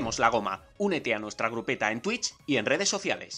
Hacemos la goma. Únete a nuestra grupeta en Twitch y en redes sociales.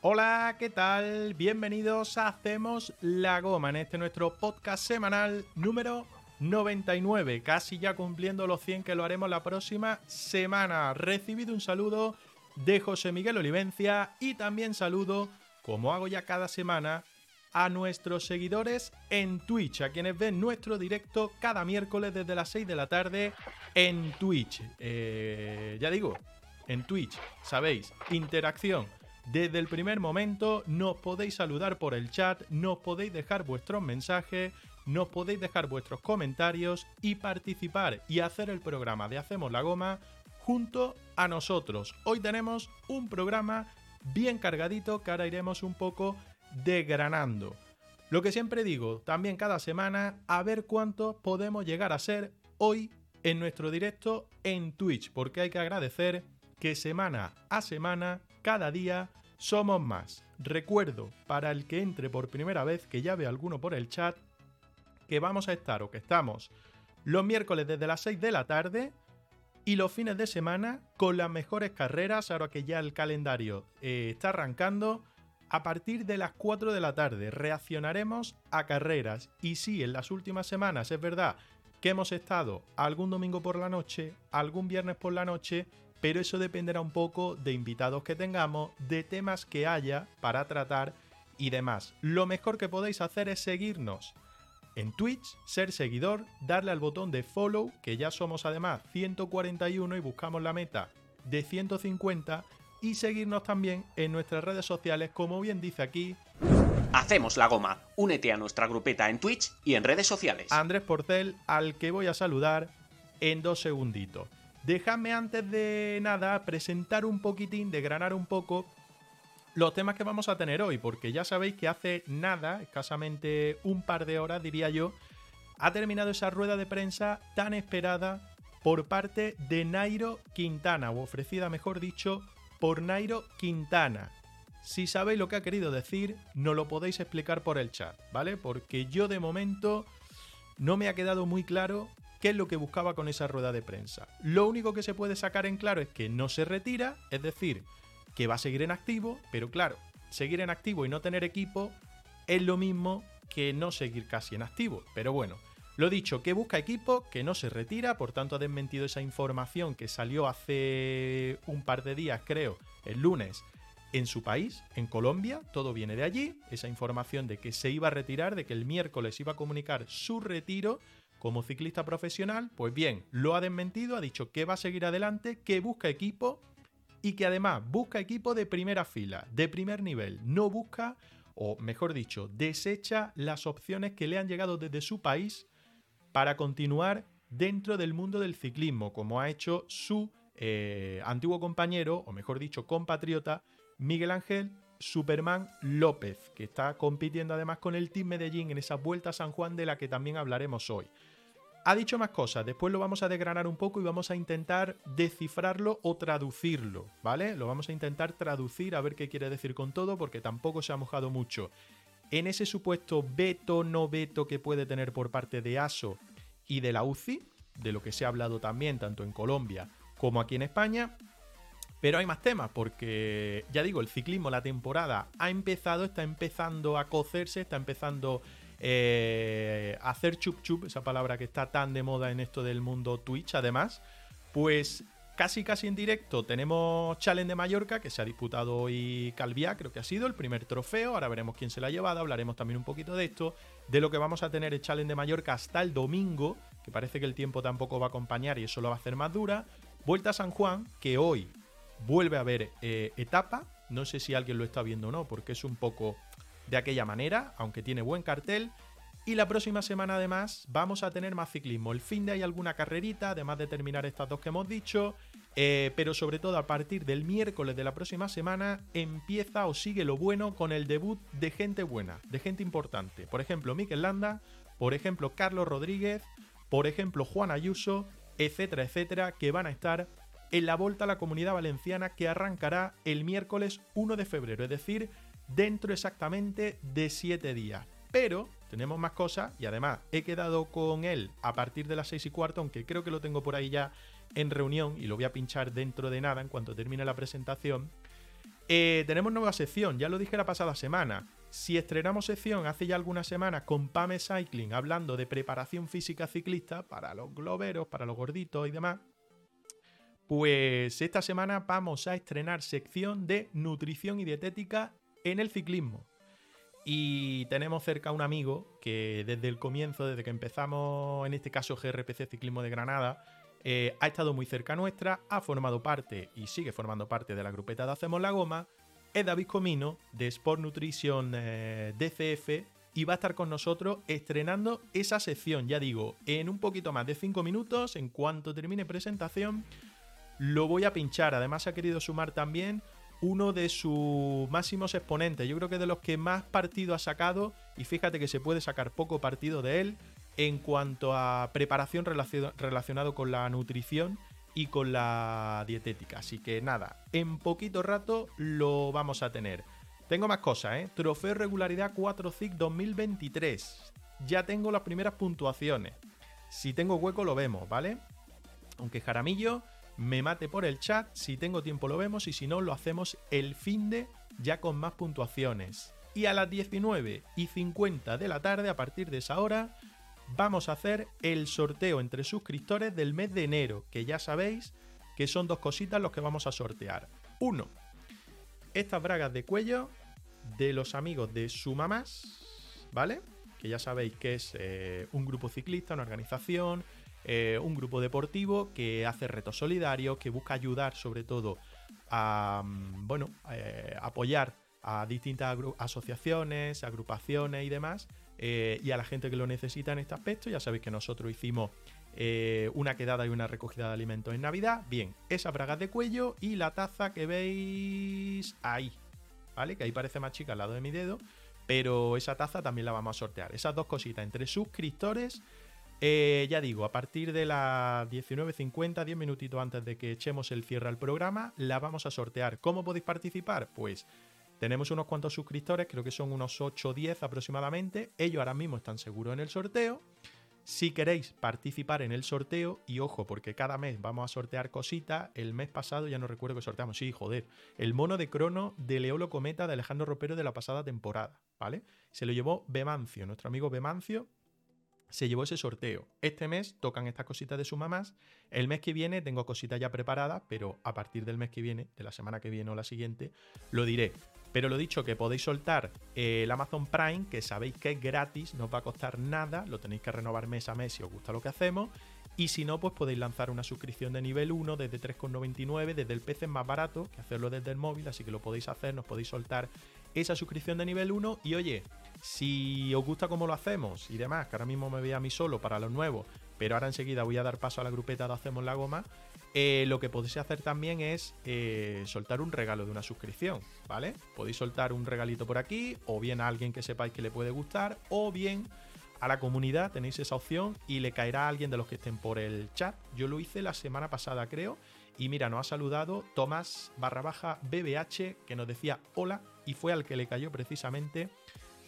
Hola, ¿qué tal? Bienvenidos a Hacemos la Goma en este nuestro podcast semanal número 99, casi ya cumpliendo los 100 que lo haremos la próxima semana. Recibido un saludo de José Miguel Olivencia y también saludo, como hago ya cada semana, a nuestros seguidores en Twitch, a quienes ven nuestro directo cada miércoles desde las 6 de la tarde en Twitch. Eh, ya digo, en Twitch, sabéis, interacción. Desde el primer momento nos podéis saludar por el chat, nos podéis dejar vuestros mensajes, nos podéis dejar vuestros comentarios y participar y hacer el programa de Hacemos la Goma junto a nosotros. Hoy tenemos un programa bien cargadito que ahora iremos un poco desgranando. Lo que siempre digo, también cada semana, a ver cuánto podemos llegar a ser hoy en nuestro directo en Twitch, porque hay que agradecer que semana a semana, cada día, somos más. Recuerdo, para el que entre por primera vez, que ya ve alguno por el chat, que vamos a estar o que estamos los miércoles desde las 6 de la tarde y los fines de semana con las mejores carreras, ahora que ya el calendario eh, está arrancando a partir de las 4 de la tarde reaccionaremos a carreras y sí, en las últimas semanas es verdad que hemos estado algún domingo por la noche, algún viernes por la noche, pero eso dependerá un poco de invitados que tengamos, de temas que haya para tratar y demás. Lo mejor que podéis hacer es seguirnos en Twitch, ser seguidor, darle al botón de follow, que ya somos además 141 y buscamos la meta de 150 y seguirnos también en nuestras redes sociales, como bien dice aquí. Hacemos la goma. Únete a nuestra grupeta en Twitch y en redes sociales. Andrés Porcel, al que voy a saludar en dos segunditos. Déjame antes de nada presentar un poquitín, degranar un poco los temas que vamos a tener hoy, porque ya sabéis que hace nada, escasamente un par de horas diría yo, ha terminado esa rueda de prensa tan esperada por parte de Nairo Quintana, o ofrecida mejor dicho por Nairo Quintana. Si sabéis lo que ha querido decir, no lo podéis explicar por el chat, ¿vale? Porque yo de momento no me ha quedado muy claro qué es lo que buscaba con esa rueda de prensa. Lo único que se puede sacar en claro es que no se retira, es decir, que va a seguir en activo, pero claro, seguir en activo y no tener equipo es lo mismo que no seguir casi en activo. Pero bueno, lo dicho, que busca equipo, que no se retira, por tanto ha desmentido esa información que salió hace un par de días, creo, el lunes, en su país, en Colombia, todo viene de allí, esa información de que se iba a retirar, de que el miércoles iba a comunicar su retiro como ciclista profesional, pues bien, lo ha desmentido, ha dicho que va a seguir adelante, que busca equipo y que además busca equipo de primera fila, de primer nivel, no busca, o mejor dicho, desecha las opciones que le han llegado desde su país para continuar dentro del mundo del ciclismo, como ha hecho su eh, antiguo compañero, o mejor dicho, compatriota, Miguel Ángel Superman López, que está compitiendo además con el Team Medellín en esa Vuelta a San Juan de la que también hablaremos hoy. Ha dicho más cosas, después lo vamos a desgranar un poco y vamos a intentar descifrarlo o traducirlo, ¿vale? Lo vamos a intentar traducir a ver qué quiere decir con todo porque tampoco se ha mojado mucho en ese supuesto veto no veto que puede tener por parte de ASO y de la UCI, de lo que se ha hablado también tanto en Colombia como aquí en España. Pero hay más temas, porque ya digo, el ciclismo, la temporada ha empezado, está empezando a cocerse, está empezando eh, hacer chup chup, esa palabra que está tan de moda en esto del mundo Twitch, además, pues casi casi en directo tenemos Challenge de Mallorca, que se ha disputado hoy Calviá, creo que ha sido el primer trofeo, ahora veremos quién se la ha llevado, hablaremos también un poquito de esto, de lo que vamos a tener el Challenge de Mallorca hasta el domingo, que parece que el tiempo tampoco va a acompañar y eso lo va a hacer más dura, Vuelta a San Juan, que hoy vuelve a haber eh, etapa, no sé si alguien lo está viendo o no, porque es un poco de aquella manera, aunque tiene buen cartel, y la próxima semana además vamos a tener más ciclismo. El fin de hay alguna carrerita, además de terminar estas dos que hemos dicho. Eh, pero sobre todo a partir del miércoles de la próxima semana empieza o sigue lo bueno con el debut de gente buena, de gente importante. Por ejemplo, Mikel Landa, por ejemplo, Carlos Rodríguez, por ejemplo, Juan Ayuso, etcétera, etcétera, que van a estar en la Volta a la Comunidad Valenciana que arrancará el miércoles 1 de febrero, es decir, dentro exactamente de 7 días. Pero tenemos más cosas y además he quedado con él a partir de las 6 y cuarto, aunque creo que lo tengo por ahí ya en reunión y lo voy a pinchar dentro de nada en cuanto termine la presentación. Eh, tenemos nueva sección, ya lo dije la pasada semana. Si estrenamos sección hace ya algunas semanas con Pame Cycling hablando de preparación física ciclista para los globeros, para los gorditos y demás, pues esta semana vamos a estrenar sección de nutrición y dietética en el ciclismo. Y tenemos cerca un amigo que desde el comienzo, desde que empezamos, en este caso GRPC Ciclismo de Granada, eh, ha estado muy cerca nuestra, ha formado parte y sigue formando parte de la grupeta de Hacemos la Goma. Es David Comino de Sport Nutrition eh, DCF y va a estar con nosotros estrenando esa sección, ya digo, en un poquito más de 5 minutos, en cuanto termine presentación, lo voy a pinchar. Además ha querido sumar también uno de sus máximos exponentes. Yo creo que de los que más partido ha sacado, y fíjate que se puede sacar poco partido de él en cuanto a preparación relacionado con la nutrición y con la dietética. Así que nada, en poquito rato lo vamos a tener. Tengo más cosas, ¿eh? Trofeo Regularidad 4 CIC 2023. Ya tengo las primeras puntuaciones. Si tengo hueco lo vemos, ¿vale? Aunque Jaramillo me mate por el chat. Si tengo tiempo lo vemos y si no lo hacemos el fin de ya con más puntuaciones. Y a las 19 y 50 de la tarde, a partir de esa hora, vamos a hacer el sorteo entre suscriptores del mes de enero, que ya sabéis que son dos cositas los que vamos a sortear. Uno, estas bragas de cuello de los amigos de Sumamás, ¿vale? Que ya sabéis que es eh, un grupo ciclista, una organización eh, un grupo deportivo que hace retos solidarios, que busca ayudar sobre todo a, mm, bueno, eh, apoyar a distintas asociaciones, agrupaciones y demás, eh, y a la gente que lo necesita en este aspecto. Ya sabéis que nosotros hicimos una quedada y una recogida de alimentos en Navidad. Bien, esa bragas de cuello y la taza que veis ahí, ¿vale? Que ahí parece más chica al lado de mi dedo, pero esa taza también la vamos a sortear. Esas dos cositas entre suscriptores eh, ya digo, a partir de las 19.50, 10 minutitos antes de que echemos el cierre al programa, la vamos a sortear. ¿Cómo podéis participar? Pues tenemos unos cuantos suscriptores, creo que son unos 8 o 10 aproximadamente. Ellos ahora mismo están seguros en el sorteo. Si queréis participar en el sorteo, y ojo, porque cada mes vamos a sortear cositas, el mes pasado ya no recuerdo que sorteamos, sí, joder, el mono de crono de Leolo Cometa de Alejandro Ropero de la pasada temporada, ¿vale? Se lo llevó Bemancio, nuestro amigo Bemancio, se llevó ese sorteo. Este mes tocan estas cositas de su mamás. El mes que viene tengo cositas ya preparadas, pero a partir del mes que viene, de la semana que viene o la siguiente, lo diré. Pero lo dicho, que podéis soltar el Amazon Prime, que sabéis que es gratis, no os va a costar nada, lo tenéis que renovar mes a mes si os gusta lo que hacemos. Y si no, pues podéis lanzar una suscripción de nivel 1 desde 3,99, desde el PC es más barato que hacerlo desde el móvil, así que lo podéis hacer, nos podéis soltar esa suscripción de nivel 1 y oye, si os gusta cómo lo hacemos y demás, que ahora mismo me voy a mí solo para los nuevos, pero ahora enseguida voy a dar paso a la grupeta de Hacemos la Goma, eh, lo que podéis hacer también es eh, soltar un regalo de una suscripción, ¿vale? Podéis soltar un regalito por aquí, o bien a alguien que sepáis que le puede gustar, o bien a la comunidad tenéis esa opción y le caerá a alguien de los que estén por el chat. Yo lo hice la semana pasada, creo, y mira, nos ha saludado Tomás barra baja BBH, que nos decía hola, y fue al que le cayó precisamente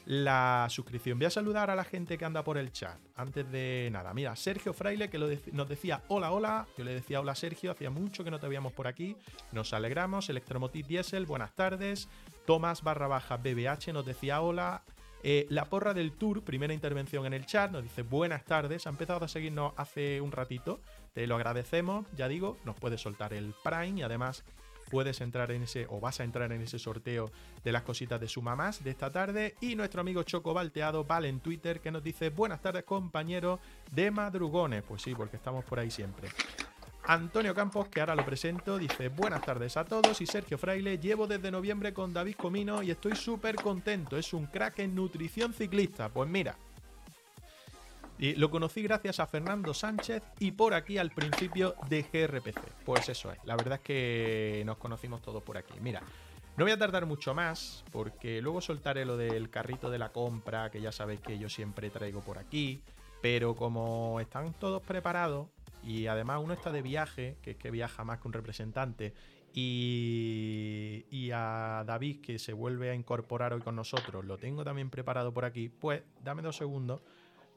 la suscripción. Voy a saludar a la gente que anda por el chat. Antes de nada, mira, Sergio Fraile que nos decía hola, hola. Yo le decía hola, Sergio. Hacía mucho que no te veíamos por aquí. Nos alegramos. Electromotiv Diesel, buenas tardes. Tomás barra baja BBH nos decía hola. Eh, la porra del tour, primera intervención en el chat, nos dice buenas tardes, ha empezado a seguirnos hace un ratito, te lo agradecemos, ya digo, nos puedes soltar el Prime y además puedes entrar en ese o vas a entrar en ese sorteo de las cositas de su mamás de esta tarde y nuestro amigo Choco Valteado vale en Twitter que nos dice buenas tardes compañeros de madrugones, pues sí, porque estamos por ahí siempre. Antonio Campos, que ahora lo presento, dice buenas tardes a todos y Sergio Fraile, llevo desde noviembre con David Comino y estoy súper contento, es un crack en nutrición ciclista. Pues mira, y lo conocí gracias a Fernando Sánchez y por aquí al principio de GRPC. Pues eso es, la verdad es que nos conocimos todos por aquí. Mira, no voy a tardar mucho más porque luego soltaré lo del carrito de la compra, que ya sabéis que yo siempre traigo por aquí. Pero como están todos preparados, y además uno está de viaje, que es que viaja más que un representante, y, y, a David, que se vuelve a incorporar hoy con nosotros, lo tengo también preparado por aquí, pues dame dos segundos,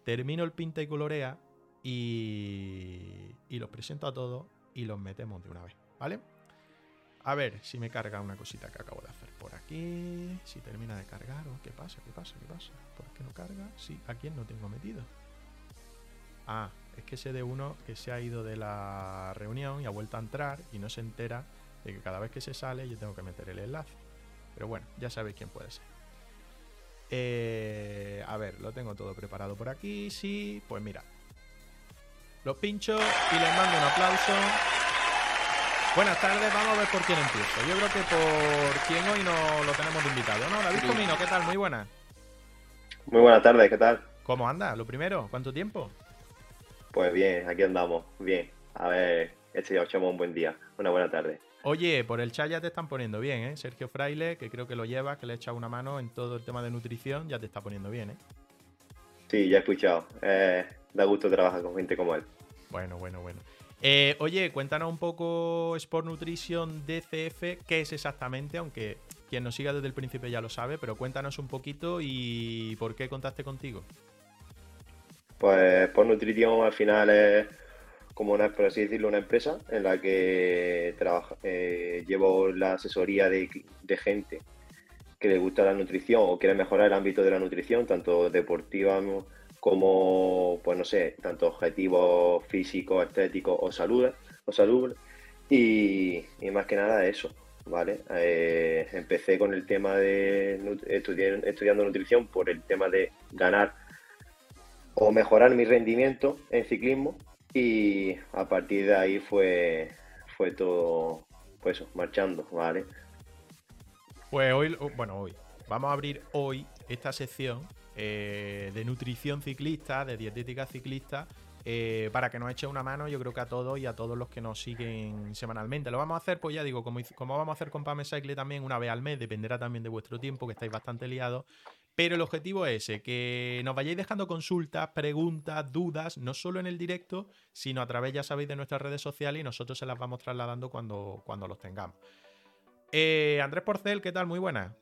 termino el pinta y colorea y, y los presento a todos y los metemos de una vez, ¿vale? A ver si me carga una cosita que acabo de hacer por aquí. Si termina de cargar. ¿o ¿Qué pasa? ¿Qué pasa? ¿Qué pasa? ¿Por qué no carga? Sí, ¿a quién no tengo metido? Ah, es que sé de uno que se ha ido de la reunión y ha vuelto a entrar y no se entera de que cada vez que se sale yo tengo que meter el enlace. Pero bueno, ya sabéis quién puede ser. Eh, a ver, lo tengo todo preparado por aquí. Sí, pues mira. Los pincho y les mando un aplauso. Buenas tardes, vamos a ver por quién empiezo. Yo creo que por quién hoy no lo tenemos de invitado, ¿no? David Comino, ¿qué tal? Muy buena. Muy buenas tardes, ¿qué tal? ¿Cómo anda? Lo primero, ¿cuánto tiempo? Pues bien, aquí andamos, bien. A ver, este echamos un buen día, una buena tarde. Oye, por el chat ya te están poniendo bien, ¿eh? Sergio Fraile, que creo que lo lleva, que le echa una mano en todo el tema de nutrición, ya te está poniendo bien, ¿eh? Sí, ya he escuchado. Eh, da gusto trabajar con gente como él. Bueno, bueno, bueno. Eh, oye, cuéntanos un poco Sport Nutrition DCF, qué es exactamente, aunque quien nos siga desde el principio ya lo sabe, pero cuéntanos un poquito y por qué contaste contigo. Pues por nutrición al final es como una, por así decirlo, una empresa en la que trabajo, eh, llevo la asesoría de, gente que le gusta la nutrición o quiere mejorar el ámbito de la nutrición, tanto deportiva como, pues no sé, tanto objetivos físicos, estéticos o salud, o y, más que nada eso, ¿vale? Eh, empecé con el tema de estudiando nutrición por el tema de ganar o mejorar mi rendimiento en ciclismo y a partir de ahí fue, fue todo, pues marchando, ¿vale? Pues hoy, bueno, hoy, vamos a abrir hoy esta sección eh, de nutrición ciclista, de dietética ciclista, eh, para que nos eche una mano, yo creo que a todos y a todos los que nos siguen semanalmente. Lo vamos a hacer, pues ya digo, como, como vamos a hacer con Pame Cycle también una vez al mes, dependerá también de vuestro tiempo, que estáis bastante liados. Pero el objetivo es ese, que nos vayáis dejando consultas, preguntas, dudas, no solo en el directo, sino a través, ya sabéis, de nuestras redes sociales y nosotros se las vamos trasladando cuando, cuando los tengamos. Eh, Andrés Porcel, ¿qué tal? Muy buena.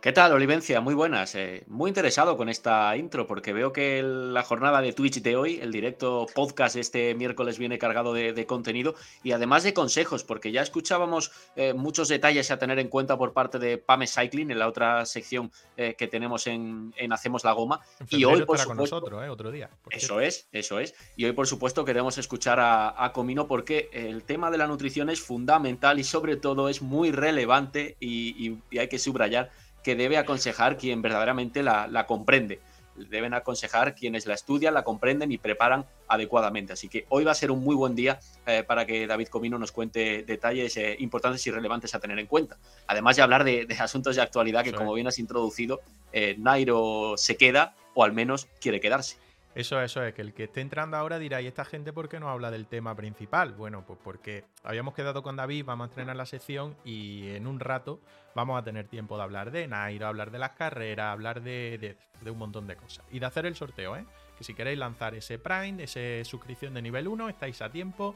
¿Qué tal, Olivencia? Muy buenas. Eh, muy interesado con esta intro porque veo que la jornada de Twitch de hoy, el directo podcast este miércoles viene cargado de, contenido y además de consejos, porque ya escuchábamos eh, muchos detalles a tener en cuenta por parte de Pame Cycling en la otra sección eh, que tenemos en, Hacemos la Goma. y hoy, por supuesto, con nosotros, otro día. Eso es, eso es. Y hoy, por supuesto, queremos escuchar a, Comino porque el tema de la nutrición es fundamental y sobre todo es muy relevante y hay que subrayar que debe aconsejar quien verdaderamente la, comprende. Deben aconsejar quienes la estudian, la comprenden y preparan adecuadamente. Así que hoy va a ser un muy buen día eh, para que David Comino nos cuente detalles eh, importantes y relevantes a tener en cuenta. Además de hablar de, asuntos de actualidad que, como bien has introducido, eh, Nairo se queda o al menos quiere quedarse. Eso, eso es, que el que esté entrando ahora dirá, ¿y esta gente por qué no habla del tema principal? Bueno, pues porque habíamos quedado con David, vamos a estrenar la sección y en un rato vamos a tener tiempo de hablar de Nairo, hablar de las carreras, hablar de, un montón de cosas. Y de hacer el sorteo, ¿eh? Que si queréis lanzar ese Prime, esa suscripción de nivel 1, estáis a tiempo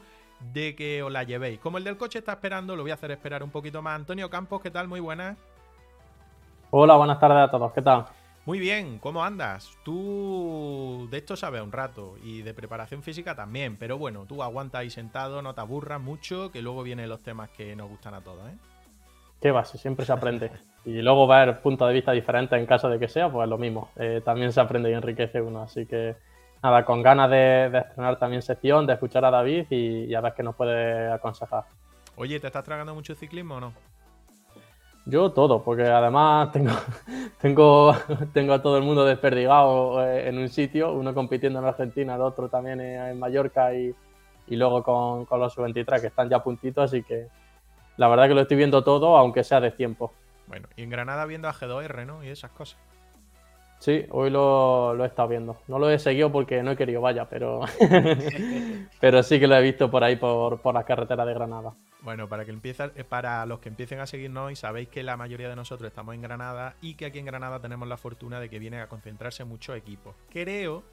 de que os la llevéis. Como el del coche está esperando, lo voy a hacer esperar un poquito más. Antonio Campos, ¿qué tal? Muy buenas. Hola, buenas tardes a todos, ¿qué tal? Muy bien, ¿cómo andas? Tú de esto sabes un rato y de preparación física también, pero bueno, tú aguantas ahí sentado, no te aburras mucho, que luego vienen los temas que nos gustan a todos, ¿eh? Qué va, siempre se aprende. Y luego ver puntos de vista diferentes en caso de que sea, pues lo mismo. Eh, también se aprende y enriquece uno. Así que nada, con ganas de, estrenar también sección, de escuchar a David y, a ver qué nos puede aconsejar. Oye, ¿te estás tragando mucho ciclismo o no? Yo todo, porque además tengo, tengo, tengo a todo el mundo desperdigado eh, en un sitio, uno compitiendo en Argentina, el otro también en Mallorca y, luego con, con los 23 que están ya puntitos, así que la verdad que lo estoy viendo todo, aunque sea de tiempo. Bueno, y en Granada viendo a G2R, ¿no? Y esas cosas. Sí, hoy lo, he estado viendo. No lo he seguido porque no he querido, vaya, pero, pero sí que lo he visto por ahí, por, las carreteras de Granada. Bueno, para, que empieza, eh, para los que empiecen a seguirnos y sabéis que la mayoría de nosotros estamos en Granada y que aquí en Granada tenemos la fortuna de que vienen a concentrarse muchos equipos. Creo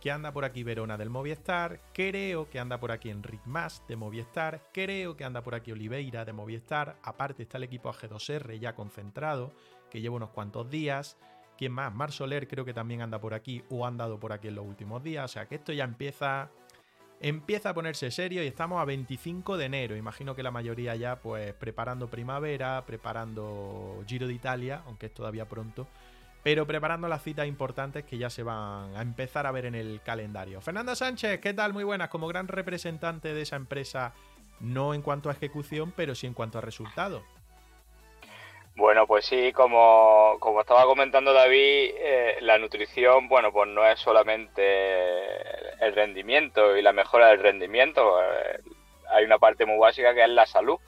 que anda por aquí Verona del Movistar, creo que anda por aquí Enric Mas de Movistar, creo que anda por aquí Oliveira de Movistar, aparte está el equipo AG2R ya concentrado, que lleva unos cuantos días. ¿Quién más? Mar Soler creo que también anda por aquí o ha andado por aquí en los últimos días. O sea que esto ya empieza empieza a ponerse serio y estamos a 25 de enero. Imagino que la mayoría ya pues preparando primavera, preparando Giro de Italia, aunque es todavía pronto, pero preparando las citas importantes que ya se van a empezar a ver en el calendario. Fernando Sánchez, ¿qué tal? Muy buenas, como gran representante de esa empresa, no en cuanto a ejecución, pero sí en cuanto a resultados. Bueno, pues sí, como, como estaba comentando David, eh, la nutrición, bueno, pues no es solamente el rendimiento y la mejora del rendimiento, eh, hay una parte muy básica que es la salud.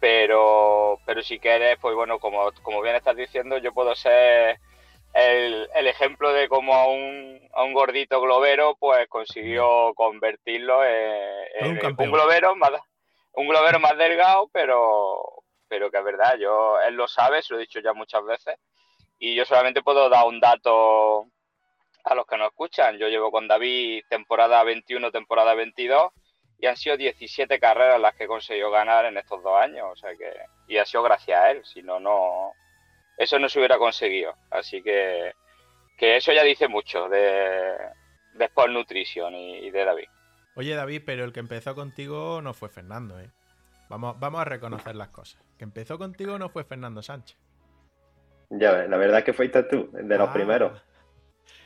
Pero, pero si quieres, pues bueno, como, como bien estás diciendo, yo puedo ser el, el ejemplo de cómo a un, a un gordito globero, pues consiguió convertirlo en, un, un globero más, un globero más delgado, pero, pero que es verdad, yo, él lo sabe, se lo he dicho ya muchas veces, y yo solamente puedo dar un dato a los que nos escuchan. Yo llevo con David temporada 21, temporada 22, y han sido 17 carreras las que he conseguido ganar en estos dos años, o sea que, y ha sido gracias a él, si no, no, eso no se hubiera conseguido. Así que, que eso ya dice mucho de, de Sport Nutrition y, y de David. Oye David, pero el que empezó contigo no fue Fernando, ¿eh? Vamos, vamos a reconocer las cosas. Que empezó contigo no fue Fernando Sánchez. Ya la verdad es que fuiste tú, de los ah. primeros.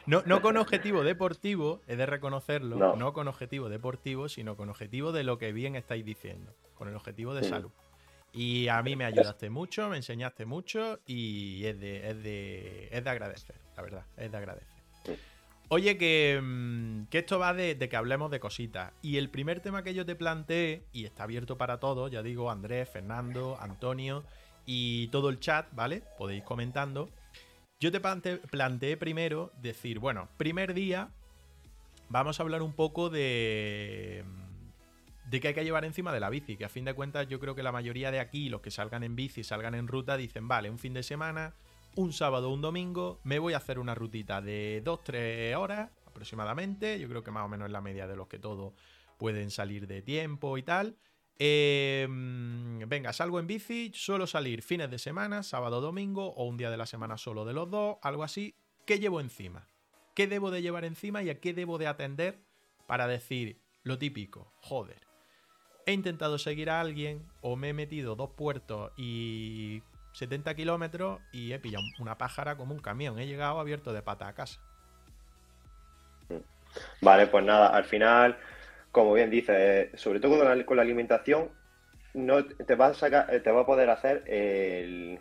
No, no con objetivo deportivo, he de reconocerlo, no. con objetivo deportivo, sino con objetivo de lo que bien estáis diciendo, con el objetivo de salud. Y a mí me ayudaste mucho, me enseñaste mucho y es de, es de, es de agradecer, la verdad, es de agradecer. Oye, mm, que, esto va de, que hablemos de cositas. Y el primer tema que yo te planteé, y está abierto para todos, ya digo, Andrés, Fernando, Antonio y todo el chat, ¿vale? Podéis comentando. Yo te planteé primero decir, bueno, primer día, vamos a hablar un poco de, de qué hay que llevar encima de la bici, que a fin de cuentas yo creo que la mayoría de aquí, los que salgan en bici, salgan en ruta, dicen, vale, un fin de semana, un sábado o un domingo, me voy a hacer una rutita de 2-3 horas aproximadamente, yo creo que más o menos es la media de los que todos pueden salir de tiempo y tal. Em, venga, salgo en bici, suelo salir fines de semana, sábado, domingo o un día de la semana solo de los dos, algo así. ¿Qué llevo encima? ¿Qué debo de llevar encima y a qué debo de atender para decir lo típico? Joder, he intentado seguir a alguien o me he metido dos puertos y 70 kilómetros y he pillado una pájara como un camión. He llegado abierto de pata a casa. Vale, pues nada, al final, como bien dices, sobre todo con la, alimentación, no te va a sacar, te va a poder hacer el,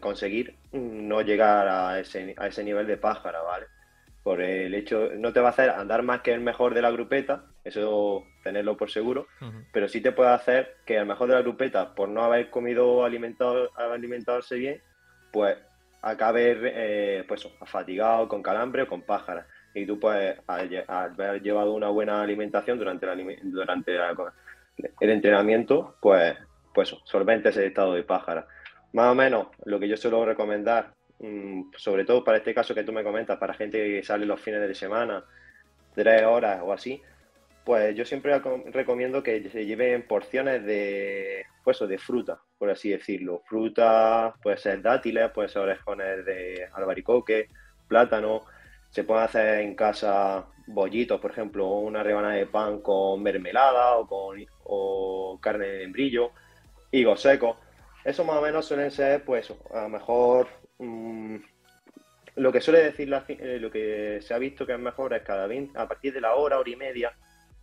conseguir no llegar a ese, a ese nivel de pájara, ¿vale? Por el hecho, no te va a hacer andar más que el mejor de la grupeta, eso tenerlo por seguro, pero sí te puede hacer que el mejor de la grupeta, por no haber comido alimentado, alimentarse bien, pues acabe eh, pues, fatigado, con calambre o con pájaras. Y tú, pues, al, haber llevado una buena alimentación durante, durante el entrenamiento, pues, pues solvente ese estado de pájara. Más o menos lo que yo suelo recomendar, sobre todo para este caso que tú me comentas, para gente que sale los fines de semana, tres horas o así, pues yo siempre recomiendo que se lleven porciones de, pues, de fruta, por así decirlo. Fruta, puede ser dátiles, puede ser orejones de albaricoque, plátano. Se pueden hacer en casa bollitos, por ejemplo, una rebanada de pan con mermelada o con carne de membrillo, higos secos. eso más o menos suelen ser, pues, a lo mejor mm, lo que suele decir la, eh, lo que se ha visto que es mejor es cada 20, a partir de la hora, hora y media,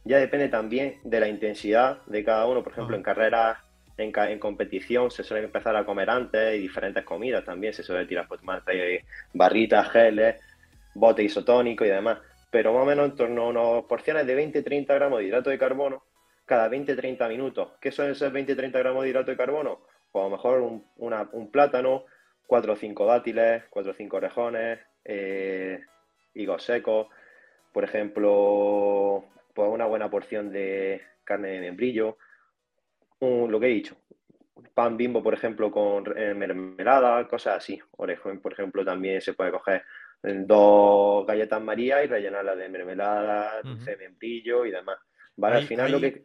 ya depende también de la intensidad de cada uno. Por ejemplo, en carreras, en, en, competición, se suelen empezar a comer antes y diferentes comidas también. Se suele tirar pues, más barritas, geles, bote isotónico y demás. Pero más o menos en torno a unas porciones de 20-30 gramos de hidrato de carbono cada 20-30 minutos. ¿Qué son esos 20-30 gramos de hidrato de carbono? Pues a lo mejor un, un plátano, 4 o 5 dátiles, 4 o 5 orejones, eh, higos secos, por ejemplo, pues una buena porción de carne de membrillo, lo que he dicho, pan bimbo, por ejemplo, con eh, mermelada, cosas así. Orejón, por ejemplo, también se puede coger dos galletas María y rellenarlas de mermelada, dulce de membrillo y demás. Vale, al final lo que...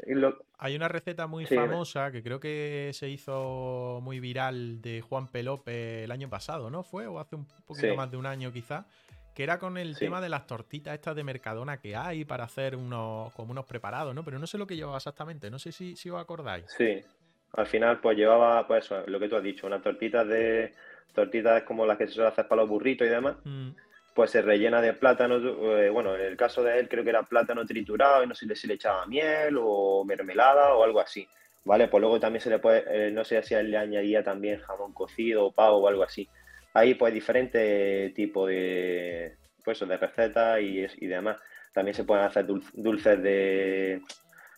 Hay una receta muy famosa que creo que se hizo muy viral de Juan Pelope el año pasado, ¿no? ¿Fue? O hace un poquito más de un año quizá. Que era con el tema de las tortitas estas de Mercadona que hay para hacer unos, como unos preparados, ¿no? Pero no sé lo que llevaba exactamente, no sé si, si os acordáis. Sí, al final pues llevaba pues lo que tú has dicho, unas tortitas de tortitas como las que se suele hacer para los burritos y demás. Mm pues se rellena de plátano, eh, bueno, en el caso de él creo que era plátano triturado y no sé si le echaba miel o mermelada o algo así, ¿vale? Pues luego también se le puede, eh, no sé si él le añadía también jamón cocido o pavo o algo así. Ahí pues diferentes tipos de, pues, de recetas y, y demás. También se pueden hacer dulces de,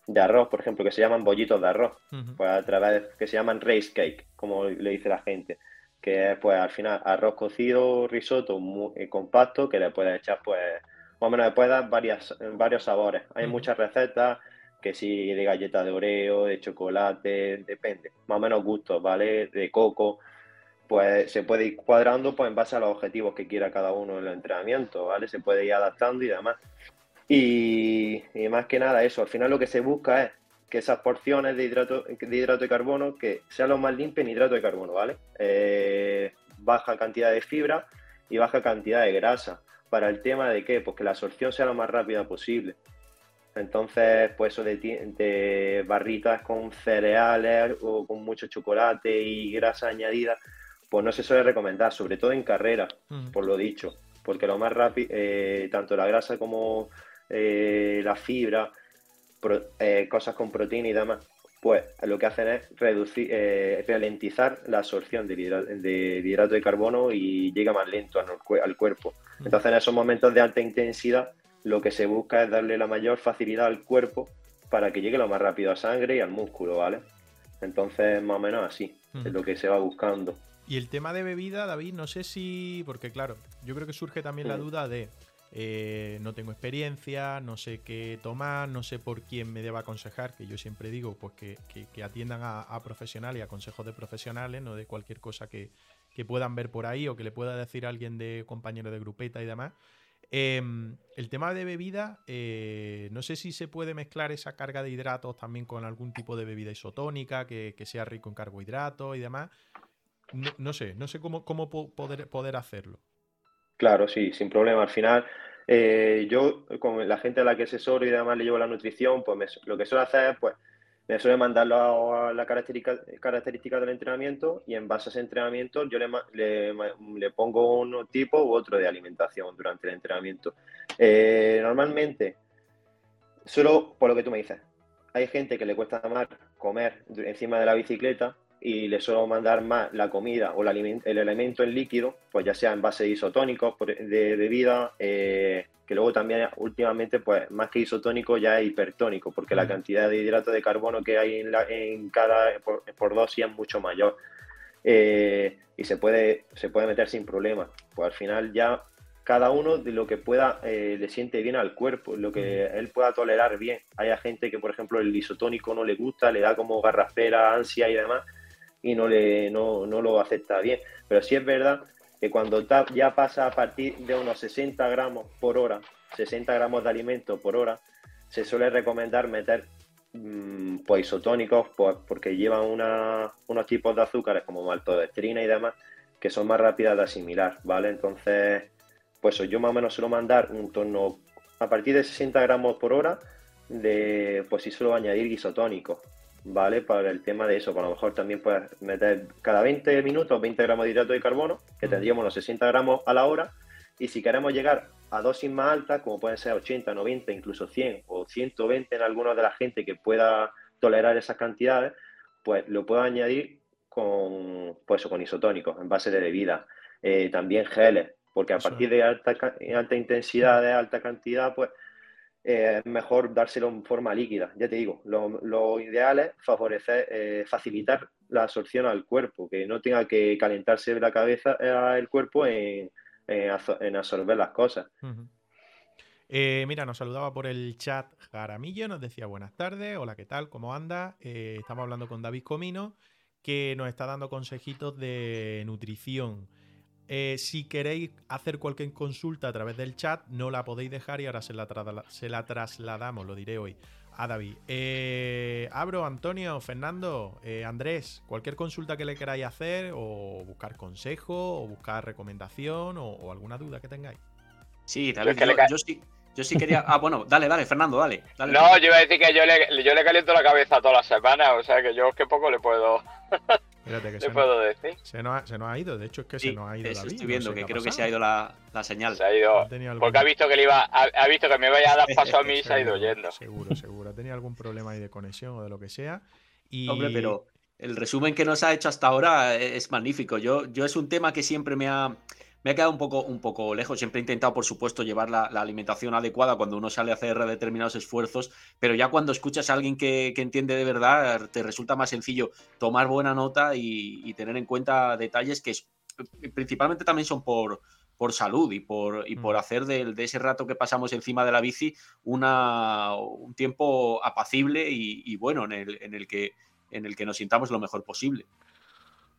de arroz, por ejemplo, que se llaman bollitos de arroz, pues a través, que se llaman race cake, como le dice la gente que es pues al final arroz cocido, risotto muy eh, compacto, que le puedes echar pues más o menos le puedes dar varias, varios sabores. Hay muchas recetas que si de galleta de oreo, de chocolate, depende, más o menos gustos, ¿vale? De coco, pues se puede ir cuadrando pues en base a los objetivos que quiera cada uno en el entrenamiento, ¿vale? Se puede ir adaptando y demás. Y, y más que nada eso, al final lo que se busca es que esas porciones de hidrato de, hidrato de carbono que sean lo más limpios en hidrato de carbono, ¿vale? Eh, baja cantidad de fibra y baja cantidad de grasa. ¿Para el tema de qué? Pues que la absorción sea lo más rápida posible. Entonces, pues eso de, de barritas con cereales o con mucho chocolate y grasa añadida, pues no se suele recomendar, sobre todo en carrera, por lo dicho, porque lo más rápido, eh, tanto la grasa como eh, la fibra eh, cosas con proteína y demás, pues lo que hacen es reducir, eh, ralentizar la absorción de hidrato, de carbono y llega más lento al, cuerpo. Mm. Entonces, en esos momentos de alta intensidad, lo que se busca es darle la mayor facilidad al cuerpo para que llegue lo más rápido a sangre y al músculo, ¿vale? Entonces, más o menos así, es mm. lo que se va buscando. Y el tema de bebida, David, no sé si. Porque, claro, yo creo que surge también la mm. duda de eh, no tengo experiencia, no sé qué tomar, no sé por quién me deba aconsejar, que yo siempre digo pues que, atiendan a, profesionales y a consejos de profesionales, no de cualquier cosa que, puedan ver por ahí o que le pueda decir alguien de compañero de grupeta y demás. Em, el tema de bebida, eh, no sé si se puede mezclar esa carga de hidratos también con algún tipo de bebida isotónica que, sea rico en carbohidratos y demás. No, sé, no sé cómo, poder hacerlo. Claro, sí, sin problema. Al final, eh, yo con la gente a la que asesoro y además le llevo la nutrición, pues lo que suelo hacer es, pues, me suele mandarlo a la característica, característica del entrenamiento y en base a ese entrenamiento yo le, le, pongo un tipo u otro de alimentación durante el entrenamiento. Eh, normalmente, solo por lo que tú me dices, hay gente que le cuesta más comer encima de la bicicleta y le suelo mandar más la comida o el, elemento en líquido, pues ya sea en base isotónico de bebida, eh, que luego también últimamente, pues más que isotónico ya es hipertónico, porque la cantidad de hidrato de carbono que hay en, en cada por, por, dosis es mucho mayor. Eh, y se puede, se puede meter sin problema. Pues al final ya cada uno de lo que pueda eh, le siente bien al cuerpo, lo que él pueda tolerar bien. Hay gente que, por ejemplo, el isotónico no le gusta, le da como garraspera, ansia y demás, y no, le, no, lo acepta bien. Pero sí es verdad que cuando ya pasa a partir de unos 60 gramos por hora, 60 gramos de alimento por hora, se suele recomendar meter mmm, pues isotónicos pues, porque llevan unos tipos de azúcares como maltodextrina y demás que son más rápidas de asimilar, ¿vale? Entonces, pues yo más o menos suelo mandar un torno a partir de 60 gramos por hora de, pues sí suelo añadir isotónicos, ¿vale? Para el tema de eso, pues a lo mejor también puedes meter cada 20 minutos 20 gramos de hidrato de carbono, que tendríamos los 60 gramos a la hora, y si queremos llegar a dosis más altas, como pueden ser 80, 90, incluso 100 o 120 en algunos de la gente que pueda tolerar esas cantidades, pues lo puedo añadir con, pues, con isotónicos en base de bebida. Eh, también geles, porque a partir de alta, alta intensidad, de alta cantidad, pues eh, es mejor dárselo en forma líquida. Ya te digo, lo, ideal es favorecer, eh, facilitar la absorción al cuerpo, que no tenga que calentarse la cabeza, el cuerpo en, en, absorber las cosas. mira, nos saludaba por el chat Jaramillo, nos decía buenas tardes, hola, ¿qué tal? ¿Cómo anda? estamos hablando con David Comino, que nos está dando consejitos de nutrición. Eh, si queréis hacer cualquier consulta a través del chat, no la podéis dejar y ahora se la, se la trasladamos, lo diré hoy, a David. Eh, Abro, Antonio, Fernando, eh, Andrés, cualquier consulta que le queráis hacer, o buscar consejo, o buscar recomendación, o, alguna duda que tengáis. Sí, David, yo, sí. Yo sí quería. Ah, bueno, dale, dale, Fernando, dale. no, yo iba a decir que yo le, yo le caliento la cabeza todas las semanas, o sea que yo que poco le puedo. que se puedo decir. Se nos, ha, se nos, ha, ido, de hecho es que se nos ha ido David. Estoy viendo que creo que se ha ido la, la señal. Se ha ido. Porque ha visto que le iba, ha, visto que me iba a dar paso a mí y se ha ido yendo. Seguro, seguro. Ha tenido algún problema ahí de conexión o de lo que sea. Y... Hombre, pero el resumen que nos ha hecho hasta ahora es magnífico. Yo, yo es un tema que siempre me ha me ha quedado un poco, un poco lejos. Siempre he intentado, por supuesto, llevar la, alimentación adecuada cuando uno sale a hacer determinados esfuerzos, pero ya cuando escuchas a alguien que, entiende de verdad, te resulta más sencillo tomar buena nota y, tener en cuenta detalles que principalmente también son por, por salud y por, y por mm. hacer de, ese rato que pasamos encima de la bici una, un tiempo apacible y, bueno en el, en, el que, en el que nos sintamos lo mejor posible.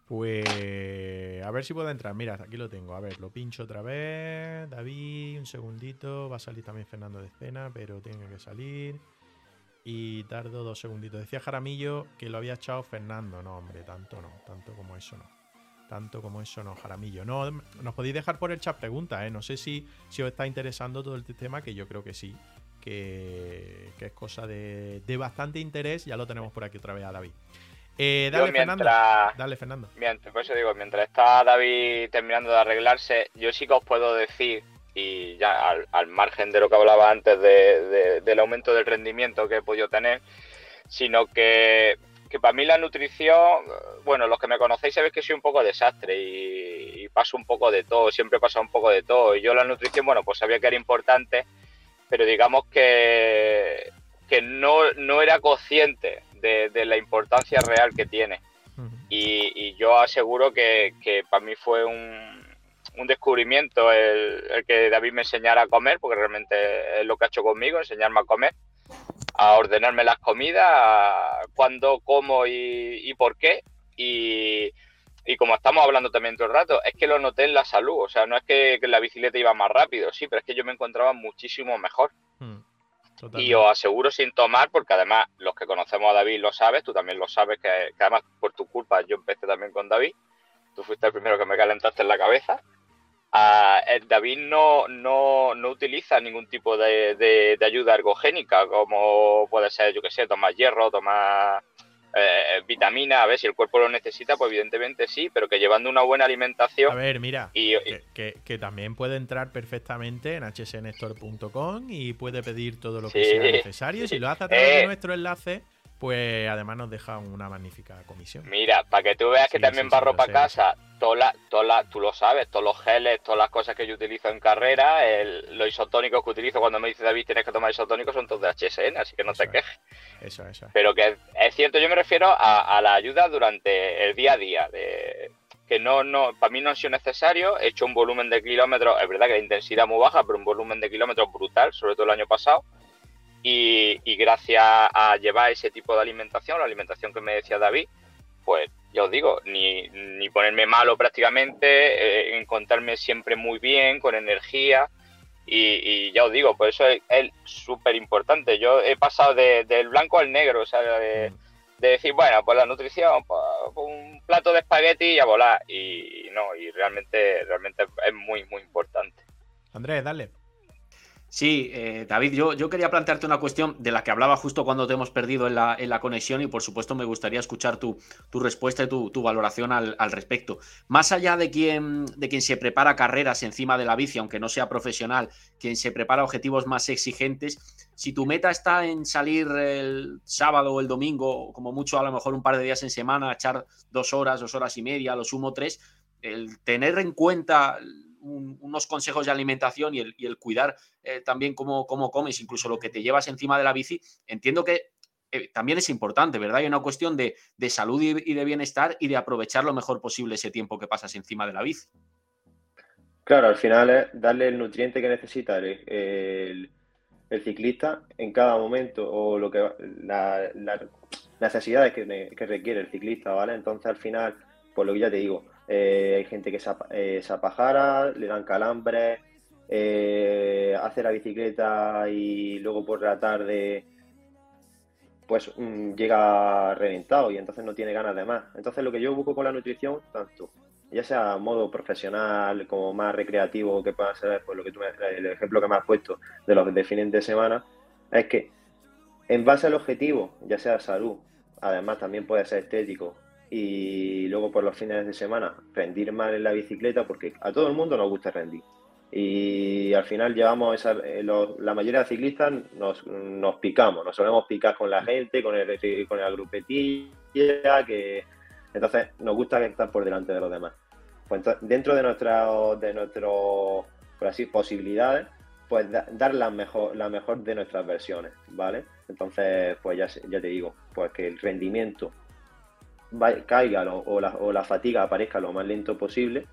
Pues a ver si puedo entrar. Mira, aquí lo tengo. A ver, lo pincho otra vez. David, un segundito. Va a salir también Fernando de escena, pero tiene que salir. Y tardo dos segunditos. Decía Jaramillo que lo había echado Fernando. No, hombre, tanto no. Tanto como eso no. Tanto como eso no, Jaramillo. No, nos podéis dejar por el chat preguntas, ¿eh? No sé si, si os está interesando todo el tema, que yo creo que sí. Que, es cosa de, de bastante interés. Ya lo tenemos por aquí otra vez a David. Eh, dale, Fernando. Dale, Fernando. Mientras, por eso digo, mientras está David terminando de arreglarse, yo sí que os puedo decir, y ya al, margen de lo que hablaba antes del aumento del rendimiento que he podido tener, sino que, para mí la nutrición, bueno, los que me conocéis sabéis que soy un poco desastre y, paso un poco de todo, siempre pasa un poco de todo. Y yo la nutrición, bueno, pues sabía que era importante, pero digamos que, que no, no era consciente de, la importancia real que tiene. y, yo aseguro que, para mí fue un, descubrimiento el, que David me enseñara a comer, porque realmente es lo que ha hecho conmigo, enseñarme a comer, a ordenarme las comidas, cuándo, cómo y, por qué. Y, como estamos hablando también todo el rato, es que lo noté en la salud. O sea, no es que, la bicicleta iba más rápido, sí, pero es que yo me encontraba muchísimo mejor. Y os aseguro sin tomar, porque además los que conocemos a David lo sabes, tú también lo sabes, que, además por tu culpa yo empecé también con David, tú fuiste el primero que me calentaste en la cabeza. Ah, David no, no, no, utiliza ningún tipo de, de, ayuda ergogénica, como puede ser, yo que sé, tomar hierro, tomar eh, vitamina, a ver si el cuerpo lo necesita, pues evidentemente sí, pero que llevando una buena alimentación. A ver, mira, que, también puede entrar perfectamente en hsnstore.com y puede pedir todo lo que sea necesario. Si lo hace a través de eh, nuestro enlace, pues además nos deja una magnífica comisión. Mira, para que tú veas que también barro para casa, toda toda tú lo sabes, todos los geles, todas las cosas que yo utilizo en carrera, los isotónicos que utilizo cuando me dice David tienes que tomar isotónicos son todos de HSN, así que no te quejes. Eso, eso. Pero que es cierto, yo me refiero a, la ayuda durante el día a día, de que no, no, para mí no ha sido necesario, he hecho un volumen de kilómetros, es verdad que la intensidad es muy baja, pero un volumen de kilómetros brutal, sobre todo el año pasado y, gracias a llevar ese tipo de alimentación, la alimentación que me decía David, pues ya os digo, ni, ni ponerme malo prácticamente, eh, encontrarme siempre muy bien, con energía. Y, ya os digo, por eso es súper importante. Yo he pasado del blanco al negro, o sea, de, decir, bueno, pues la nutrición, pues, un plato de espagueti y a volar. Y no, y realmente, realmente es muy, muy importante. Andrés, dale. Sí, eh, David, yo, yo, quería plantearte una cuestión de la que hablaba justo cuando te hemos perdido en la, en la conexión y por supuesto me gustaría escuchar tu, tu respuesta y tu, tu valoración al, respecto. Más allá de quien, de quien se prepara carreras encima de la bici, aunque no sea profesional, quien se prepara objetivos más exigentes, si tu meta está en salir el sábado o el domingo, como mucho a lo mejor un par de días en semana, echar dos horas, dos horas y media, lo sumo tres, el tener en cuenta unos consejos de alimentación y el, cuidar eh, también cómo, comes, incluso lo que te llevas encima de la bici, entiendo que eh, también es importante, ¿verdad? Hay una cuestión de, salud y, de bienestar y de aprovechar lo mejor posible ese tiempo que pasas encima de la bici. Claro, al final es darle el nutriente que necesita el, ciclista en cada momento o lo que las necesidades que, que requiere el ciclista, ¿vale? Entonces al final, por lo que ya te digo, eh, hay gente que se, eh, apajara, le dan calambre, eh, hace la bicicleta y luego por la tarde pues mm, llega reventado y entonces no tiene ganas de más. Entonces lo que yo busco con la nutrición, tanto ya sea modo profesional como más recreativo que pueda ser pues, lo que tú el ejemplo que me has puesto de los de fines de semana, es que en base al objetivo, ya sea salud, además también puede ser estético y luego por los fines de semana rendir mal en la bicicleta porque a todo el mundo nos gusta rendir. Y al final llevamos esa, eh, la mayoría de ciclistas nos, nos, picamos, nos solemos picar con la gente, con el, con la grupetilla, que entonces nos gusta estar por delante de los demás. Pues dentro de nuestra de nuestro, por así, posibilidades, pues dar la mejor, la mejor de nuestras versiones, ¿vale? Entonces, pues ya, ya te digo, pues que el rendimiento caiga o, la, o, la, fatiga aparezca lo más lento posible.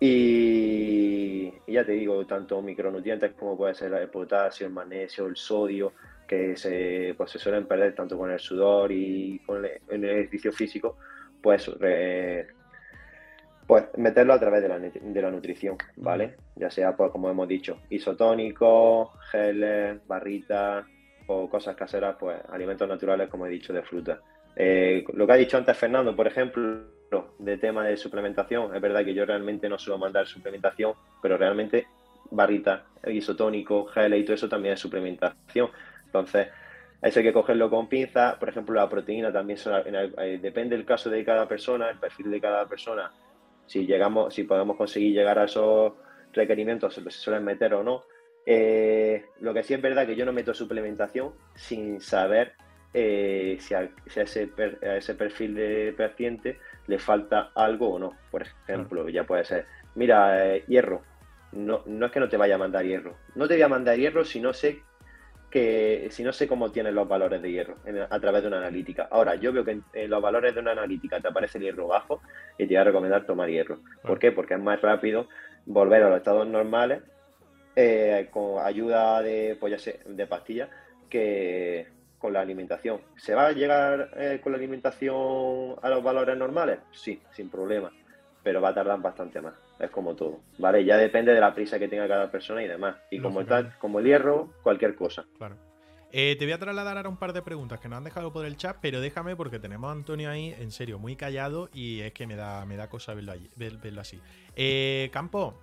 Y, ya te digo, tanto micronutrientes como puede ser el potasio, el magnesio, el sodio, que se, pues se suelen perder tanto con el sudor y con el, el ejercicio físico, pues, pues meterlo a través de la, de la nutrición, ¿vale? Ya sea, pues como hemos dicho, isotónicos, geles, barritas o cosas caseras, pues alimentos naturales, como he dicho, de fruta. Eh, lo que ha dicho antes Fernando, por ejemplo, de tema de suplementación, es verdad que yo realmente no suelo mandar suplementación, pero realmente barrita, isotónico, gel y todo eso también es suplementación. Entonces, eso hay que cogerlo con pinza. Por ejemplo, la proteína también eh, depende del caso de cada persona, el perfil de cada persona. Si llegamos, si podemos conseguir llegar a esos requerimientos, se suelen meter o no. Eh, lo que sí es verdad que yo no meto suplementación sin saber eh, si, a, ese ese perfil de paciente le falta algo o no. Por ejemplo, ya puede ser, mira, eh, hierro. No, no es que no te vaya a mandar hierro. No te voy a mandar hierro si no sé que si no sé cómo tienes los valores de hierro a través de una analítica. Ahora, yo veo que en, los valores de una analítica te aparece el hierro bajo y te voy a recomendar tomar hierro. ¿Por qué? Porque es más rápido volver a los estados normales eh, con ayuda de, pues de pastillas que, con la alimentación. ¿Se va a llegar eh, con la alimentación a los valores normales? Sí, sin problema, pero va a tardar bastante más. Es como todo, ¿vale? Ya depende de la prisa que tenga cada persona y demás. Y como, tal, como el hierro, cualquier cosa. Claro. Eh, te voy a trasladar ahora un par de preguntas que nos han dejado por el chat, pero déjame porque tenemos a Antonio ahí, en serio, muy callado y es que me da, me da cosa verlo, allí, verlo así. Eh, Campo,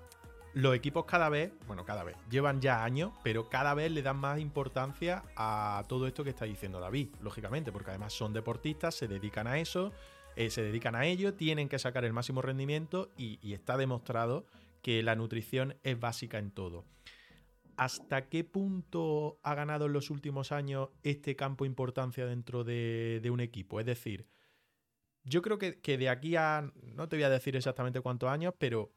los equipos cada vez, bueno, cada vez, llevan ya años, pero cada vez le dan más importancia a todo esto que está diciendo David, lógicamente, porque además son deportistas, se dedican a eso, eh, se dedican a ello, tienen que sacar el máximo rendimiento y, está demostrado que la nutrición es básica en todo. ¿Hasta qué punto ha ganado en los últimos años este campo importancia dentro de, un equipo? Es decir, yo creo que, que de aquí a, no te voy a decir exactamente cuántos años, pero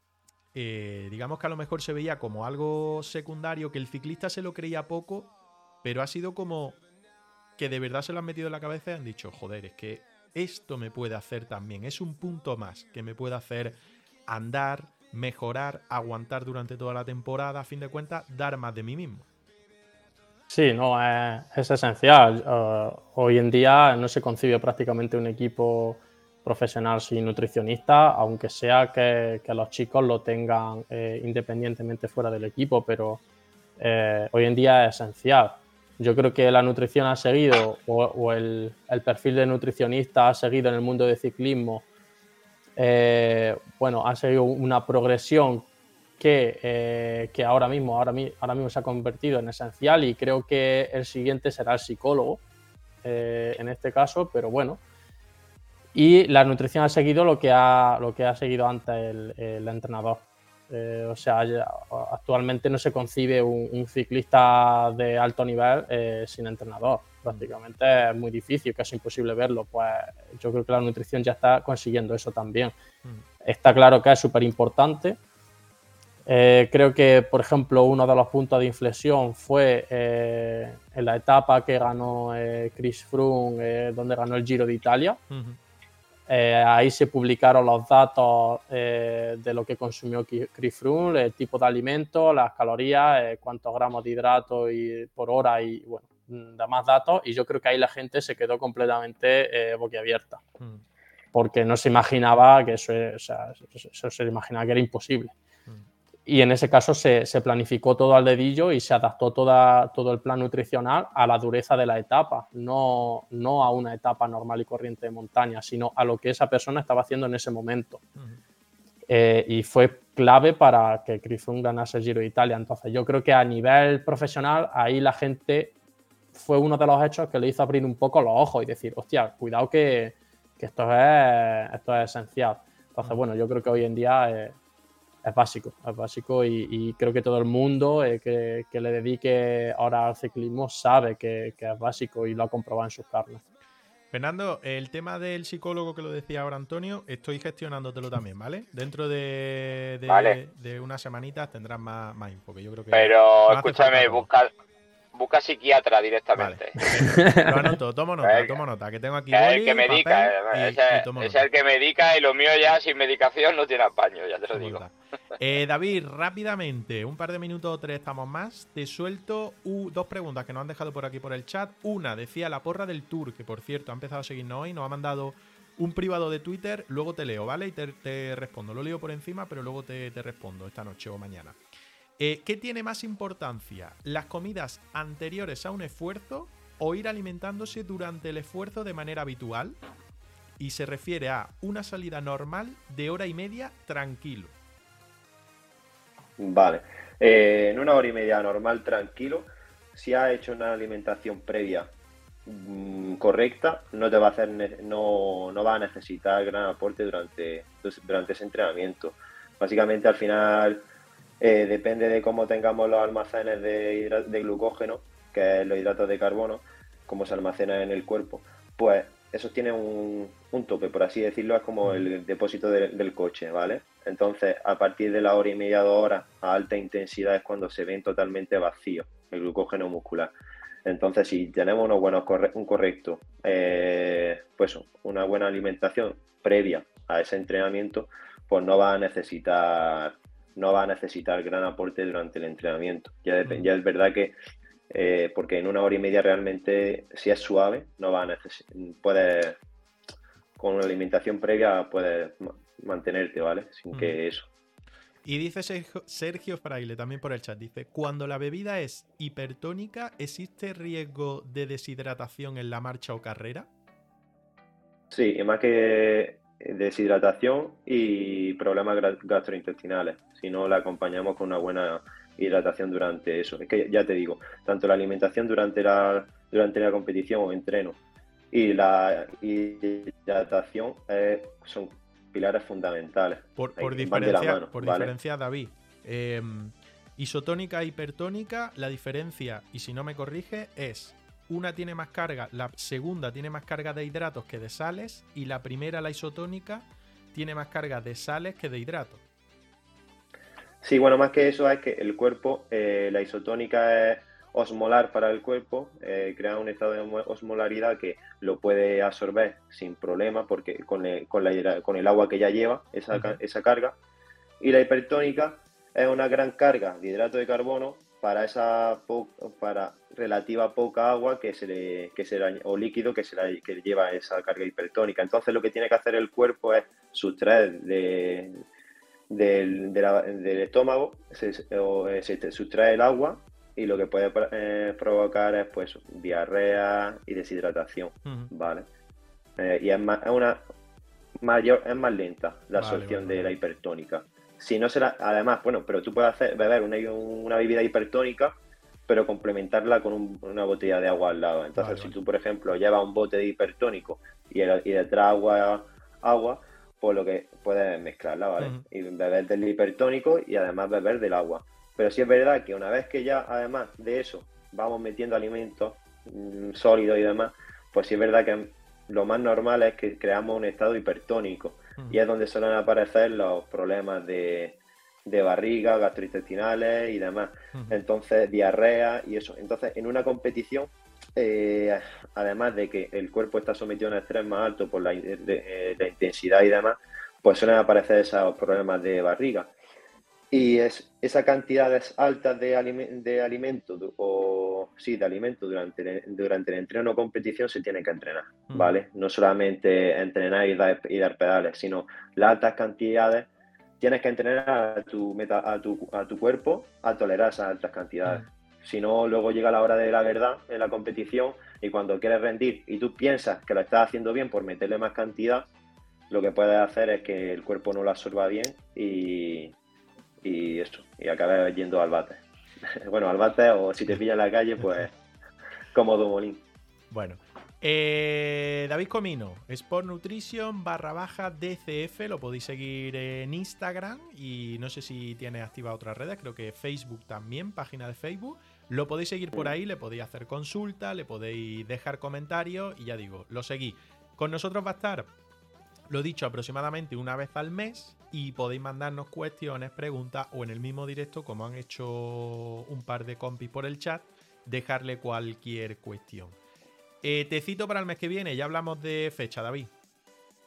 eh, digamos que a lo mejor se veía como algo secundario, que el ciclista se lo creía poco, pero ha sido como que de verdad se lo han metido en la cabeza y han dicho, joder, es que esto me puede hacer también, es un punto más que me puede hacer andar, mejorar, aguantar durante toda la temporada, a fin de cuentas, dar más de mí mismo. Sí, no, es, esencial. Uh, hoy en día no se concibe prácticamente un equipo profesional sin nutricionista, aunque sea que, los chicos lo tengan eh, independientemente fuera del equipo, pero eh, hoy en día es esencial. Yo creo que la nutrición ha seguido, o, el, perfil de nutricionista ha seguido en el mundo del ciclismo, eh, bueno, ha seguido una progresión que, que ahora, mismo, ahora, ahora mismo se ha convertido en esencial y creo que el siguiente será el psicólogo en este caso, pero bueno, y la nutrición ha seguido lo que ha, lo que ha seguido antes el, entrenador. Eh, o sea, actualmente no se concibe un, ciclista de alto nivel eh, sin entrenador. Prácticamente es muy difícil, casi imposible verlo. Pues yo creo que la nutrición ya está consiguiendo eso también. Mm. Está claro que es súper importante. Eh, creo que, por ejemplo, uno de los puntos de inflexión fue en la etapa que ganó Chris Froome, donde ganó el Giro de Italia. Eh, ahí se publicaron los datos eh, de lo que consumió Chris Froome, el tipo de alimento, las calorías, eh, cuántos gramos de hidrato y, por hora y bueno, demás datos. Y yo creo que ahí la gente se quedó completamente boquiabierta. Mm. Porque no se imaginaba que eso, o sea, eso se imaginaba que era imposible y en ese caso se, planificó todo al dedillo y se adaptó toda, todo el plan nutricional a la dureza de la etapa, no, no a una etapa normal y corriente de montaña, sino a lo que esa persona estaba haciendo en ese momento. Eh, y fue clave para que Froome ganase el Giro de Italia. Entonces yo creo que a nivel profesional ahí la gente fue uno de los hechos que le hizo abrir un poco los ojos y decir, hostia, cuidado que, esto, es, esto es esencial. Entonces, bueno, yo creo que hoy en día... Eh, es básico, es básico y, creo que todo el mundo eh, que, le dedique ahora al ciclismo sabe que, es básico y lo ha comprobado en sus carnes. Fernando, el tema del psicólogo que lo decía ahora Antonio, estoy gestionándotelo también, ¿vale? Dentro de, de, unas semanitas tendrás más, más info, yo creo que... Pero escúchame, busca, busca psiquiatra directamente. Lo anoto, tomo nota, tomo nota, que tengo aquí. Es el que medica, eh, es, el que medica y lo mío ya sin medicación no tiene apaño, ya te lo digo. Eh, David, rápidamente, un par de minutos o tres estamos más. Te suelto dos preguntas que nos han dejado por aquí por el chat. Una, decía la porra del tour, que por cierto ha empezado a seguirnos hoy, nos ha mandado un privado de Twitter, luego te leo, ¿vale? Y te, respondo. Lo leo por encima, pero luego te, te respondo esta noche o mañana. Eh, ¿Qué tiene más importancia? ¿Las comidas anteriores a un esfuerzo o ir alimentándose durante el esfuerzo de manera habitual? Y se refiere a una salida normal de hora y media tranquilo. Vale. Eh, en una hora y media normal tranquilo, si has hecho una alimentación previa mm, correcta, no te va a hacer no, no va a necesitar gran aporte durante, durante ese entrenamiento. Básicamente al final eh, depende de cómo tengamos los almacenes de, glucógeno, que es los hidratos de carbono, cómo se almacena en el cuerpo, pues eso tiene un, tope, por así decirlo, es como el depósito del coche, ¿vale? Entonces, a partir de la hora y media, dos horas, a alta intensidad es cuando se ven totalmente vacíos el glucógeno muscular. Entonces, si tenemos unos buenos, un correcto, eh, pues una buena alimentación previa a ese entrenamiento, pues no va a necesitar no va a necesitar gran aporte durante el entrenamiento. Ya, ya es verdad que, eh, porque en una hora y media realmente, si es suave, no va a necesitar, puedes, con una alimentación previa, puedes mantenerte, ¿vale? Sin que eso. Y dice Sergio Fraile también por el chat, dice, cuando la bebida es hipertónica, ¿existe riesgo de deshidratación en la marcha o carrera? Sí, y más que deshidratación y problemas gastrointestinales si no la acompañamos con una buena hidratación durante eso. Es que ya te digo, tanto la alimentación durante la, durante la competición o entreno y la hidratación eh, son pilares fundamentales. Por, por diferencia, por diferencia, David, eh, isotónica, hipertónica, la diferencia, y si no me corrige, es una tiene más carga, la segunda tiene más carga de hidratos que de sales, y la primera, la isotónica, tiene más carga de sales que de hidratos. Sí, bueno, más que eso es que el cuerpo, eh, la isotónica es osmolar para el cuerpo, eh, crea un estado de osmolaridad que lo puede absorber sin problema porque con el, con con el agua que ya lleva esa, esa, carga. Y la hipertónica es una gran carga de hidrato de carbono para esa para relativa poca agua que se le, que se o líquido que se que lleva esa carga hipertónica. Entonces lo que tiene que hacer el cuerpo es sustraer de del, del estómago, se, eh, se, sustrae el agua y lo que puede eh, provocar es pues diarrea y deshidratación, ¿vale? Eh, y es, más, es una mayor, es más lenta la absorción de la hipertónica. Si no será, además, bueno, pero tú puedes hacer, beber una, una bebida hipertónica, pero complementarla con una botella de agua al lado. Entonces, si tú, por ejemplo, llevas un bote de hipertónico y, y detrás agua, agua, pues lo que puedes mezclarla, ¿vale? Y beber del hipertónico y además beber del agua. Pero sí es verdad que una vez que ya, además de eso, vamos metiendo alimentos mm, sólidos y demás, pues sí es verdad que lo más normal es que creamos un estado hipertónico y es donde suelen aparecer los problemas de, barriga, gastrointestinales y demás. Entonces, diarrea y eso. Entonces, en una competición, eh, además de que el cuerpo está sometido a un estrés más alto por la, eh, la intensidad y demás, pues suelen aparecer esos problemas de barriga. Y es, esas cantidades altas de, de alimento o sí, de alimento durante el, durante el entreno o competición se tiene que entrenar, ¿vale? No solamente entrenar y dar, y dar, pedales, sino las altas cantidades tienes que entrenar a tu, meta, a tu, a tu cuerpo a tolerar esas altas cantidades. Si no, luego llega la hora de la verdad en la competición y cuando quieres rendir y tú piensas que lo estás haciendo bien por meterle más cantidad, lo que puedes hacer es que el cuerpo no lo absorba bien y, y eso, y acabé yendo al bate. bueno, al bate o si te pilla en la calle, pues cómodo molín. Bueno, eh, David Comino, Sport Nutrition barra baja DCF, lo podéis seguir en Instagram y no sé si tiene activa otras redes, creo que Facebook también, página de Facebook. Lo podéis seguir por ahí, le podéis hacer consulta, le podéis dejar comentarios y ya digo, lo seguí. Con nosotros va a estar lo dicho aproximadamente una vez al mes y podéis mandarnos cuestiones, preguntas o en el mismo directo, como han hecho un par de compis por el chat, dejarle cualquier cuestión. Eh, te cito para el mes que viene, ya hablamos de fecha, David.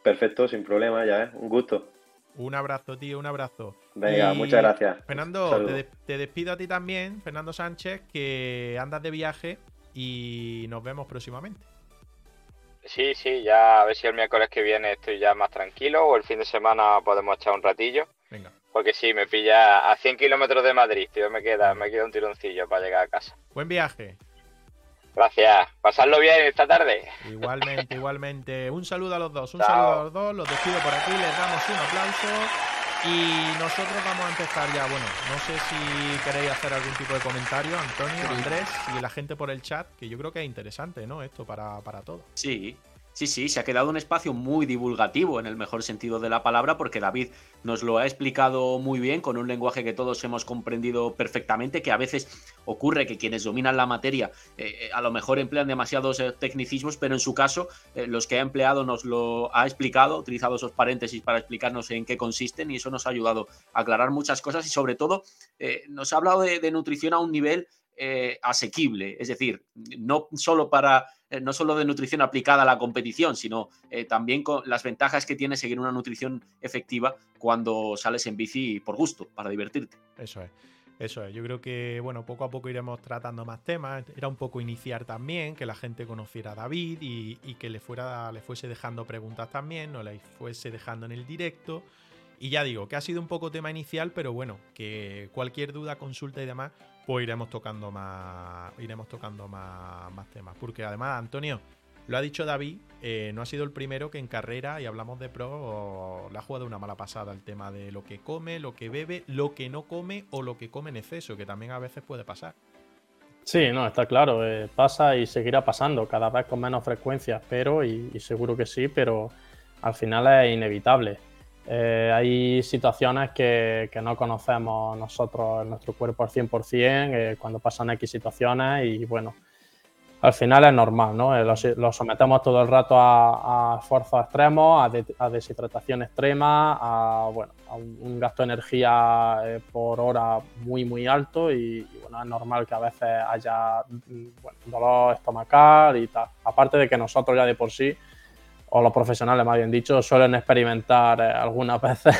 Perfecto, sin problema, ya, ¿eh? Un gusto. Un abrazo, tío, un abrazo. Venga, muchas gracias. Fernando, te, despido a ti también, Fernando Sánchez, que andas de viaje y nos vemos próximamente. Sí, sí, ya a ver si el miércoles que viene estoy ya más tranquilo o el fin de semana podemos echar un ratillo. Venga. Porque sí, me pilla a 100 kilómetros de Madrid, tío, me queda, me queda un tironcillo para llegar a casa. Buen viaje. Gracias. Pasarlo bien esta tarde. Igualmente, igualmente. Un saludo a los dos, un saludo a los dos. Los despido por aquí, les damos un aplauso. Y nosotros vamos a empezar ya. Bueno, no sé si queréis hacer algún tipo de comentario, Antonio, Andrés y la gente por el chat, que yo creo que es interesante, ¿no? Esto para, para todos. Sí, Sí, sí, se ha quedado un espacio muy divulgativo en el mejor sentido de la palabra porque David nos lo ha explicado muy bien con un lenguaje que todos hemos comprendido perfectamente, que a veces ocurre que quienes dominan la materia eh, eh, a lo mejor emplean demasiados eh, tecnicismos, pero en su caso los que ha empleado nos lo ha explicado, ha utilizado esos paréntesis para explicarnos en qué consisten y eso nos ha ayudado a aclarar muchas cosas y sobre todo nos ha hablado de nutrición a un nivel eh, asequible, es decir, no solo para eh, no solo de nutrición aplicada a la competición, sino eh, también con las ventajas que tiene seguir una nutrición efectiva cuando sales en bici por gusto, para divertirte. Eso es. Eso es, yo creo que bueno, poco a poco iremos tratando más temas. Era un poco iniciar también, que la gente conociera a David y, y que le fuera, le fuese dejando preguntas también, no le fuese dejando en el directo. Y ya digo, que ha sido un poco tema inicial, pero bueno, que cualquier duda, consulta y demás, pues iremos tocando más, iremos tocando más, temas. Porque además, Antonio, lo ha dicho David, eh, no ha sido el primero que en carrera, y hablamos de pro, le ha jugado una mala pasada el tema de lo que come, lo que bebe, lo que no come o lo que come en exceso, que también a veces puede pasar. Sí, no, está claro, eh, pasa y seguirá pasando, cada vez con menos frecuencia, pero, y seguro que sí, pero al final es inevitable. Eh, hay situaciones que, no conocemos nosotros en nuestro cuerpo al 100% eh, cuando pasan X situaciones y bueno, al final es normal, ¿no? Eh, lo, sometemos todo el rato a, esfuerzos extremos, a, deshidratación extrema, a, bueno, a un, gasto de energía por hora muy, muy alto y, bueno, es normal que a veces haya mm, dolor estomacal y tal. Aparte de que nosotros ya de por sí o los profesionales más bien dicho, suelen experimentar eh, algunas veces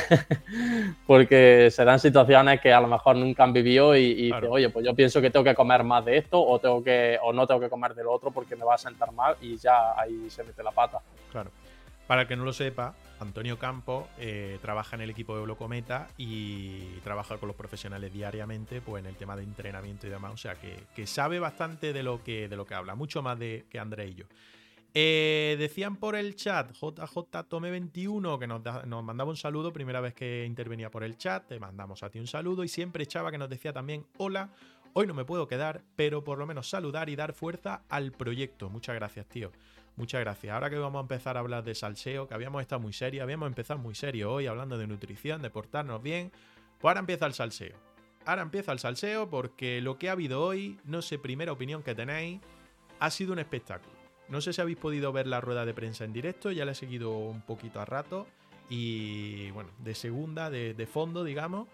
porque se dan situaciones que a lo mejor nunca han vivido y, y oye, pues yo pienso que tengo que comer más de esto o, tengo que, o no tengo que comer de lo otro porque me va a sentar mal y ya ahí se mete la pata. Claro. Para el que no lo sepa, Antonio Campo eh, trabaja en el equipo de Eurocometa y trabaja con los profesionales diariamente pues, en el tema de entrenamiento y demás. O sea que, que sabe bastante de lo que, de lo que habla, mucho más de que André y yo. Eh, decían por el chat, JJ Tome 21, que nos, mandaba un saludo, primera vez que intervenía por el chat, te mandamos a ti un saludo y siempre Chava que nos decía también, hola, hoy no me puedo quedar, pero por lo menos saludar y dar fuerza al proyecto. Muchas gracias, tío. Muchas gracias. Ahora que vamos a empezar a hablar de salseo, que habíamos estado muy serio, habíamos empezado muy serio hoy hablando de nutrición, de portarnos bien, pues ahora empieza el salseo. Ahora empieza el salseo porque lo que ha habido hoy, no sé, primera opinión que tenéis, ha sido un espectáculo. No sé si habéis podido ver la rueda de prensa en directo, ya la he seguido un poquito a rato. Y bueno, de segunda, de, fondo, digamos.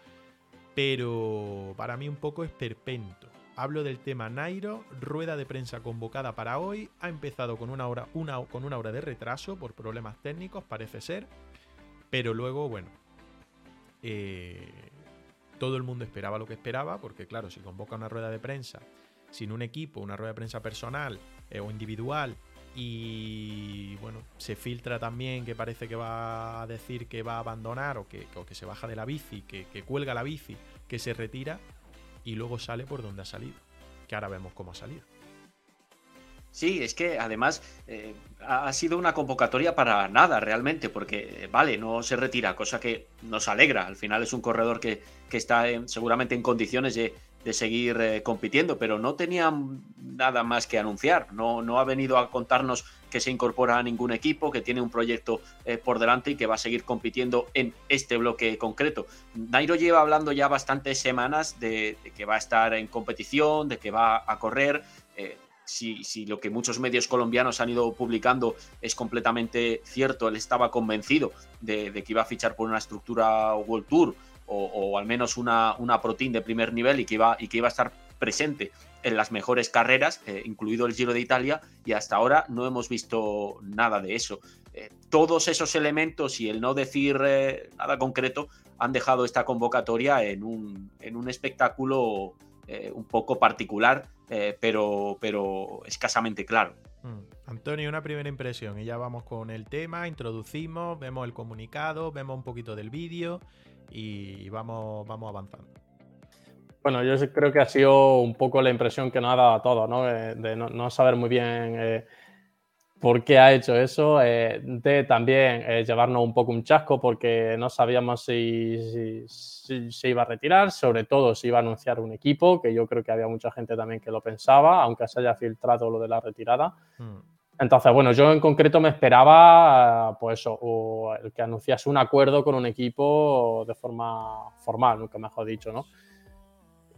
Pero para mí un poco esperpento. Hablo del tema Nairo, rueda de prensa convocada para hoy. Ha empezado con una hora, una, con una hora de retraso por problemas técnicos, parece ser. Pero luego, bueno, eh, todo el mundo esperaba lo que esperaba, porque claro, si convoca una rueda de prensa sin un equipo, una rueda de prensa personal eh, o individual, y bueno, se filtra también que parece que va a decir que va a abandonar o que, que se baja de la bici, que, cuelga la bici, que se retira y luego sale por donde ha salido. Que ahora vemos cómo ha salido. Sí, es que además eh, ha sido una convocatoria para nada realmente, porque vale, no se retira, cosa que nos alegra. Al final es un corredor que, está seguramente en condiciones de, de seguir eh, compitiendo, pero no tenía nada más que anunciar. No, no ha venido a contarnos que se incorpora a ningún equipo, que tiene un proyecto eh, por delante y que va a seguir compitiendo en este bloque concreto. Nairo lleva hablando ya bastantes semanas de, que va a estar en competición, de que va a correr. Eh, si, si, lo que muchos medios colombianos han ido publicando es completamente cierto, él estaba convencido de, de que iba a fichar por una estructura World Tour o, al menos una, una protein de primer nivel y que, iba, y que iba a estar presente en las mejores carreras, eh, incluido el Giro de Italia, y hasta ahora no hemos visto nada de eso. Eh, todos esos elementos y el no decir eh, nada concreto han dejado esta convocatoria en un, en un espectáculo un poco particular, pero, pero escasamente claro. Mm. Antonio, una primera impresión y ya vamos con el tema, introducimos, vemos el comunicado, vemos un poquito del vídeo y vamos, vamos avanzando. Bueno, yo creo que ha sido un poco la impresión que nos ha dado a todos, ¿no? Eh, de no, saber muy bien eh, por qué ha hecho eso, eh, de también llevarnos un poco un chasco porque no sabíamos si, se iba a retirar, sobre todo si iba a anunciar un equipo, que yo creo que había mucha gente también que lo pensaba, aunque se haya filtrado lo de la retirada. Hmm. Entonces, bueno, yo en concreto me esperaba, pues o el que anunciase un acuerdo con un equipo de forma formal, nunca mejor dicho, ¿no?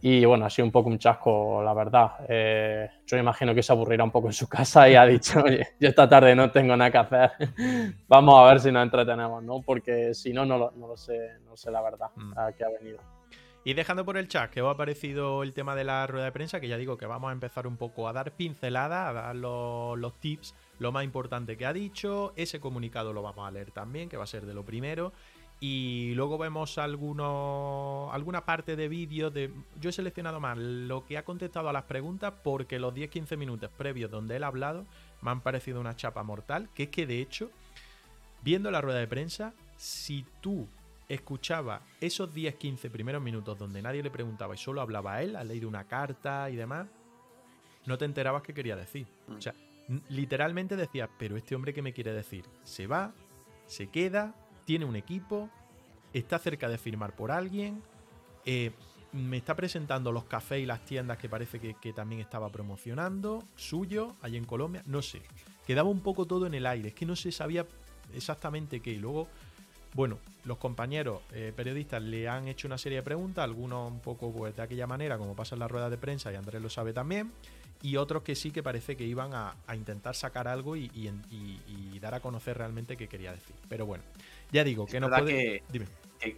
Y bueno, ha sido un poco un chasco, la verdad. Eh, yo imagino que se aburrirá un poco en su casa y ha dicho, oye, yo esta tarde no tengo nada que hacer, vamos a ver si nos entretenemos, ¿no? Porque si no, no lo, no lo sé, no sé la verdad mm. a qué ha venido. Y dejando por el chat que os ha parecido el tema de la rueda de prensa, que ya digo que vamos a empezar un poco a dar pinceladas, a dar los, tips, lo más importante que ha dicho. Ese comunicado lo vamos a leer también, que va a ser de lo primero. Y luego vemos algunos, alguna parte de vídeo de... Yo he seleccionado más lo que ha contestado a las preguntas porque los 10-15 minutos previos donde él ha hablado me han parecido una chapa mortal. Que es que de hecho, viendo la rueda de prensa, si tú escuchaba esos 10-15 primeros minutos donde nadie le preguntaba y solo hablaba a él, ha leído una carta y demás, no te enterabas qué quería decir. O sea, literalmente decías, pero este hombre qué me quiere decir? Se va, se queda, tiene un equipo, está cerca de firmar por alguien, eh, me está presentando los cafés y las tiendas que parece que, que, también estaba promocionando, suyo, allí en Colombia, no sé. Quedaba un poco todo en el aire, es que no se sabía exactamente qué. Y luego bueno, los compañeros eh, periodistas le han hecho una serie de preguntas, algunos un poco pues, de aquella manera, como pasa en la rueda de prensa, y Andrés lo sabe también, y otros que sí que parece que iban a, intentar sacar algo y, dar a conocer realmente qué quería decir. Pero bueno, ya digo, que no puede... Dime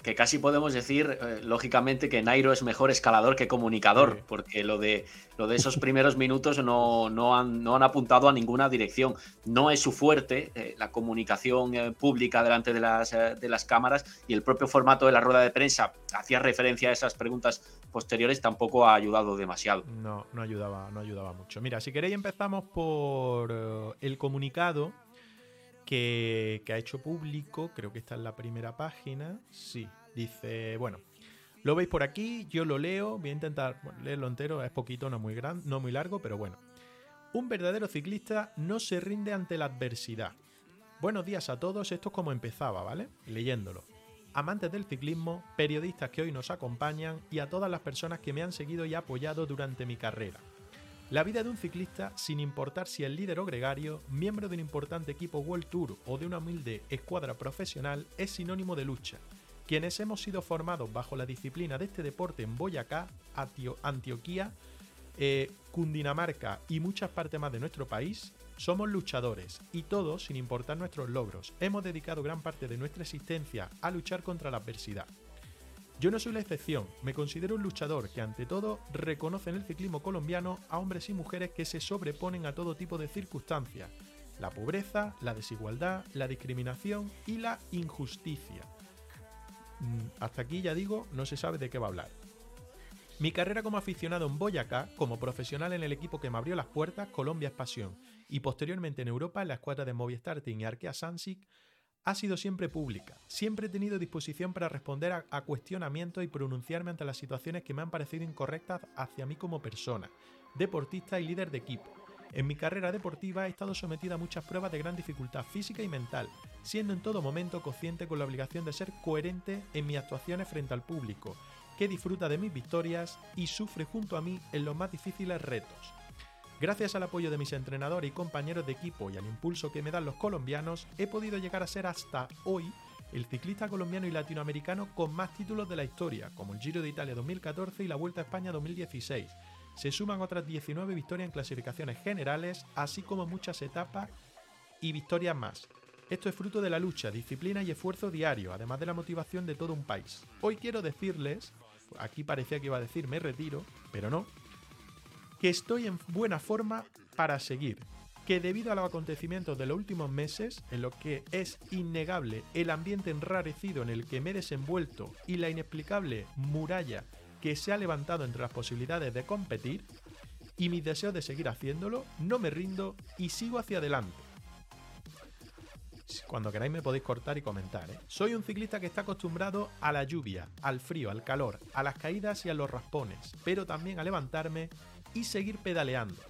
que, casi podemos decir, eh, lógicamente, que Nairo es mejor escalador que comunicador, porque lo de, lo de esos primeros minutos no, no, han, no han apuntado a ninguna dirección. No es su fuerte eh, la comunicación eh, pública delante de las, de las cámaras y el propio formato de la rueda de prensa hacía referencia a esas preguntas posteriores, tampoco ha ayudado demasiado. No, no ayudaba, no ayudaba mucho. Mira, si queréis empezamos por el comunicado que, ha hecho público, creo que está en la primera página, sí, dice, bueno, lo veis por aquí, yo lo leo, voy a intentar leerlo entero, es poquito, no muy, gran, no muy largo, pero bueno. Un verdadero ciclista no se rinde ante la adversidad. Buenos días a todos, esto es como empezaba, ¿vale? Leyéndolo. Amantes del ciclismo, periodistas que hoy nos acompañan y a todas las personas que me han seguido y apoyado durante mi carrera. La vida de un ciclista, sin importar si es líder o gregario, miembro de un importante equipo World Tour o de una humilde escuadra profesional, es sinónimo de lucha. Quienes hemos sido formados bajo la disciplina de este deporte en Boyacá, Antioquía, eh, Cundinamarca y muchas partes más de nuestro país, somos luchadores y todos, sin importar nuestros logros, hemos dedicado gran parte de nuestra existencia a luchar contra la adversidad. Yo no soy la excepción, me considero un luchador que ante todo reconoce en el ciclismo colombiano a hombres y mujeres que se sobreponen a todo tipo de circunstancias, la pobreza, la desigualdad, la discriminación y la injusticia. Mm, hasta aquí ya digo, no se sabe de qué va a hablar. Mi carrera como aficionado en Boyacá, como profesional en el equipo que me abrió las puertas, Colombia es Pasión, y posteriormente en Europa en la escuadra de Movistar Team y Arkea Sansic, ha sido siempre pública. Siempre he tenido disposición para responder a, cuestionamientos y pronunciarme ante las situaciones que me han parecido incorrectas hacia mí como persona, deportista y líder de equipo. En mi carrera deportiva he estado sometida a muchas pruebas de gran dificultad física y mental, siendo en todo momento consciente con la obligación de ser coherente en mis actuaciones frente al público, que disfruta de mis victorias y sufre junto a mí en los más difíciles retos. Gracias al apoyo de mis entrenadores y compañeros de equipo y al impulso que me dan los colombianos, he podido llegar a ser hasta hoy el ciclista colombiano y latinoamericano con más títulos de la historia, como el Giro de Italia 2014 y la Vuelta a España 2016. Se suman otras 19 victorias en clasificaciones generales, así como muchas etapas y victorias más. Esto es fruto de la lucha, disciplina y esfuerzo diario, además de la motivación de todo un país. Hoy quiero decirles, aquí parecía que iba a decir me retiro, pero no, que estoy en buena forma para seguir, que debido a los acontecimientos de los últimos meses, en lo que es innegable el ambiente enrarecido en el que me he desenvuelto y la inexplicable muralla que se ha levantado entre las posibilidades de competir, y mis deseos de seguir haciéndolo, no me rindo y sigo hacia adelante. Cuando queráis me podéis cortar y comentar. ¿eh? Soy un ciclista que está acostumbrado a la lluvia, al frío, al calor, a las caídas y a los raspones, pero también a levantarme y seguir pedaleando.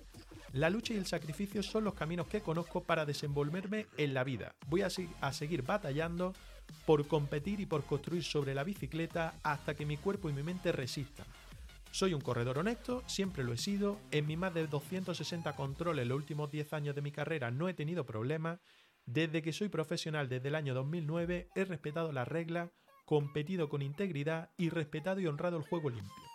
La lucha y el sacrificio son los caminos que conozco para desenvolverme en la vida. Voy a, a, seguir batallando por competir y por construir sobre la bicicleta hasta que mi cuerpo y mi mente resistan. Soy un corredor honesto, siempre lo he sido, en mis más de 260 controles en los últimos 10 años de mi carrera no he tenido problemas, desde que soy profesional desde el año 2009 he respetado las reglas, competido con integridad y respetado y honrado el juego limpio.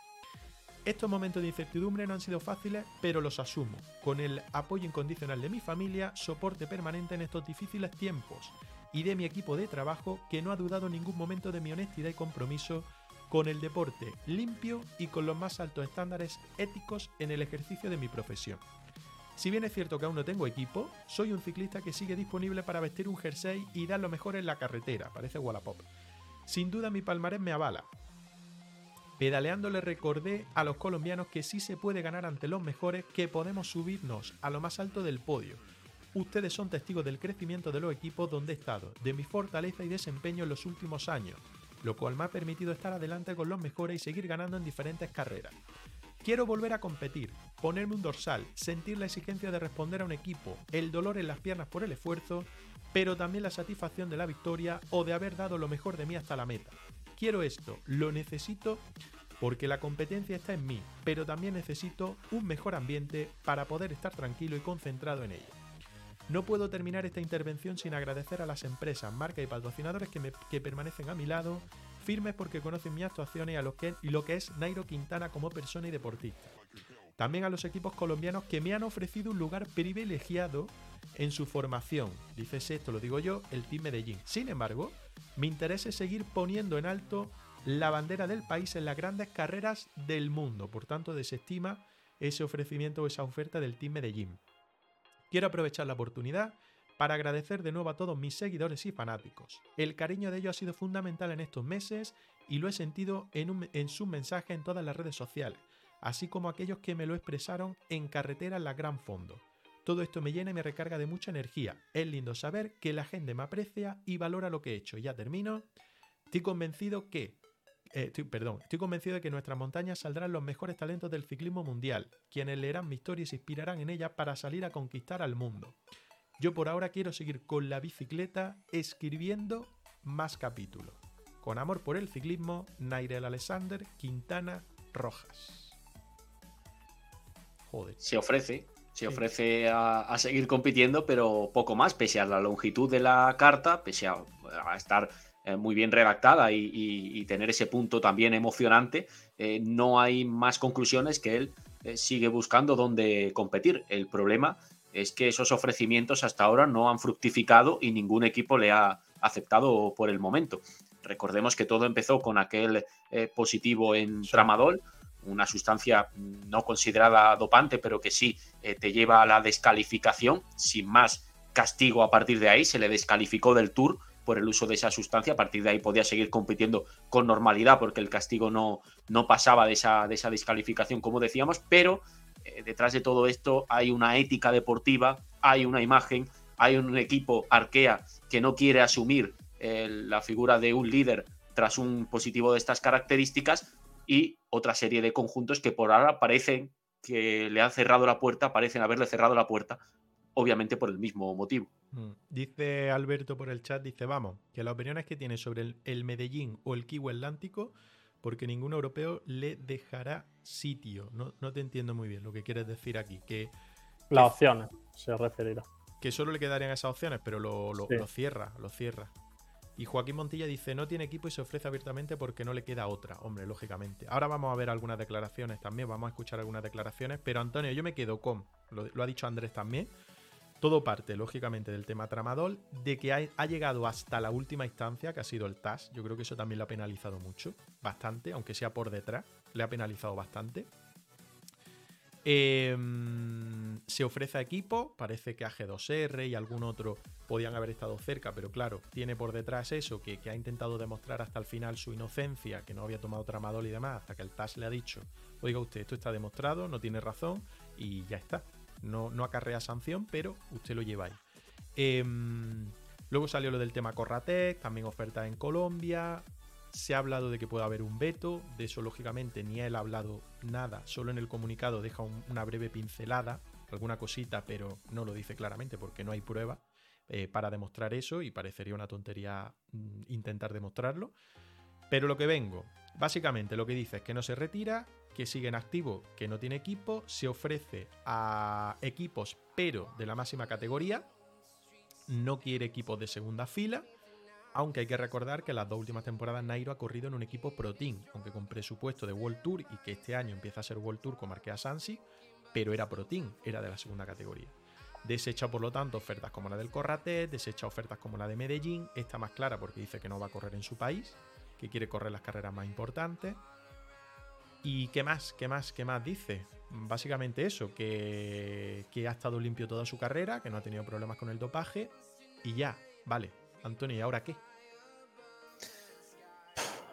Estos momentos de incertidumbre no han sido fáciles, pero los asumo, con el apoyo incondicional de mi familia, soporte permanente en estos difíciles tiempos, y de mi equipo de trabajo que no ha dudado en ningún momento de mi honestidad y compromiso con el deporte limpio y con los más altos estándares éticos en el ejercicio de mi profesión. Si bien es cierto que aún no tengo equipo, soy un ciclista que sigue disponible para vestir un jersey y dar lo mejor en la carretera, parece Wallapop. Sin duda mi palmarés me avala, Pedaleando le recordé a los colombianos que sí se puede ganar ante los mejores, que podemos subirnos a lo más alto del podio. Ustedes son testigos del crecimiento de los equipos donde he estado, de mi fortaleza y desempeño en los últimos años, lo cual me ha permitido estar adelante con los mejores y seguir ganando en diferentes carreras. Quiero volver a competir, ponerme un dorsal, sentir la exigencia de responder a un equipo, el dolor en las piernas por el esfuerzo, pero también la satisfacción de la victoria o de haber dado lo mejor de mí hasta la meta quiero esto, lo necesito porque la competencia está en mí, pero también necesito un mejor ambiente para poder estar tranquilo y concentrado en ello. No puedo terminar esta intervención sin agradecer a las empresas, marcas y patrocinadores que, permanecen a mi lado, firmes porque conocen mis actuaciones y, a lo que, y lo que es Nairo Quintana como persona y deportista. También a los equipos colombianos que me han ofrecido un lugar privilegiado en su formación. Dices esto, lo digo yo, el Team Medellín. Sin embargo, mi interés es seguir poniendo en alto la bandera del país en las grandes carreras del mundo. Por tanto, desestima ese ofrecimiento o esa oferta del Team Medellín. Quiero aprovechar la oportunidad para agradecer de nuevo a todos mis seguidores y fanáticos. El cariño de ellos ha sido fundamental en estos meses y lo he sentido en, en sus mensajes en todas las redes sociales así como aquellos que me lo expresaron en carretera en la Gran Fondo. Todo esto me llena y me recarga de mucha energía. Es lindo saber que la gente me aprecia y valora lo que he hecho. Ya termino. Estoy convencido que eh, perdón, estoy convencido de que en nuestras montañas saldrán los mejores talentos del ciclismo mundial, quienes leerán mi historia y se inspirarán en ella para salir a conquistar al mundo. Yo por ahora quiero seguir con la bicicleta escribiendo más capítulos. Con amor por el ciclismo, Nairel Alexander Quintana Rojas. Joder. Se ofrece, se ofrece a, seguir compitiendo, pero poco más, pese a la longitud de la carta, pese a, estar eh, muy bien redactada y, tener ese punto también emocionante, eh, no hay más conclusiones que él eh, sigue buscando dónde competir. El problema es que esos ofrecimientos hasta ahora no han fructificado y ningún equipo le ha aceptado por el momento. Recordemos que todo empezó con aquel positivo en tramadol, una sustancia no considerada dopante, pero que sí eh, te lleva a la descalificación, sin más castigo a partir de ahí, se le descalificó del tour por el uso de esa sustancia, a partir de ahí podía seguir compitiendo con normalidad porque el castigo no, no pasaba de esa, de esa descalificación, como decíamos, pero eh, detrás de todo esto hay una ética deportiva, hay una imagen, hay un equipo Arkea que no quiere asumir eh, la figura de un líder tras un positivo de estas características y otra serie de conjuntos que por ahora parecen que le han cerrado la puerta, parecen haberle cerrado la puerta, obviamente por el mismo motivo. Mm. Dice Alberto por el chat, dice, vamos, que las opiniones que tiene sobre el, Medellín o el Kiwi Atlántico, porque ningún europeo le dejará sitio. No, no te entiendo muy bien lo que quieres decir aquí. Que, Las opciones se referirá. Que solo le quedarían esas opciones, pero lo, lo cierra, lo cierra. Y Joaquín Montilla dice, no tiene equipo y se ofrece abiertamente porque no le queda otra. Hombre, lógicamente. Ahora vamos a ver algunas declaraciones también, vamos a escuchar algunas declaraciones. Pero Antonio, yo me quedo con, lo, ha dicho Andrés también, todo parte, lógicamente, del tema tramadol, de que ha, llegado hasta la última instancia, que ha sido el TAS. Yo creo que eso también lo ha penalizado mucho, bastante, aunque sea por detrás, le ha penalizado bastante. Em, se ofrece a equipo, parece que AG2R y algún otro podían haber estado cerca, pero claro, tiene por detrás eso, que, ha intentado demostrar hasta el final su inocencia, que no había tomado tramadol y demás, hasta que el TAS le ha dicho, oiga usted, esto está demostrado, no tiene razón y ya está. No, no acarrea sanción, pero usted lo lleva ahí. Em, luego salió lo del tema Corratec, también oferta en Colombia. Se ha hablado de que puede haber un veto, de eso lógicamente ni él ha hablado nada, solo en el comunicado deja una breve pincelada, alguna cosita, pero no lo dice claramente porque no hay prueba eh, para demostrar eso y parecería una tontería mm, intentar demostrarlo. Pero lo que vengo, básicamente lo que dice es que no se retira, que sigue en activo, que no tiene equipo, se ofrece a equipos pero de la máxima categoría, no quiere equipos de segunda fila aunque hay que recordar que las dos últimas temporadas Nairo ha corrido en un equipo Pro Team, aunque con presupuesto de World Tour y que este año empieza a ser World Tour con Marquea Sansi, pero era Pro Team, era de la segunda categoría. Desecha, por lo tanto, ofertas como la del Corratet, desecha ofertas como la de Medellín, está más clara porque dice que no va a correr en su país, que quiere correr las carreras más importantes. ¿Y qué más? ¿Qué más? ¿Qué más dice? Básicamente eso, que, que ha estado limpio toda su carrera, que no ha tenido problemas con el dopaje y ya, vale, Antonio, ¿y ahora qué?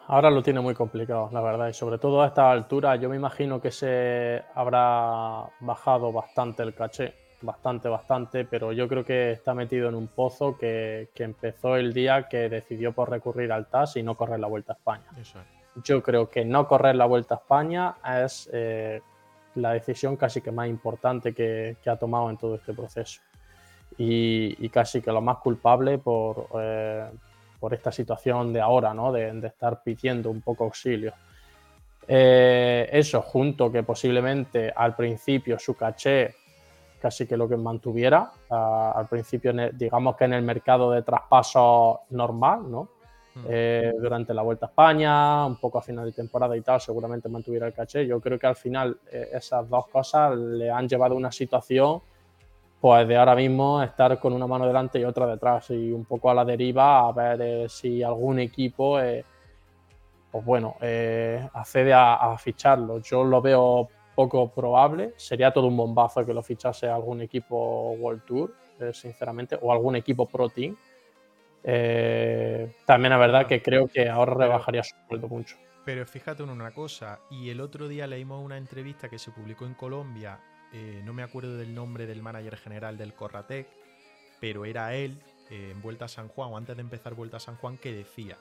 Ahora lo tiene muy complicado, la verdad, y sobre todo a esta altura yo me imagino que se habrá bajado bastante el caché, bastante, bastante, pero yo creo que está metido en un pozo que, empezó el día que decidió por recurrir al TAS y no correr la Vuelta a España. Yo creo que no correr la Vuelta a España es eh, la decisión casi que más importante que ha tomado en todo este proceso y, casi que lo más culpable por, eh, por esta situación de ahora, ¿no? de, estar pidiendo un poco auxilio. Eh, eso, junto que posiblemente al principio su caché casi que lo que mantuviera, al principio digamos que en el mercado de traspaso normal, ¿no? Mm. Eh, durante la Vuelta a España, un poco a final de temporada y tal, seguramente mantuviera el caché. Yo creo que al final esas dos cosas le han llevado a una situación pues de ahora mismo estar con una mano delante y otra detrás y un poco a la deriva a ver eh, si algún equipo, eh, pues bueno, eh, accede a, ficharlo. Yo lo veo poco probable, sería todo un bombazo que lo fichase algún equipo World Tour, sinceramente, o algún equipo Pro Team. también es verdad que creo que ahora rebajaría su sueldo mucho. Pero fíjate en una cosa, y el otro día leímos una entrevista que se publicó en Colombia eh, no me acuerdo del nombre del manager general del Corratec, pero era él eh, en Vuelta a San Juan o antes de empezar Vuelta a San Juan que decía,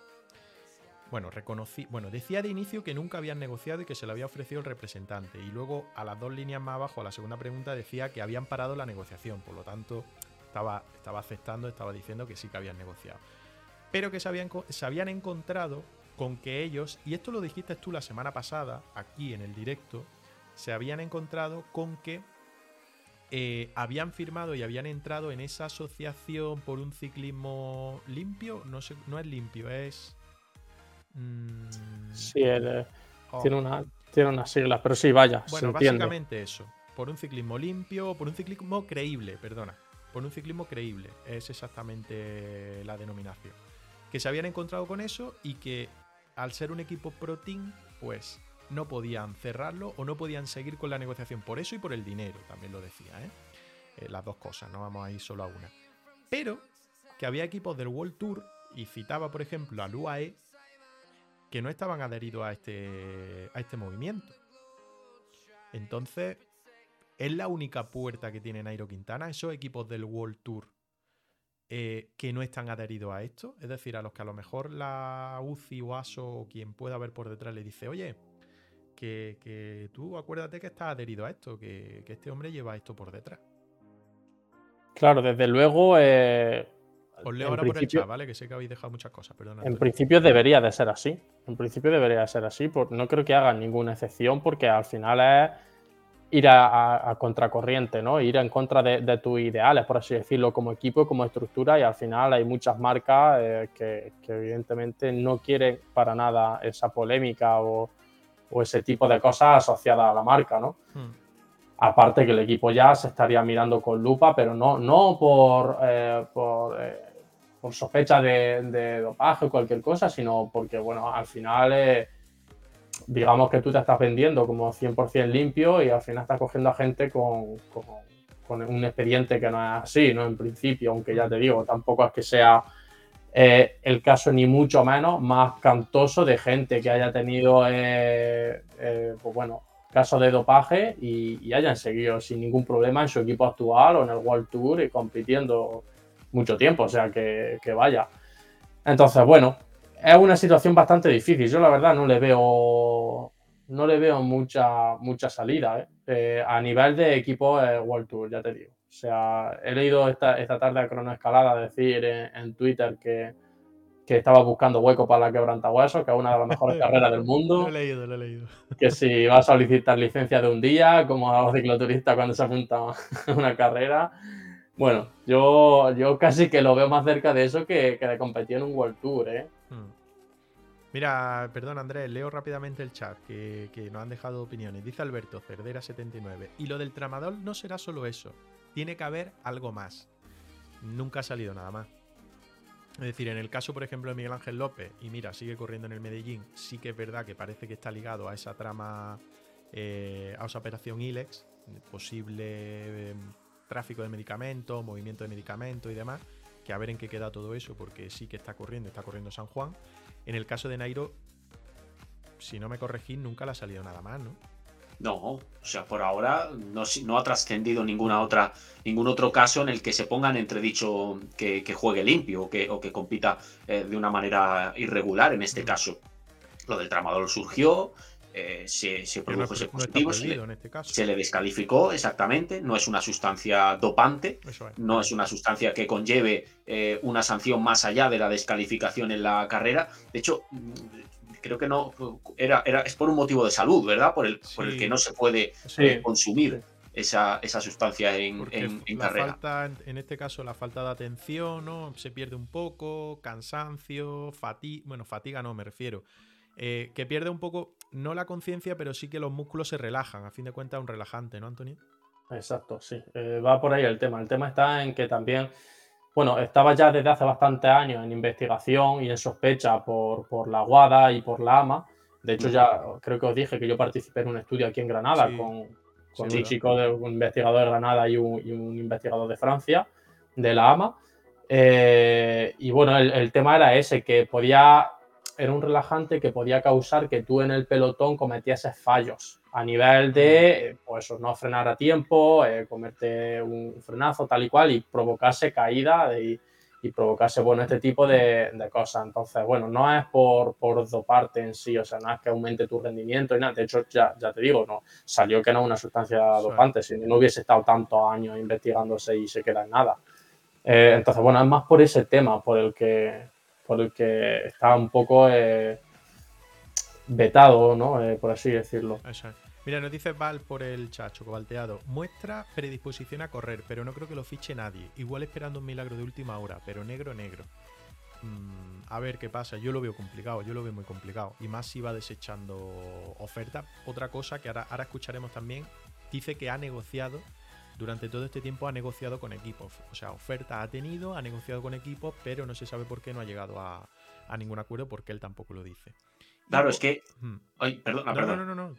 bueno, reconocí, bueno, decía de inicio que nunca habían negociado y que se le había ofrecido el representante. Y luego a las dos líneas más abajo, a la segunda pregunta, decía que habían parado la negociación. Por lo tanto, estaba, estaba aceptando, estaba diciendo que sí que habían negociado. Pero que se habían, se habían encontrado con que ellos, y esto lo dijiste tú la semana pasada, aquí en el directo, se habían encontrado con que eh, habían firmado y habían entrado en esa asociación por un ciclismo limpio. No, sé, no es limpio, es. Mm, sí, eh, oh. tiene, una, tiene unas siglas, pero sí, vaya. Bueno, básicamente eso. Por un ciclismo limpio, por un ciclismo creíble, perdona. Por un ciclismo creíble. Es exactamente la denominación. Que se habían encontrado con eso y que al ser un equipo pro team, pues no podían cerrarlo o no podían seguir con la negociación por eso y por el dinero, también lo decía, ¿eh? Eh, las dos cosas, no vamos a ir solo a una. Pero que había equipos del World Tour, y citaba por ejemplo al UAE, que no estaban adheridos a este, a este movimiento. Entonces, es la única puerta que tiene Nairo Quintana, esos equipos del World Tour eh, que no están adheridos a esto. Es decir, a los que a lo mejor la UCI o ASO o quien pueda ver por detrás le dice, oye, que, tú acuérdate que estás adherido a esto, que, este hombre lleva esto por detrás. Claro, desde luego. Eh, Os leo ahora por el chat, ¿vale? Que sé que habéis dejado muchas cosas, perdón. En principio debería de ser así. En principio debería de ser así. no creo que hagan ninguna excepción porque al final es ir a, contracorriente, ¿no? Ir en contra de, tus ideales, por así decirlo, como equipo como estructura. Y al final hay muchas marcas eh, que, evidentemente no quieren para nada esa polémica o, o ese tipo de cosas asociadas a la marca, ¿no? Hmm. Aparte que el equipo ya se estaría mirando con lupa, pero no, no por, eh, eh, por, sospecha de, dopaje o cualquier cosa, sino porque, bueno, al final, eh, digamos que tú te estás vendiendo como 100% limpio y al final estás cogiendo a gente con, con un expediente que no es así, ¿no? En principio, aunque ya te digo, tampoco es que sea eh, el caso ni mucho menos más cantoso de gente que haya tenido, eh, eh, pues bueno, casos de dopaje y, hayan seguido sin ningún problema en su equipo actual o en el World Tour y compitiendo mucho tiempo, o sea que, vaya. Entonces, bueno, es una situación bastante difícil. Yo la verdad no le veo no le veo mucha, mucha salida a nivel de equipo World Tour, ya te digo. O sea, he leído esta, esta tarde a Cronoescalada decir en, Twitter que, estaba buscando hueco para la quebrantahuesos, que es una de las mejores carreras del mundo. Lo he leído, lo he leído. Que si va a solicitar licencia de un día, como a los cicloturistas cuando se apunta a una carrera. Bueno, yo, yo casi que lo veo más cerca de eso que, de competir en un World Tour, ¿eh? Hmm. Mira, perdón Andrés, leo rápidamente el chat que, que nos han dejado opiniones. Dice Alberto Cerdera79. Y lo del tramador no será solo eso. Tiene que haber algo más. Nunca ha salido nada más. Es decir, en el caso, por ejemplo, de Miguel Ángel López, y mira, sigue corriendo en el Medellín, sí que es verdad que parece que está ligado a esa trama, eh, a esa operación ILEX, posible em, tráfico de medicamentos, movimiento de medicamentos y demás, que a ver en qué queda todo eso, porque sí que está corriendo, está corriendo San Juan. En el caso de Nairo, si no me corregís, nunca le ha salido nada más, ¿no? No, o sea, por ahora no, no ha trascendido ninguna otra, ningún otro caso en el que se pongan entredicho que, que juegue limpio o que, o que compita eh, de una manera irregular en este caso. Lo del tramador surgió, eh, se, produjo ese positivo, se, le, este se, le, descalificó exactamente, no es una sustancia dopante, no es una sustancia que conlleve eh, una sanción más allá de la descalificación en la carrera. De hecho, creo que no, era, era, es por un motivo de salud, ¿verdad? Por el, por el que no se puede eh, consumir esa, esa, sustancia en, en, carrera. Falta, en este caso, la falta de atención, ¿no? Se pierde un poco, cansancio, fatiga, bueno, fatiga no me refiero. Eh, que pierde un poco, no la conciencia, pero sí que los músculos se relajan. A fin de cuentas, un relajante, ¿no, Antonio? Exacto, sí. Eh, va por ahí el tema. El tema está en que también bueno, estaba ya desde hace bastantes años en investigación y en sospecha por, la Guada y por la AMA. De hecho, ya creo que os dije que yo participé en un estudio aquí en Granada con, un chico, de, un investigador de Granada y un, investigador de Francia, de la AMA. Eh, y bueno, el, tema era ese, que podía, era un relajante que podía causar que tú en el pelotón cometieses fallos a nivel de pues, no frenar a tiempo, eh, comerte un frenazo tal y cual y provocarse caída y, y provocarse, bueno, este tipo de, cosas. Entonces, bueno, no es por, por doparte en sí, o sea, no es que aumente tu rendimiento y nada. De hecho, ya, ya te digo, no salió que no es una sustancia dopante, si no hubiese estado tantos años investigándose y se queda en nada. Eh, entonces, bueno, es más por ese tema por el que, por el que está un poco eh, vetado, ¿no? Eh, por así decirlo. Mira, nos dice Val por el chacho, cobalteado. Muestra predisposición a correr, pero no creo que lo fiche nadie. Igual esperando un milagro de última hora, pero negro, negro. Mm, a ver qué pasa. Yo lo veo complicado, yo lo veo muy complicado. Y más si va desechando oferta. Otra cosa que ahora, ahora escucharemos también, dice que ha negociado, durante todo este tiempo ha negociado con equipos. O sea, oferta ha tenido, ha negociado con equipos, pero no se sabe por qué no ha llegado a, ningún acuerdo, porque él tampoco lo dice. Claro, es que. Ay, perdona, no, no, no, no, no.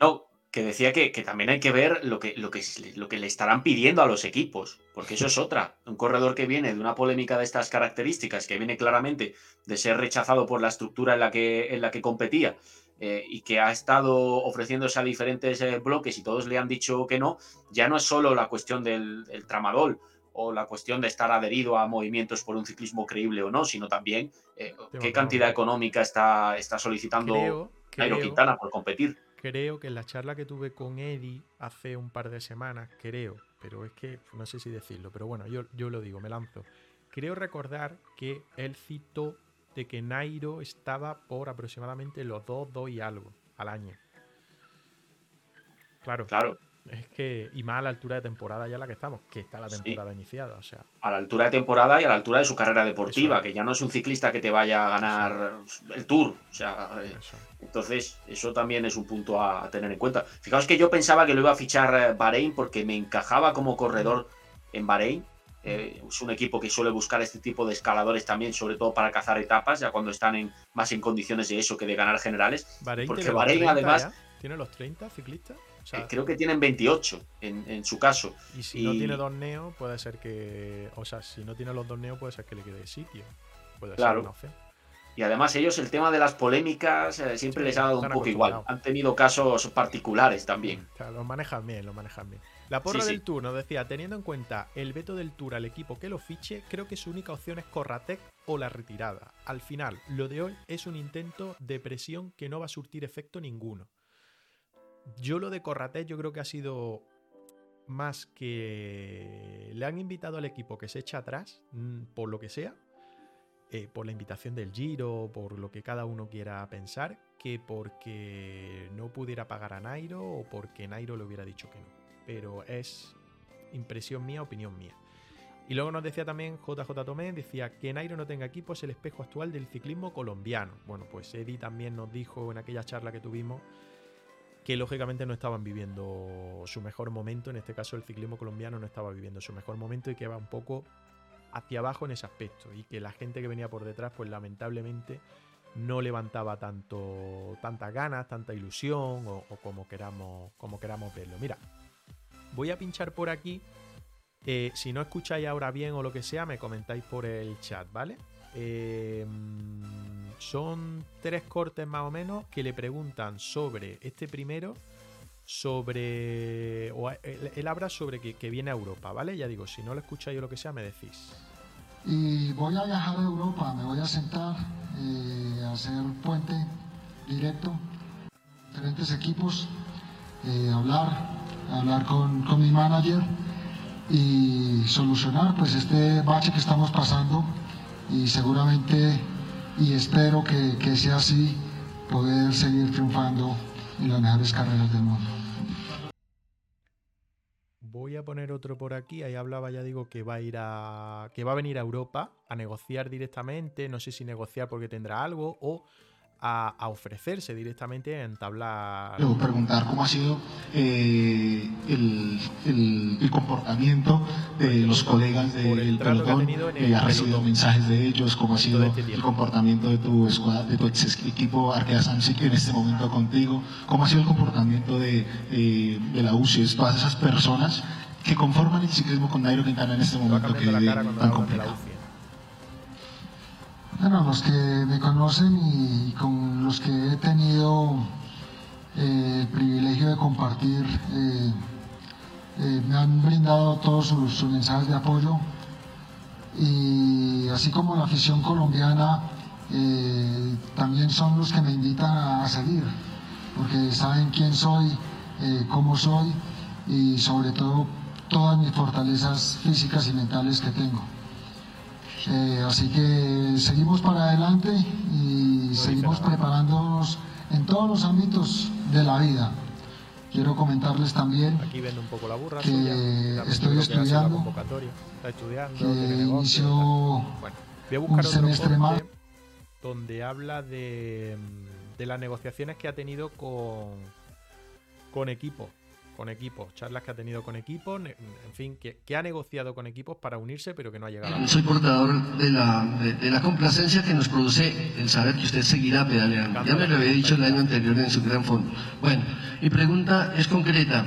No, que decía que, también hay que ver lo que, lo, que, lo que le estarán pidiendo a los equipos, porque eso es otra. Un corredor que viene de una polémica de estas características, que viene claramente de ser rechazado por la estructura en la que, en la que competía eh, y que ha estado ofreciéndose a diferentes eh, bloques y todos le han dicho que no, ya no es solo la cuestión del, tramadol o la cuestión de estar adherido a movimientos por un ciclismo creíble o no, sino también eh, qué cantidad económica está, está solicitando Nairo Quintana por competir creo que en la charla que tuve con Eddie hace un par de semanas, creo, pero es que no sé si decirlo, pero bueno, yo, yo lo digo, me lanzo. Creo recordar que él citó de que Nairo estaba por aproximadamente los 2, 2 y algo al año. Claro. Claro. Es que, y más a la altura de temporada ya la que estamos, que está la temporada iniciada, o sea. A la altura de temporada y a la altura de su carrera deportiva, que ya no es un ciclista que te vaya a ganar el Tour, o sea, eh, entonces eso también es un punto a, tener en cuenta. Fijaos que yo pensaba que lo iba a fichar eh, Bahrein porque me encajaba como corredor en Bahrein, eh, es un equipo que suele buscar este tipo de escaladores también, sobre todo para cazar etapas, ya cuando están en, más en condiciones de eso que de ganar generales. porque Bahrein además... ¿Tiene los 30 ciclistas? Eh, creo que tienen 28 en, su caso. Y si no tiene dos neo, puede ser que. O sea, si no tiene los dos neo, puede ser que le quede sitio. Puede claro. ser una opción. Y además, ellos el tema de las polémicas eh, siempre les ha dado un poco igual. Han tenido casos particulares también. O lo manejan bien, lo manejan bien. La porra del Tour nos decía, teniendo en cuenta el veto del Tour al equipo que lo fiche, creo que su única opción es Corratec o la retirada. Al final, lo de hoy es un intento de presión que no va a surtir efecto ninguno. Yo lo de Corrate yo creo que ha sido más que le han invitado al equipo que se echa atrás, mm, por lo que sea, eh, por la invitación del Giro, por lo que cada uno quiera pensar, que porque no pudiera pagar a Nairo o porque Nairo le hubiera dicho que no. Pero es impresión mía, opinión mía. Y luego nos decía también JJ Tomé, decía que Nairo no tenga equipo es el espejo actual del ciclismo colombiano. Bueno, pues Eddie también nos dijo en aquella charla que tuvimos que lógicamente no estaban viviendo su mejor momento, en este caso el ciclismo colombiano no estaba viviendo su mejor momento y que va un poco hacia abajo en ese aspecto y que la gente que venía por detrás pues lamentablemente no levantaba tanto tantas ganas, tanta ilusión o, como queramos como queramos verlo. Mira, voy a pinchar por aquí. Eh, si no escucháis ahora bien o lo que sea, me comentáis por el chat, ¿vale? Eh, son tres cortes más o menos que le preguntan sobre este primero, sobre. O él, habla sobre que, viene a Europa, ¿vale? Ya digo, si no lo escucháis o lo que sea, me decís. Y voy a viajar a Europa, me voy a sentar, eh, a hacer puente directo, diferentes equipos, eh, hablar, hablar con, con mi manager y solucionar pues este bache que estamos pasando y seguramente y espero que, que sea así, poder seguir triunfando en las mejores carreras del mundo. Voy a poner otro por aquí. Ahí hablaba, ya digo, que va a ir a. que va a venir a Europa a negociar directamente. No sé si negociar porque tendrá algo. O a, ofrecerse directamente a entablar. Debo preguntar cómo ha sido eh, el, el, comportamiento de los colegas del pelotón, eh, ¿has recibido mensajes de ellos? ¿Cómo ha sido este el comportamiento de tu, escuadra, de tu ex equipo Arkea Samsic en este momento contigo? ¿Cómo ha sido el comportamiento de, eh, de la UCI? Todas esas personas que conforman el ciclismo con Nairo Quintana en este momento que vive tan complicado. Bueno, los que me conocen y con los que he tenido eh, el privilegio de compartir, eh, eh, me han brindado todos sus, mensajes de apoyo. y así como la afición colombiana también son los que me invitan a, seguir, porque saben quién soy, cómo soy y sobre todo todas mis fortalezas físicas y mentales que tengo. Eh, así que seguimos para adelante y seguimos preparándonos en todos los ámbitos de la vida. Quiero comentarles también Aquí un poco la burra que suya. Estoy que estudiando, estudiando, que tiene negocio, inició Bueno, voy a buscar un otro semestre más. donde habla de, de las negociaciones que ha tenido con, con equipos. Con equipos, charlas que ha tenido con equipos, en fin, que, que ha negociado con equipos para unirse, pero que no ha llegado a Soy portador de la, de, de la complacencia que nos produce el saber que usted seguirá pedaleando. Ya me lo había dicho el año anterior en su gran fondo. Bueno, mi pregunta es concreta.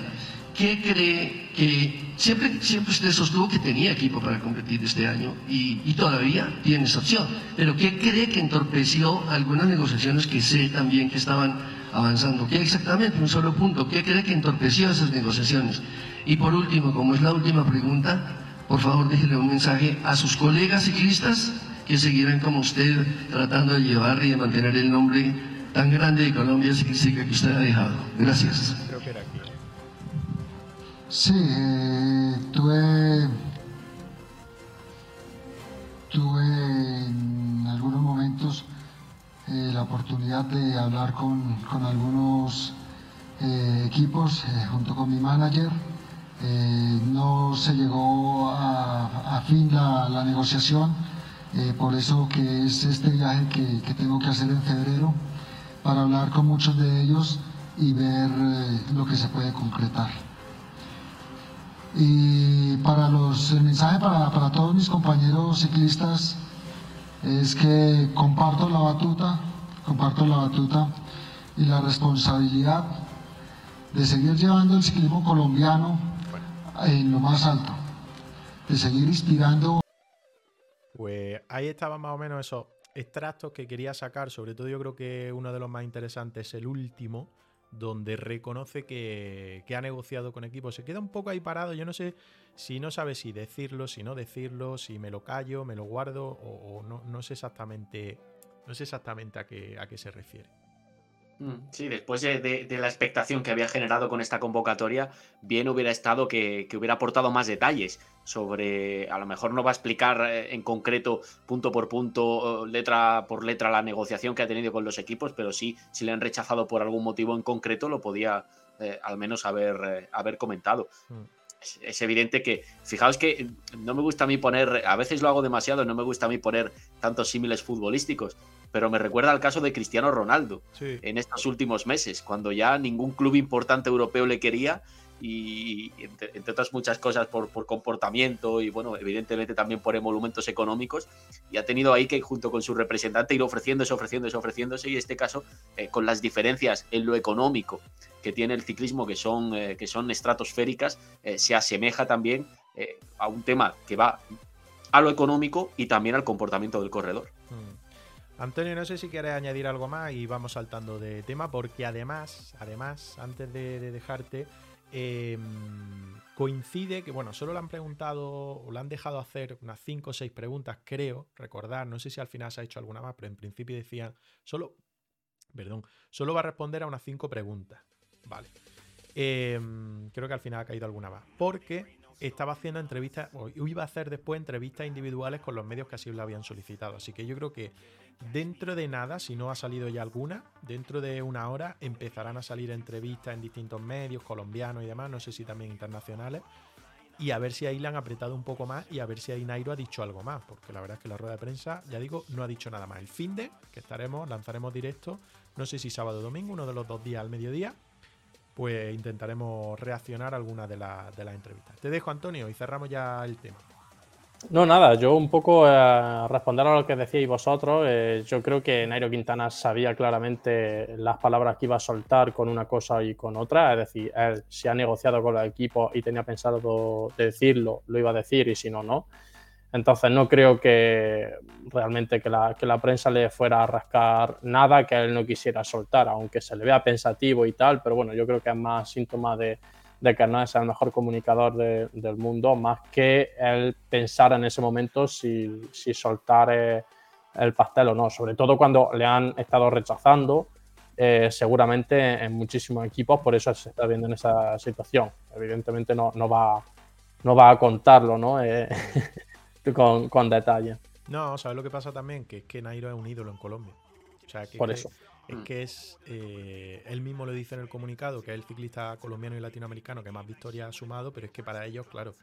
¿Qué cree que siempre, siempre usted sostuvo que tenía equipo para competir este año y, y todavía tiene esa opción? Pero ¿qué cree que entorpeció algunas negociaciones que sé también que estaban avanzando? ¿Qué exactamente? Un solo punto. ¿Qué cree que entorpeció esas negociaciones? Y por último, como es la última pregunta, por favor déjele un mensaje a sus colegas ciclistas que seguirán como usted tratando de llevar y de mantener el nombre tan grande de Colombia ciclística que usted ha dejado. Gracias. Creo que era aquí. Sí, eh, tuve, tuve en algunos momentos eh, la oportunidad de hablar con, con algunos eh, equipos eh, junto con mi manager. Eh, no se llegó a, a fin la, la negociación, eh, por eso que es este viaje que, que tengo que hacer en febrero para hablar con muchos de ellos y ver lo que se puede concretar. Y para los, el mensaje para, para todos mis compañeros ciclistas es que comparto la batuta, comparto la batuta y la responsabilidad de seguir llevando el ciclismo colombiano en lo más alto, de seguir inspirando Pues ahí estaban más o menos esos extractos que quería sacar. Sobre todo, yo creo que uno de los más interesantes es el último, donde reconoce que, que ha negociado con equipos. Se queda un poco ahí parado. Yo no sé si no sabe si decirlo, si no decirlo, si me lo callo, me lo guardo, o, o no, no sé exactamente. No sé exactamente a qué, a qué se refiere. Mm, Sí, después de, de- de la expectación que había generado con esta convocatoria, bien hubiera estado que, que hubiera aportado más detalles sobre, a lo mejor no va a explicar eh, en concreto, punto por punto, letra por letra, la negociación que ha tenido con los equipos, pero sí, si le han rechazado por algún motivo en concreto, lo podía eh, al menos haber, eh, haber comentado. Mm. Es, es evidente que, fijaos que no me gusta a mí poner, a veces lo hago demasiado, no me gusta a mí poner tantos símiles futbolísticos, pero me recuerda al caso de Cristiano Ronaldo Sí. en estos últimos meses, cuando ya ningún club importante europeo le quería y entre, entre otras muchas cosas por, por comportamiento y bueno, evidentemente también por emolumentos económicos y ha tenido ahí que junto con su representante ir ofreciéndose, ofreciéndose, ofreciéndose y este caso eh, con las diferencias en lo económico que tiene el ciclismo que son, eh, que son estratosféricas, eh, se asemeja también eh, a un tema que va a lo económico y también al comportamiento del corredor. Mm. Antonio, no sé si quieres añadir algo más y vamos saltando de tema, porque además, además, antes de dejarte, eh, coincide que, bueno, solo le han preguntado o le han dejado hacer unas 5 o 6 preguntas, creo, recordar, no sé si al final se ha hecho alguna más, pero en principio decían, solo, perdón, solo va a responder a unas 5 preguntas, vale. Eh, creo que al final ha caído alguna más, porque estaba haciendo entrevistas, o iba a hacer después entrevistas individuales con los medios que así lo habían solicitado. Así que yo creo que dentro de nada, si no ha salido ya alguna, dentro de una hora empezarán a salir entrevistas en distintos medios, colombianos y demás, no sé si también internacionales, y a ver si ahí le han apretado un poco más y a ver si ahí Nairo ha dicho algo más, porque la verdad es que la rueda de prensa, ya digo, no ha dicho nada más. El fin de, que estaremos, lanzaremos directo, no sé si sábado o domingo, uno de los dos días al mediodía, pues intentaremos reaccionar a alguna de, la- de las entrevistas. Te dejo, Antonio, y cerramos ya el tema. No, nada, yo un poco a responder a lo que decíais vosotros, eh, yo creo que Nairo Quintana sabía claramente las palabras que iba a soltar con una cosa y con otra, es decir, él si ha negociado con los equipos y tenía pensado decirlo, lo iba a decir y si no, no. Entonces no creo que realmente que la, que la prensa le fuera a rascar nada que él no quisiera soltar, aunque se le vea pensativo y tal, pero bueno, yo creo que es más síntoma de, de que no es el mejor comunicador del mundo, más que él pensar en ese momento si, si soltar eh, el pastel o no, sobre todo cuando le han estado rechazando. Eh, seguramente en muchísimos equipos, por eso se está viendo en esa situación. Evidentemente no, no, va, no va a contarlo ¿no? Eh, con, con, detalle. No, ¿sabes lo que pasa también? Que es que Nairo es un ídolo en Colombia. O sea, que por eso. Es mm. que es, eh, él mismo lo dice en el comunicado, que es el ciclista colombiano y latinoamericano que más victorias ha sumado, pero es que para ellos, claro,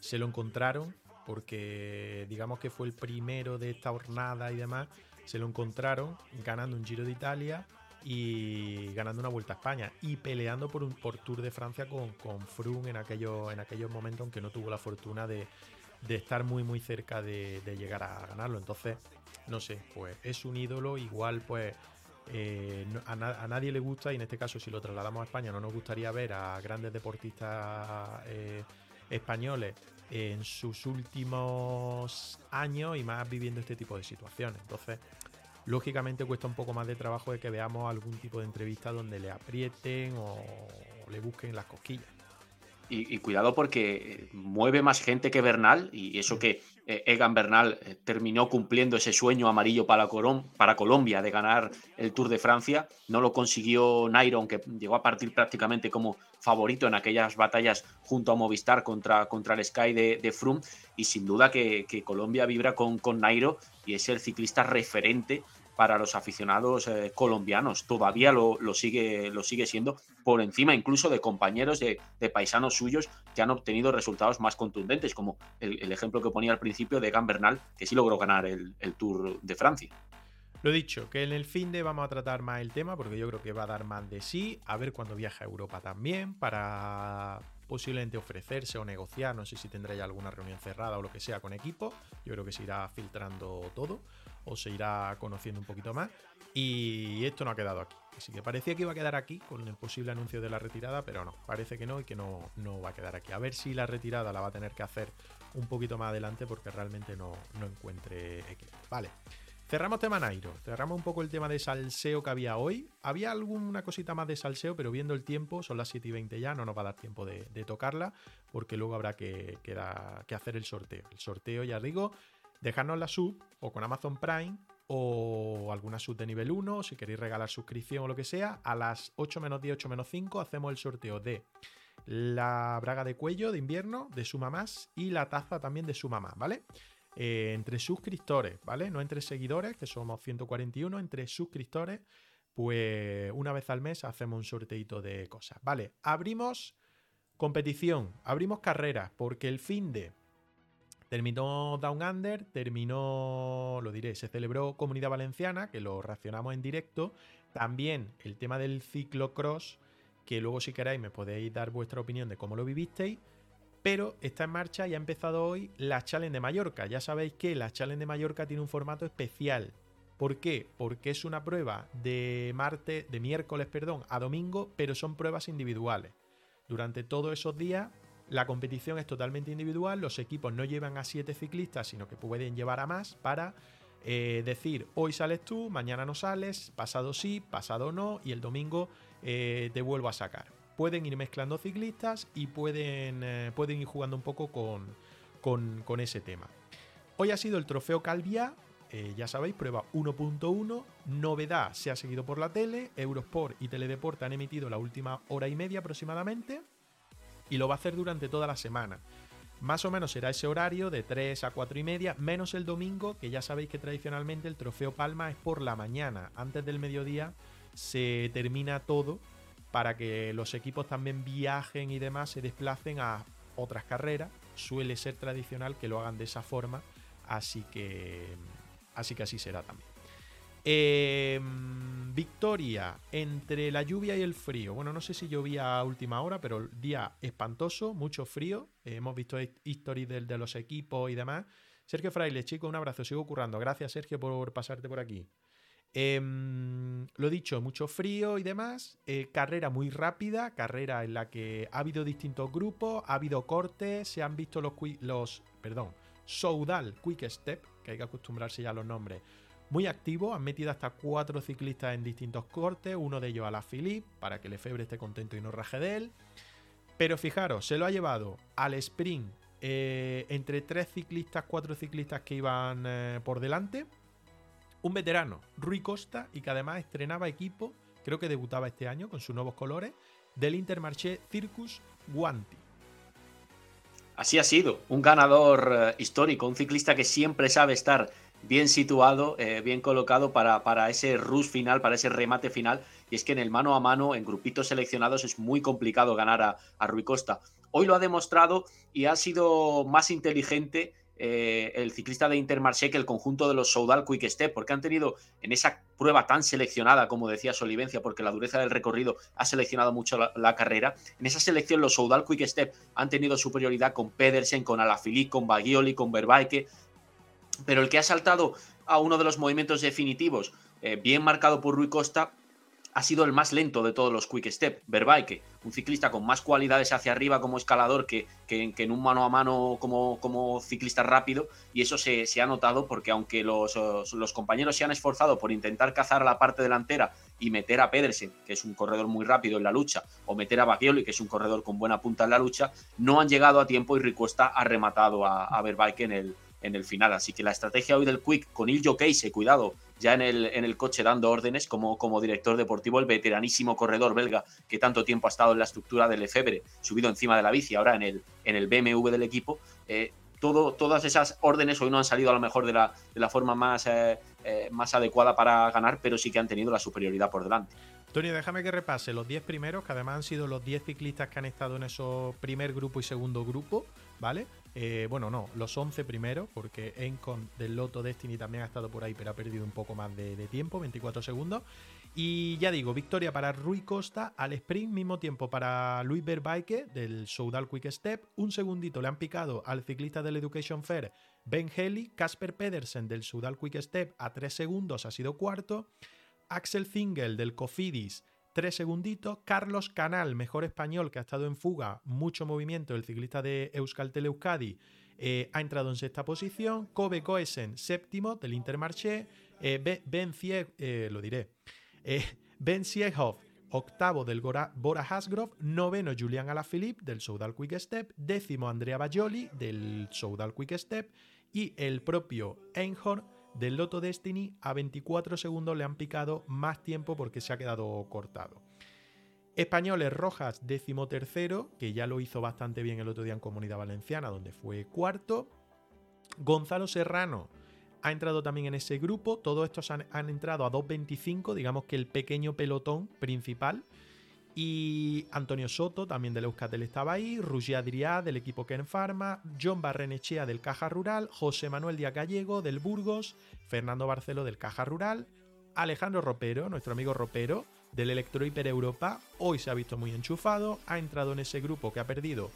se lo encontraron porque digamos que fue el primero de esta jornada y demás, se lo encontraron ganando un Giro de Italia y ganando una Vuelta a España y peleando por un por Tour de Francia con, con Froome en aquellos, en aquellos momentos, aunque no tuvo la fortuna de, estar muy muy cerca de, de, llegar a ganarlo. Entonces, no sé, pues es un ídolo, igual pues eh, a, nadie le gusta, y en este caso si lo trasladamos a España, no nos gustaría ver a grandes deportistas eh, españoles en sus últimos años y más viviendo este tipo de situaciones. Entonces, lógicamente cuesta un poco más de trabajo de que veamos algún tipo de entrevista donde le aprieten o le busquen las cosquillas. Y, cuidado porque mueve más gente que Bernal, y eso que eh, Egan Bernal eh, terminó cumpliendo ese sueño amarillo para, para, Colombia de ganar el Tour de Francia, no lo consiguió Nairo, aunque llegó a partir prácticamente como favorito en aquellas batallas junto a Movistar contra, contra el Sky de, de Froome, y sin duda que, Colombia vibra con, con Nairo y es el ciclista referente para los aficionados eh, colombianos. Todavía lo, sigue, lo sigue siendo por encima incluso de compañeros de, paisanos suyos que han obtenido resultados más contundentes, como el, ejemplo que ponía al principio de Gambernal, que sí logró ganar el, Tour de Francia. Lo dicho, que en el fin de vamos a tratar más el tema, porque yo creo que va a dar más de sí, a ver cuando viaja a Europa también, para posiblemente ofrecerse o negociar, no sé si tendrá ya alguna reunión cerrada o lo que sea con equipo, yo creo que se irá filtrando todo o se irá conociendo un poquito más. Y esto no ha quedado aquí. Así que parecía que iba a quedar aquí con el posible anuncio de la retirada, pero no, parece que no y que no, no va a quedar aquí. A ver si la retirada la va a tener que hacer un poquito más adelante porque realmente no, no encuentre equipo. Vale. Cerramos tema Nairo, cerramos un poco el tema de salseo que había hoy. Había alguna cosita más de salseo, pero viendo el tiempo, son las 7 y 20 ya, no nos va a dar tiempo de, tocarla, porque luego habrá que, que, que, hacer el sorteo. El sorteo, ya digo, dejarnos la sub o con Amazon Prime o alguna sub de nivel 1, si queréis regalar suscripción o lo que sea, a las 8 menos 10, 8 menos 5 hacemos el sorteo de la braga de cuello de invierno de Suma Más y la taza también de Suma Más, ¿vale? Eh, entre suscriptores, ¿vale? No entre seguidores, que somos 141, entre suscriptores, pues una vez al mes hacemos un sorteito de cosas, ¿vale? Abrimos competición, abrimos carreras, porque el fin de Terminó Down Under, terminó, lo diré, se celebró Comunidad Valenciana, que lo reaccionamos en directo. También el tema del ciclocross, que luego si queréis me podéis dar vuestra opinión de cómo lo vivisteis. Pero está en marcha y ha empezado hoy la Challenge de Mallorca. Ya sabéis que la Challenge de Mallorca tiene un formato especial. ¿Por qué? Porque es una prueba de martes, de miércoles, perdón, a domingo, pero son pruebas individuales. Durante todos esos días la competición es totalmente individual, los equipos no llevan a siete ciclistas, sino que pueden llevar a más para eh, decir, hoy sales tú, mañana no sales, pasado sí, pasado no, y el domingo eh, te vuelvo a sacar. Pueden ir mezclando ciclistas y pueden, eh, pueden ir jugando un poco con, con, ese tema. Hoy ha sido el trofeo Calvia, ya sabéis, prueba 1.1. Novedad, se ha seguido por la tele. Eurosport y Teledeport han emitido la última hora y media aproximadamente y lo va a hacer durante toda la semana. Más o menos será ese horario de 3 a 4 y media, menos el domingo, que ya sabéis que tradicionalmente el trofeo Palma es por la mañana. Antes del mediodía se termina todo para que los equipos también viajen y demás, se desplacen a otras carreras. Suele ser tradicional que lo hagan de esa forma, así que así que así será también. Em, victoria entre la lluvia y el frío. Bueno, no sé si llovía a última hora, pero día espantoso, mucho frío. hemos visto historias de, de, los equipos y demás. Sergio Fraile, chico, un abrazo, sigo currando. Gracias, Sergio, por pasarte por aquí. Em, lo dicho, mucho frío y demás. Eh, carrera muy rápida, carrera en la que ha habido distintos grupos, ha habido cortes, se han visto los, los perdón, Soudal Quick Step, que hay que acostumbrarse ya a los nombres muy activo, han metido hasta cuatro ciclistas en distintos cortes, uno de ellos a la Philippe, para que Lefebvre esté contento y no raje de él. Pero fijaros, se lo ha llevado al sprint eh, entre tres ciclistas, cuatro ciclistas que iban eh, por delante. Un veterano, Rui Costa, y que además estrenaba equipo, creo que debutaba este año con sus nuevos colores, del Intermarché Circus Guanti. Así ha sido, un ganador eh, histórico, un ciclista que siempre sabe estar bien situado, eh, bien colocado para, para, ese rush final, para ese remate final. Y es que en el mano a mano, en grupitos seleccionados, es muy complicado ganar a, a Rui Costa. Hoy lo ha demostrado y ha sido más inteligente eh, el ciclista de Intermarché que el conjunto de los Soudal Quick Step, porque han tenido en esa prueba tan seleccionada, como decía Solivencia, porque la dureza del recorrido ha seleccionado mucho la, carrera, en esa selección los Soudal Quick Step han tenido superioridad con Pedersen, con Alaphilippe, con Bagioli, con Verbaike, pero el que ha saltado a uno de los movimientos definitivos, eh, bien marcado por Rui Costa, ha sido el más lento de todos los Quick Step, Verbaike, un ciclista con más cualidades hacia arriba como escalador que, que, en un mano a mano como, como ciclista rápido, y eso se, ha notado porque aunque los, los, compañeros se han esforzado por intentar cazar a la parte delantera y meter a Pedersen, que es un corredor muy rápido en la lucha, o meter a Bacchioli, que es un corredor con buena punta en la lucha, no han llegado a tiempo y Ricuesta ha rematado a, a en el, en el final. Así que la estrategia hoy del Quick con Il Case, cuidado, ya en el, en el coche dando órdenes como, como director deportivo, el veteranísimo corredor belga que tanto tiempo ha estado en la estructura del Lefebvre, subido encima de la bici, ahora en el, en el BMW del equipo. Eh, todo, todas esas órdenes hoy no han salido a lo mejor de la, de la forma más, eh, eh, más adecuada para ganar, pero sí que han tenido la superioridad por delante. Tony, déjame que repase los 10 primeros, que además han sido los 10 ciclistas que han estado en esos primer grupo y segundo grupo, ¿vale? Eh, bueno, no, los 11 primeros, porque Encon del Loto Destiny también ha estado por ahí, pero ha perdido un poco más de, tiempo, 24 segundos. Y ya digo, victoria para Rui Costa al sprint, mismo tiempo para Luis Verbaike del Soudal Quick Step. Un segundito le han picado al ciclista del Education Fair Ben Heli. Casper Pedersen del Soudal Quick Step a 3 segundos ha sido cuarto. Axel Zingel del Cofidis Tres segunditos. Carlos Canal, mejor español que ha estado en fuga, mucho movimiento, el ciclista de Euskaltel Euskadi, eh, ha entrado en sexta posición. Kobe Koesen, séptimo del Intermarché. Eh, ben Cieg, eh, lo diré. ben Sieghoff, octavo del Bora Hasgrove, noveno Julian Alaphilippe del Soudal Quick Step, décimo Andrea Bajoli del Soudal Quick Step y el propio Einhorn del Loto Destiny a 24 segundos le han picado más tiempo porque se ha quedado cortado. Españoles Rojas, décimo tercero, que ya lo hizo bastante bien el otro día en Comunidad Valenciana, donde fue cuarto. Gonzalo Serrano ha entrado también en ese grupo. Todos estos han, han entrado a 2.25, digamos que el pequeño pelotón principal. Y Antonio Soto, también del Euskatel, estaba ahí. Rugia Adrià, del equipo Ken Pharma. John Barrenechea, del Caja Rural. José Manuel Díaz Gallego, del Burgos. Fernando Barcelo, del Caja Rural. Alejandro Ropero, nuestro amigo Ropero, del Electro Hiper Europa. Hoy se ha visto muy enchufado. Ha entrado en ese grupo que ha perdido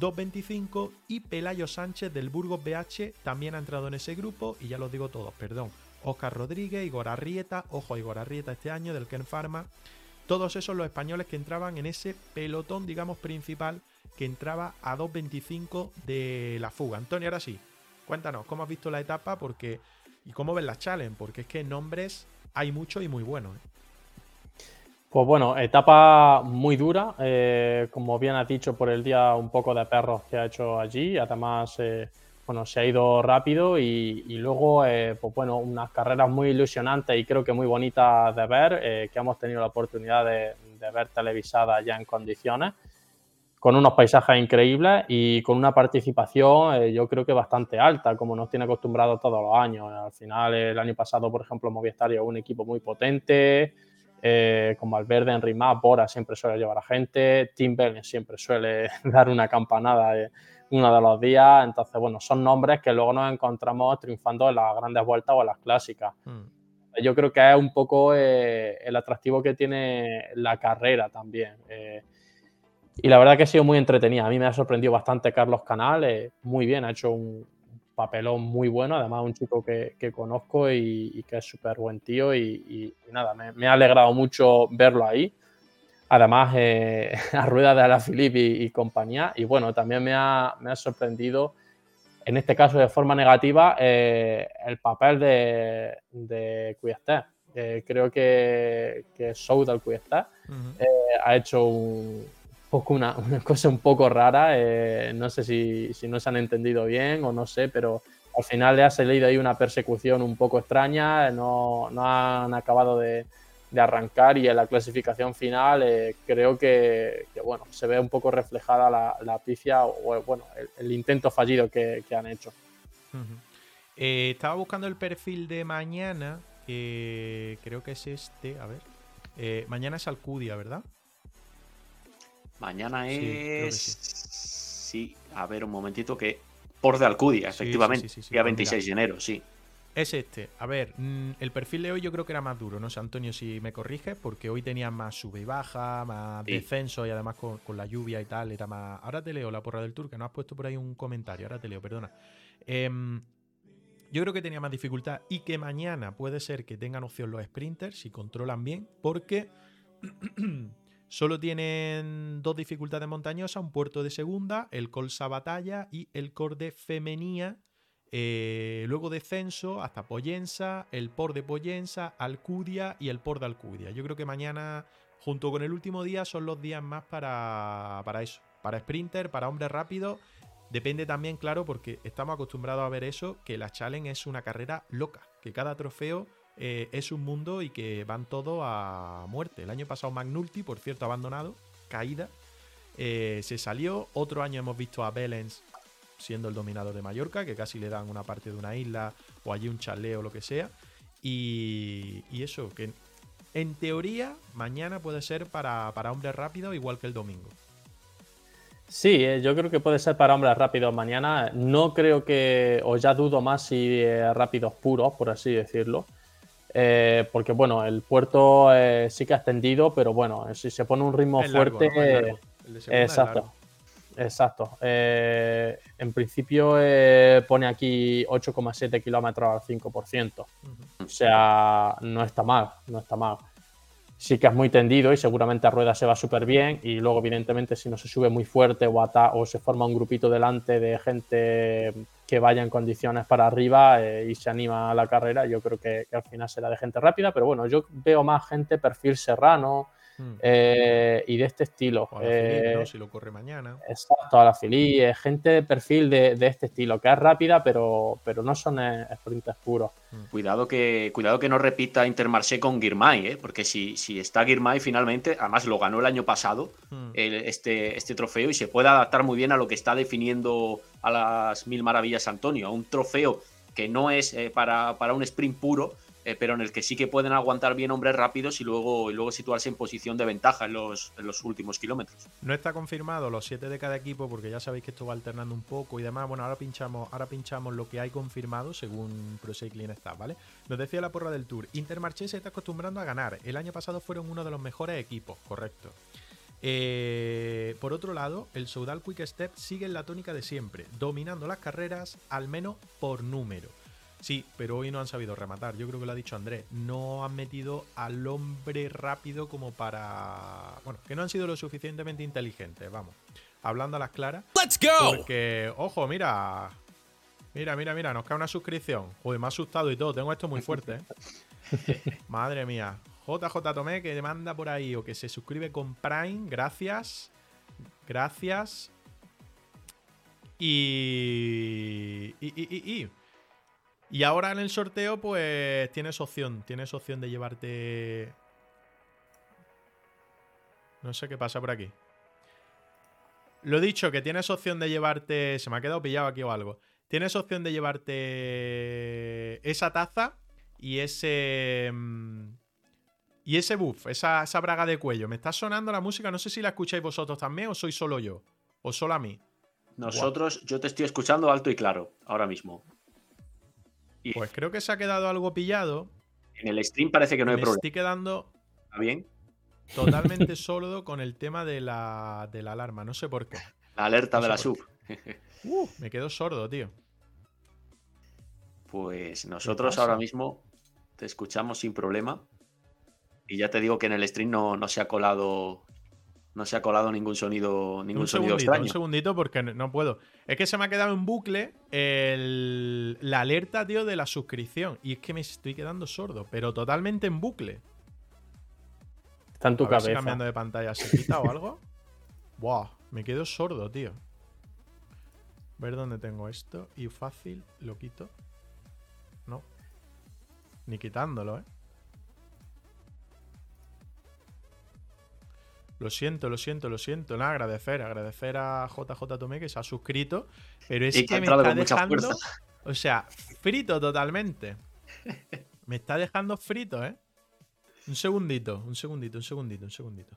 2.25. Y Pelayo Sánchez, del Burgos BH, también ha entrado en ese grupo. Y ya los digo todos, perdón. Oscar Rodríguez, Igor Arrieta. Ojo a Igor Arrieta este año, del Ken Pharma. Todos esos los españoles que entraban en ese pelotón, digamos, principal que entraba a 2.25 de la fuga. Antonio, ahora sí, cuéntanos, ¿cómo has visto la etapa? Porque, y cómo ves las challenge, porque es que nombres hay muchos y muy buenos. ¿eh? Pues bueno, etapa muy dura, eh, como bien has dicho, por el día un poco de perros que ha hecho allí. Además, eh, bueno, se ha ido rápido y, luego, eh, pues bueno, unas carreras muy ilusionantes y creo que muy bonitas de ver, eh, que hemos tenido la oportunidad de, ver televisadas ya en condiciones, con unos paisajes increíbles y con una participación eh, yo creo que bastante alta, como nos tiene acostumbrado todos los años. Al final, el año pasado, por ejemplo, Movistar es un equipo muy potente, como Alberde, Enric Mas, Bora siempre suele llevar a gente, Tim siempre suele dar una campanada uno de los días. Entonces, bueno, son nombres que luego nos encontramos triunfando en las grandes vueltas o en las clásicas. Mm. Yo creo que es un poco eh, el atractivo que tiene la carrera también. Eh, y la verdad que ha sido muy entretenida. A mí me ha sorprendido bastante Carlos Canal. Eh, muy bien, ha hecho un papelón muy bueno. Además, un chico que, conozco y, que es súper buen tío. Y, nada, me, ha alegrado mucho verlo ahí además eh, a rueda de la Philippe y, compañía. Y bueno, también me ha, sorprendido, en este caso de forma negativa, eh, el papel de, de creo que, que Soudal Cuesta eh, ha hecho un poco una, una cosa un poco rara. eh, no sé si, si no se han entendido bien o no sé, pero al final le ha salido ahí una persecución un poco extraña. No, no han acabado de, de arrancar y en la clasificación final eh, creo que, que, bueno, se ve un poco reflejada la, la pifia o bueno, el, el intento fallido que, que han hecho. Eh, estaba buscando el perfil de mañana, que creo que es este. A ver. Eh, mañana es Alcudia, ¿verdad? Mañana es. sí. Sí. a ver un momentito que. Por de Alcudia, Sí, sí, efectivamente. sí, sí, sí, Día pues 26 de enero, sí. Es este. A ver, mm, el perfil de hoy yo creo que era más duro, no sé, Antonio, si me corriges, porque hoy tenía más sube y baja, más Sí. descenso y además con, con la lluvia y tal, era más. Ahora te leo la porra del tour, que no has puesto por ahí un comentario, ahora te leo, perdona. Em, yo creo que tenía más dificultad y que mañana puede ser que tengan opción los sprinters si controlan bien, porque solo tienen dos dificultades montañosas, un puerto de segunda, el Colsa Batalla y el Corde Femenía. Eh, luego descenso hasta Pollensa, el Por de Pollensa, Alcudia y el Por de Alcudia. Yo creo que mañana, junto con el último día, son los días más para, para eso. Para sprinter, para hombres rápidos. Depende también, claro, porque estamos acostumbrados a ver eso, que la Challenge es una carrera loca, que cada trofeo eh, es un mundo y que van todos a muerte. El año pasado Magnulti, por cierto, abandonado, caída, eh, se salió. Otro año hemos visto a Belens siendo el dominador de Mallorca, que casi le dan una parte de una isla o allí un chaleo o lo que sea. Y, y eso, que en teoría mañana puede ser para, para hombres rápidos igual que el domingo. Sí, eh, yo creo que puede ser para hombres rápidos mañana. No creo que, o ya dudo más si eh, rápidos puros, por así decirlo. Eh, porque bueno, el puerto sí que ha extendido, pero bueno, si se pone un ritmo largo, fuerte. ¿no? Es largo. El de segunda es Exacto. Exacto. Eh, en principio eh, pone aquí 8,7 kilómetros al 5%. Ujú. O sea, no está mal, no está mal. Sí que es muy tendido y seguramente a rueda se va súper bien. Y luego, evidentemente, si no se sube muy fuerte o, ata- o se forma un grupito delante de gente que vaya en condiciones para arriba eh, y se anima a la carrera, yo creo que, que al final será de gente rápida. Pero bueno, yo veo más gente perfil serrano Mm. eh, y de este estilo. O a la Philippe, Eh, ¿no? Si lo corre mañana. Exacto, a la Fili, eh, gente de perfil de, de este estilo, que es rápida, pero, pero no son sprinters puros. Cuidado que, cuidado que no repita Intermarché con Girmay, ¿eh? porque si, si está Girmay finalmente, además lo ganó el año pasado, Mm. el- este, este trofeo, y se puede adaptar muy bien a lo que está definiendo a las mil maravillas Antonio, a un trofeo que no es eh, para, para un sprint puro, eh, pero en el que sí que pueden aguantar bien hombres rápidos y luego, luego situarse en posición de ventaja en los, últimos kilómetros. No está confirmado los siete de cada equipo porque ya sabéis que esto va alternando un poco y demás. Bueno, ahora pinchamos, ahora pinchamos lo que hay confirmado según Pro Cycling Stats, ¿vale? Nos decía la porra del Tour. Intermarché se está acostumbrando a ganar. El año pasado fueron uno de los mejores equipos, correcto. Eh, por otro lado, el Soudal Quick Step sigue en la tónica de siempre, dominando las carreras al menos por número. Sí, pero hoy no han sabido rematar. Yo creo que lo ha dicho Andrés. No han metido al hombre rápido como para. Bueno, que no han sido lo suficientemente inteligentes, vamos. Hablando a las claras. Let's go. Porque, ojo, mira. Mira, mira, mira, nos cae una suscripción. Joder, me ha asustado y todo. Tengo esto muy fuerte, ¿eh? Madre mía. JJ Tomé que manda por ahí o que se suscribe con Prime. Gracias. Gracias. Y. Y, y, y, y. Y ahora en el sorteo, pues tienes opción. Tienes opción de llevarte. No sé qué pasa por aquí. Lo dicho, que tienes opción de llevarte. Se me ha quedado pillado aquí o algo. Tienes opción de llevarte esa taza y ese. mm, Y ese buff, esa, esa braga de cuello. Me está sonando la música, no sé si la escucháis vosotros también o soy solo yo. O solo a mí. Nosotros, yo te estoy escuchando alto y claro, ahora mismo. Y Pues creo que se ha quedado algo pillado. en el stream parece que no hay Me problema. estoy quedando ¿Está bien? totalmente sordo con el tema de la, de la alarma. No sé por qué. La alerta No de la sub. Uh, me quedo sordo, tío. Pues nosotros ahora mismo te escuchamos sin problema. Y ya te digo que en el stream no, no se ha colado. No se ha colado ningún sonido. Ningún un sonido segundito, un segundito porque no- puedo. Es que se me ha quedado en bucle el- la alerta, tío, de la suscripción. Y es que me estoy quedando sordo, pero totalmente en bucle. Está en tu A ver si cabeza. cambiando de pantalla se quita o algo. Buah, me quedo sordo, tío. Ver dónde tengo esto. Y fácil, lo quito. No. Ni quitándolo, ¿eh? Lo siento, lo siento, lo siento. Nada, agradecer, agradecer a JJ Tomé que se ha suscrito. Pero es Y que me está dejando. O sea, frito totalmente. Me está dejando frito, ¿eh? Un segundito, un segundito, un segundito, un segundito.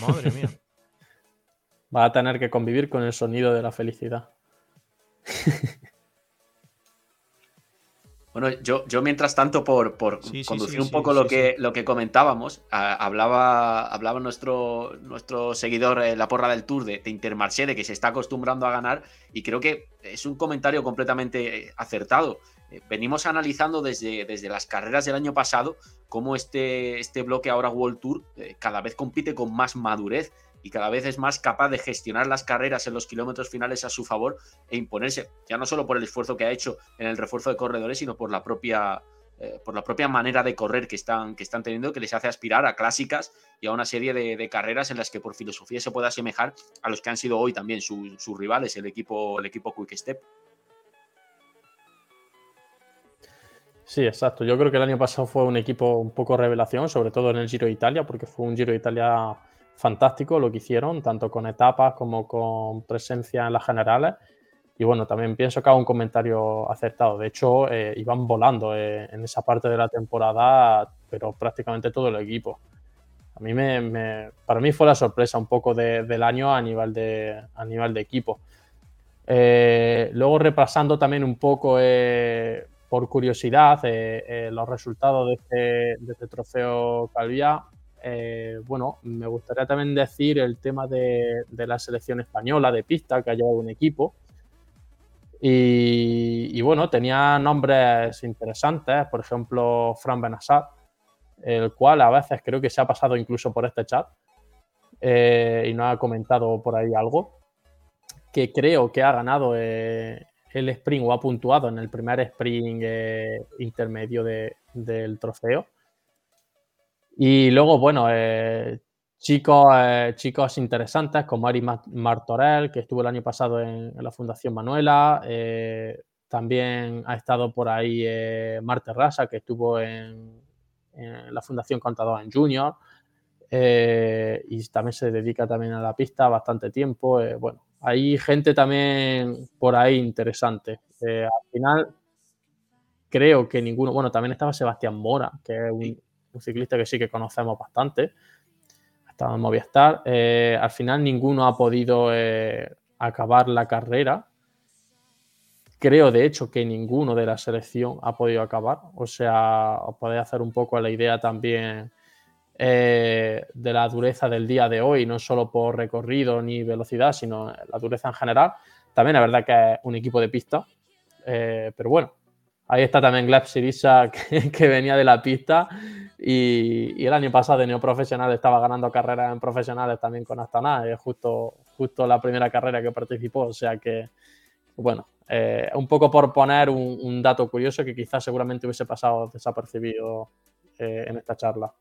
Madre mía. Va a tener que convivir con el sonido de la felicidad. Bueno, yo, yo mientras tanto, por, por Sí, conducir sí, un poco lo, que, lo que comentábamos, a- hablaba, hablaba nuestro, nuestro seguidor, eh, la porra del Tour, de, de Intermarché, de que se está acostumbrando a ganar, y creo que es un comentario completamente eh, acertado. Eh, Venimos analizando desde, desde las carreras del año pasado cómo este, este bloque ahora World Tour eh, cada vez compite con más madurez y cada vez es más capaz de gestionar las carreras en los kilómetros finales a su favor e imponerse, ya no solo por el esfuerzo que ha hecho en el refuerzo de corredores, sino por la propia, eh, por la propia manera de correr que están, que están teniendo, que les hace aspirar a clásicas y a una serie de, carreras en las que por filosofía se puede asemejar a los que han sido hoy también su- sus rivales, el equipo, el equipo Quick Step. Sí, exacto. Yo creo que el año pasado fue un equipo un poco revelación, sobre todo en el Giro de Italia, porque fue un Giro de Italia fantástico lo que hicieron, tanto con etapas como con presencia en las generales. Y bueno, también pienso que hago un comentario acertado. De hecho, eh, iban volando eh, en esa parte de la temporada, pero prácticamente todo el equipo. A mí me, me- para mí fue la sorpresa un poco de- del año a nivel de, a nivel de equipo. Eh, luego repasando también un poco, eh, por curiosidad, eh, eh, los resultados de este, de este trofeo Calvía. Eh, bueno, me gustaría también decir el tema de, la selección española de pista que ha llevado un equipo. Y, bueno, tenía nombres interesantes, por ejemplo, Fran Benassat, el cual a veces creo que se ha pasado incluso por este chat eh, y nos ha comentado por ahí algo, que creo que ha ganado eh, el sprint o ha puntuado en el primer sprint intermedio de- del trofeo. Y luego, bueno, eh, chicos, eh, chicos interesantes como Ari Ma- Martorell, que estuvo el año pasado en, la Fundación Manuela. eh, también ha estado por ahí Marte Rasa, que estuvo en, la Fundación Contador en Junior. y también se dedica también a la pista bastante tiempo. bueno, hay gente también por ahí interesante. Al final, creo que ninguno. Bueno, también estaba Sebastián Mora, que es un, un ciclista que sí que conocemos bastante. Estaba en Movistar. Eh, al final, ninguno ha podido eh, acabar la carrera. Creo, de hecho, que ninguno de la selección ha podido acabar. O sea, os podéis hacer un poco la idea también eh, de la dureza del día de hoy, no solo por recorrido ni velocidad, sino la dureza en general. También es verdad que es un equipo de pista, eh, pero bueno, ahí está también Gleb Sirisa, que, que venía de la pista. Y, el año pasado de neoprofesional estaba ganando carreras en profesionales también con Astana, es justo, justo la primera carrera que participó, o sea que, bueno, eh, un poco por poner un, un dato curioso que quizás seguramente hubiese pasado desapercibido eh, en esta charla.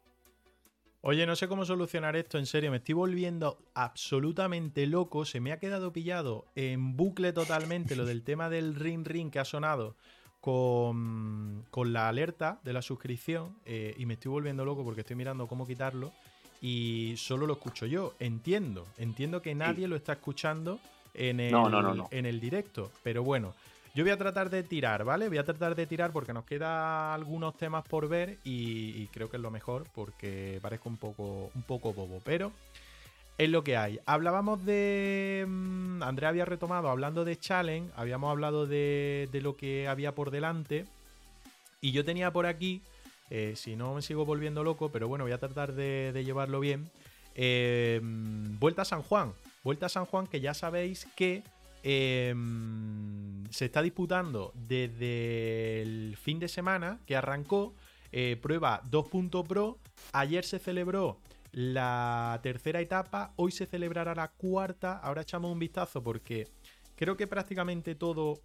Oye, no sé cómo solucionar esto, en serio, me estoy volviendo absolutamente loco, se me ha quedado pillado en bucle totalmente lo del tema del ring ring que ha sonado con, con la alerta de la suscripción eh, y me estoy volviendo loco porque estoy mirando cómo quitarlo y solo lo escucho yo. Entiendo, entiendo que nadie lo está escuchando en el, No, no, no, no. en el directo, pero bueno. Yo voy a tratar de tirar, ¿vale? Voy a tratar de tirar porque nos queda algunos temas por ver y, y creo que es lo mejor porque parezco un poco, un poco bobo, pero es lo que hay. Hablábamos de... mm, Andrea había retomado hablando de Challenge, habíamos hablado de, de lo que había por delante y yo tenía por aquí, eh, si no me sigo volviendo loco, pero bueno, voy a tratar de, llevarlo bien, eh, mm, Vuelta a San Juan. Vuelta a San Juan que ya sabéis que eh, se está disputando desde el fin de semana que arrancó. eh, prueba 2.pro. Ayer se celebró la tercera etapa. Hoy se celebrará la cuarta. Ahora echamos un vistazo porque creo que prácticamente todo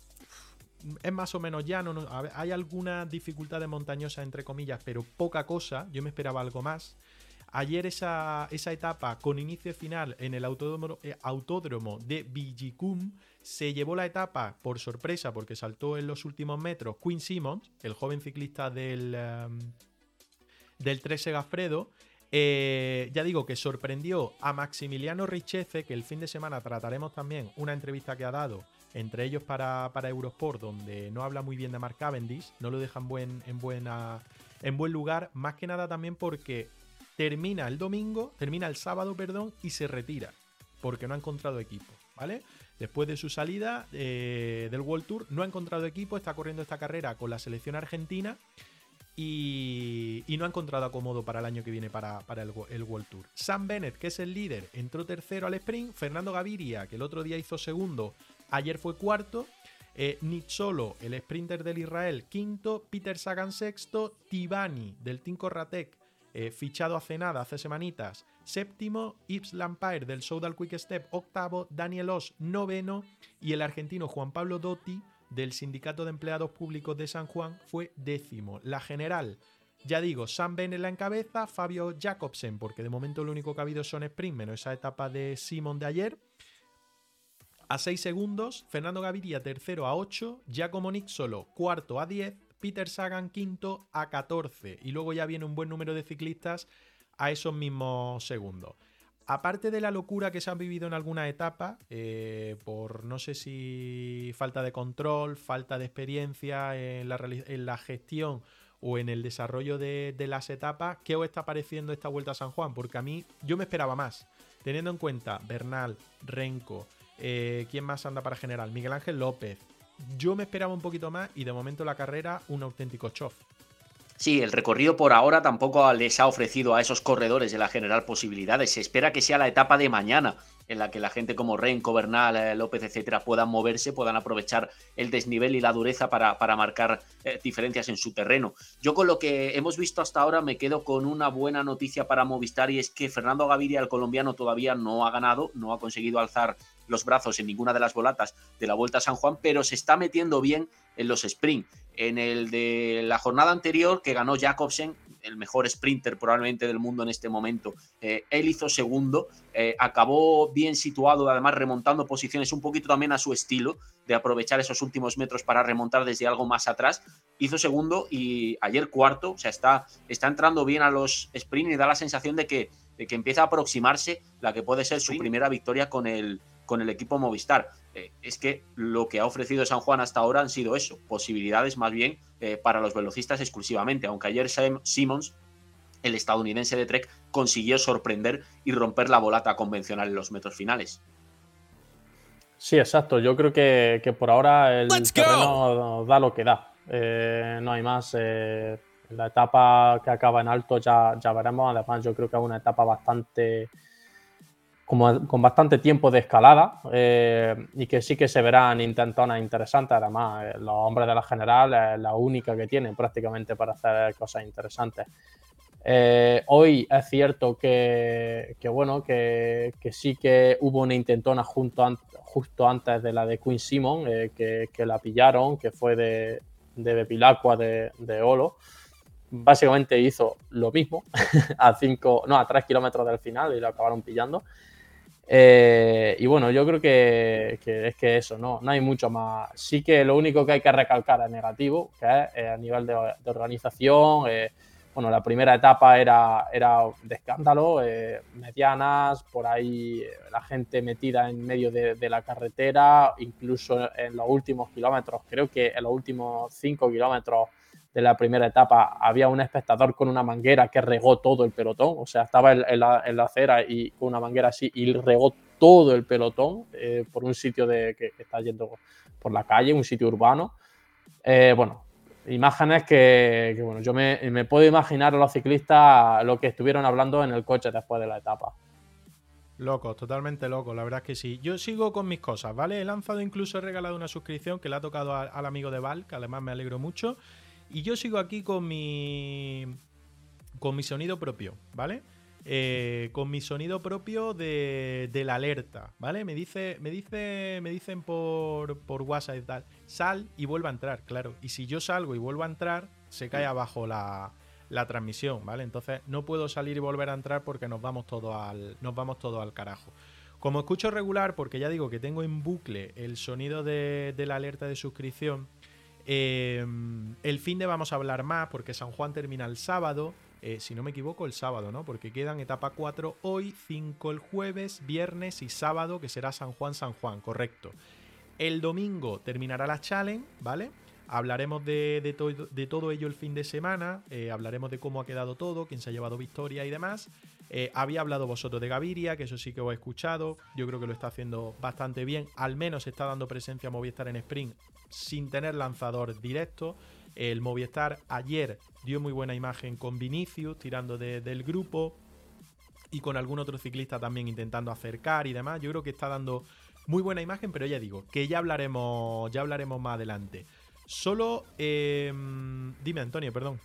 es más o menos llano. ¿no? Hay algunas dificultades montañosas, entre comillas, pero poca cosa. Yo me esperaba algo más. Ayer esa, etapa con inicio final en el autódromo, eh, autódromo de Villicum se llevó la etapa por sorpresa porque saltó en los últimos metros Quinn Simmons, el joven ciclista del, em, del 13 Gafredo. Eh, ya digo que sorprendió a Maximiliano Richeze, que el fin de semana trataremos también una entrevista que ha dado entre ellos para, para Eurosport, donde no habla muy bien de Mark Cavendish, no lo dejan buen, en, buena, en buen lugar, más que nada también porque termina el domingo, termina el sábado, perdón, y se retira, porque no ha encontrado equipo, ¿vale? Después de su salida eh, del World Tour, no ha encontrado equipo, está corriendo esta carrera con la selección argentina y, no ha encontrado acomodo para el año que viene para, el, el, World Tour. Sam Bennett, que es el líder, entró tercero al sprint. Fernando Gaviria, que el otro día hizo segundo, ayer fue cuarto. Eh, el sprinter del Israel, quinto. Peter Sagan, sexto. Tibani, del Team Corratec, eh, fichado hace nada, hace semanitas, séptimo. Yves Lampire, del Soudal Quick Step, octavo. Daniel Os, noveno. Y el argentino Juan Pablo Dotti, del Sindicato de Empleados Públicos de San Juan, fue décimo. La general, ya digo, Sam Ben en la encabeza, Fabio Jacobsen, porque de momento lo único que ha habido son sprint, menos esa etapa de Simon de ayer a 6 segundos, Fernando Gaviria tercero a 8, Giacomo solo cuarto a 10, Peter Sagan quinto a 14 y luego ya viene un buen número de ciclistas a esos mismos segundos. Aparte de la locura que se ha vivido en alguna etapa, eh, por no sé si falta de control, falta de experiencia en la, gestión o en el desarrollo de, las etapas, ¿qué os está pareciendo esta vuelta a San Juan? Porque a mí yo me esperaba más, teniendo en cuenta Bernal, Renko, eh, ¿Quién más anda para general? Miguel Ángel López. Yo me esperaba un poquito más y de momento la carrera un auténtico chof. Sí, el recorrido por ahora tampoco les ha ofrecido a esos corredores de la general posibilidades. Se espera que sea la etapa de mañana en la que la gente como Renko, Bernal, eh, López, etcétera, puedan moverse, puedan aprovechar el desnivel y la dureza para, para marcar eh, diferencias en su terreno. Yo con lo que hemos visto hasta ahora me quedo con una buena noticia para Movistar y es que Fernando Gaviria, el colombiano, todavía no ha ganado, no ha conseguido alzar los brazos en ninguna de las volatas de la Vuelta a San Juan, pero se está metiendo bien en los sprint. En el de la jornada anterior que ganó Jacobsen, el mejor sprinter probablemente del mundo en este momento, eh, él hizo segundo, eh, acabó bien situado, además remontando posiciones un poquito también a su estilo, de aprovechar esos últimos metros para remontar desde algo más atrás. Hizo segundo y ayer cuarto, o sea, está, está entrando bien a los sprint y da la sensación de que, de que empieza a aproximarse la que puede ser su primera victoria con el, con el equipo Movistar. Eh, es que lo que ha ofrecido San Juan hasta ahora han sido eso, posibilidades más bien eh, para los velocistas exclusivamente, aunque ayer Simmons, el estadounidense de Trek, consiguió sorprender y romper la volata convencional en los metros finales. Sí, exacto. Yo creo que, por ahora el terreno da lo que da. Eh, no hay más. la etapa que acaba en alto ya, ya veremos. Además, yo creo que es una etapa bastante con bastante tiempo de escalada eh, y que sí que se verán intentonas interesantes. Además, eh, los hombres de la general es la única que tienen prácticamente para hacer cosas interesantes. Eh, hoy es cierto que, bueno, que, sí que hubo una intentona justo antes de la de Queen Simon, que, la pillaron, que fue de, de Bepilacqua de, de Olo básicamente hizo lo mismo a 5, no, a 3 kilómetros del final y lo acabaron pillando. Eh, y bueno, yo creo que, es que eso, ¿no? no hay mucho más. Sí que lo único que hay que recalcar es negativo, que es eh, a nivel de, organización. Eh, bueno, la primera etapa era, era de escándalo, medianas, por ahí la gente metida en medio de, de, la carretera, incluso en los últimos kilómetros, creo que en los últimos cinco kilómetros de la primera etapa había un espectador con una manguera que regó todo el pelotón, o sea, estaba en, la, acera y con una manguera así y regó todo el pelotón eh, por un sitio de, que, está yendo por la calle, un sitio urbano. Eh, bueno, imágenes que, bueno, yo me, puedo imaginar a los ciclistas lo que estuvieron hablando en el coche después de la etapa. Locos, totalmente locos, la verdad es que sí. Yo sigo con mis cosas, ¿vale? He lanzado incluso, he regalado una suscripción que le ha tocado al amigo de Val, que además me alegro mucho. Y yo sigo aquí con mi. con mi sonido propio, ¿vale? Eh, con mi sonido propio de, de, la alerta, ¿vale? Me dice, me dice, me dicen por, por WhatsApp y tal, sal y vuelva a entrar, claro. Y si yo salgo y vuelvo a entrar, se cae abajo la, la transmisión, ¿vale? Entonces no puedo salir y volver a entrar porque nos vamos todos al, nos vamos todo al carajo. Como escucho regular, porque ya digo que tengo en bucle el sonido de, la alerta de suscripción, eh, el fin de vamos a hablar más porque San Juan termina el sábado. Eh, si no me equivoco, el sábado, ¿no? Porque quedan etapa 4 hoy, 5 el jueves, viernes y sábado, que será San Juan, San Juan, correcto. El domingo terminará la challenge, ¿vale? Hablaremos de, todo ello el fin de semana, eh, hablaremos de cómo ha quedado todo, quién se ha llevado victoria y demás. Eh, había hablado vosotros de Gaviria, que eso sí que os he escuchado. Yo creo que lo está haciendo bastante bien. Al menos está dando presencia a Movistar en Sprint sin tener lanzador directo. El Movistar ayer dio muy buena imagen con Vinicius tirando del grupo y con algún otro ciclista también intentando acercar y demás. Yo creo que está dando muy buena imagen, pero ya digo, que ya hablaremos, ya hablaremos más adelante. Solo. Em, dime, Antonio, perdón.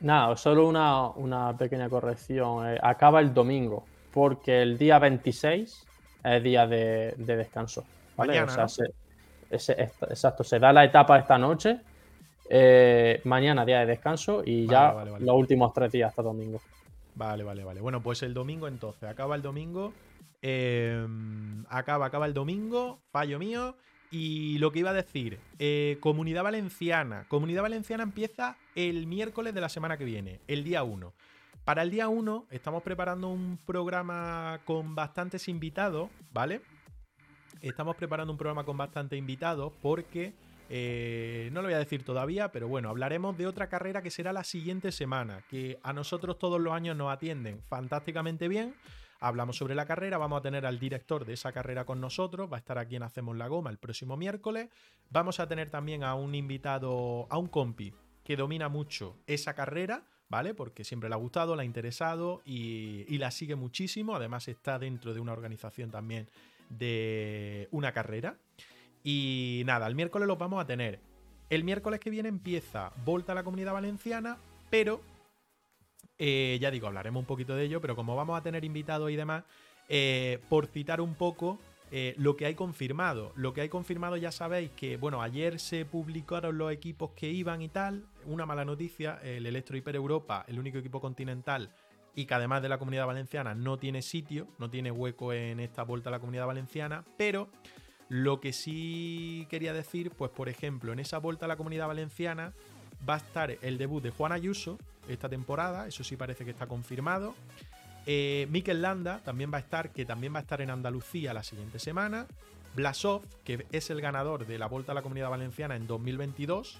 Nada, solo una, pequeña corrección. Eh, acaba el domingo, porque el día 26 es día de, descanso. Mañana, exacto, se da la etapa esta noche. Eh, mañana día de descanso y ya los últimos tres días hasta domingo. Vale, vale, vale. Bueno, pues el domingo entonces. Acaba el domingo. Em, acaba, acaba el domingo. Fallo mío. Y lo que iba a decir, eh, Comunidad Valenciana. Comunidad Valenciana empieza el miércoles de la semana que viene, el día 1. Para el día 1 estamos preparando un programa con bastantes invitados, ¿vale? Estamos preparando un programa con bastantes invitados porque, eh, no lo voy a decir todavía, pero bueno, hablaremos de otra carrera que será la siguiente semana, que a nosotros todos los años nos atienden fantásticamente bien Hablamos sobre la carrera, vamos a tener al director de esa carrera con nosotros, va a estar aquí en Hacemos la Goma el próximo miércoles. Vamos a tener también a un invitado, a un compi que domina mucho esa carrera, ¿vale? Porque siempre le ha gustado, le ha interesado y, la sigue muchísimo. Además está dentro de una organización también de una carrera. Y nada, el miércoles los vamos a tener. El miércoles que viene empieza Volta a la Comunidad Valenciana, pero eh, ya digo, hablaremos un poquito de ello, pero como vamos a tener invitados y demás, eh, por citar un poco eh, lo que hay confirmado. Lo que hay confirmado ya sabéis que, bueno, ayer se publicaron los equipos que iban y tal. Una mala noticia, el Electro Hiper Europa, el único equipo continental y que además de la comunidad valenciana no tiene sitio, no tiene hueco en esta vuelta a la comunidad valenciana, pero lo que sí quería decir, pues por ejemplo, en esa vuelta a la comunidad valenciana va a estar el debut de Juan Ayuso esta temporada, eso sí parece que está confirmado. Eh, Mikel Landa también va a estar, que también va a estar en Andalucía la siguiente semana. Blasov, que es el ganador de la Vuelta a la Comunidad Valenciana en 2022.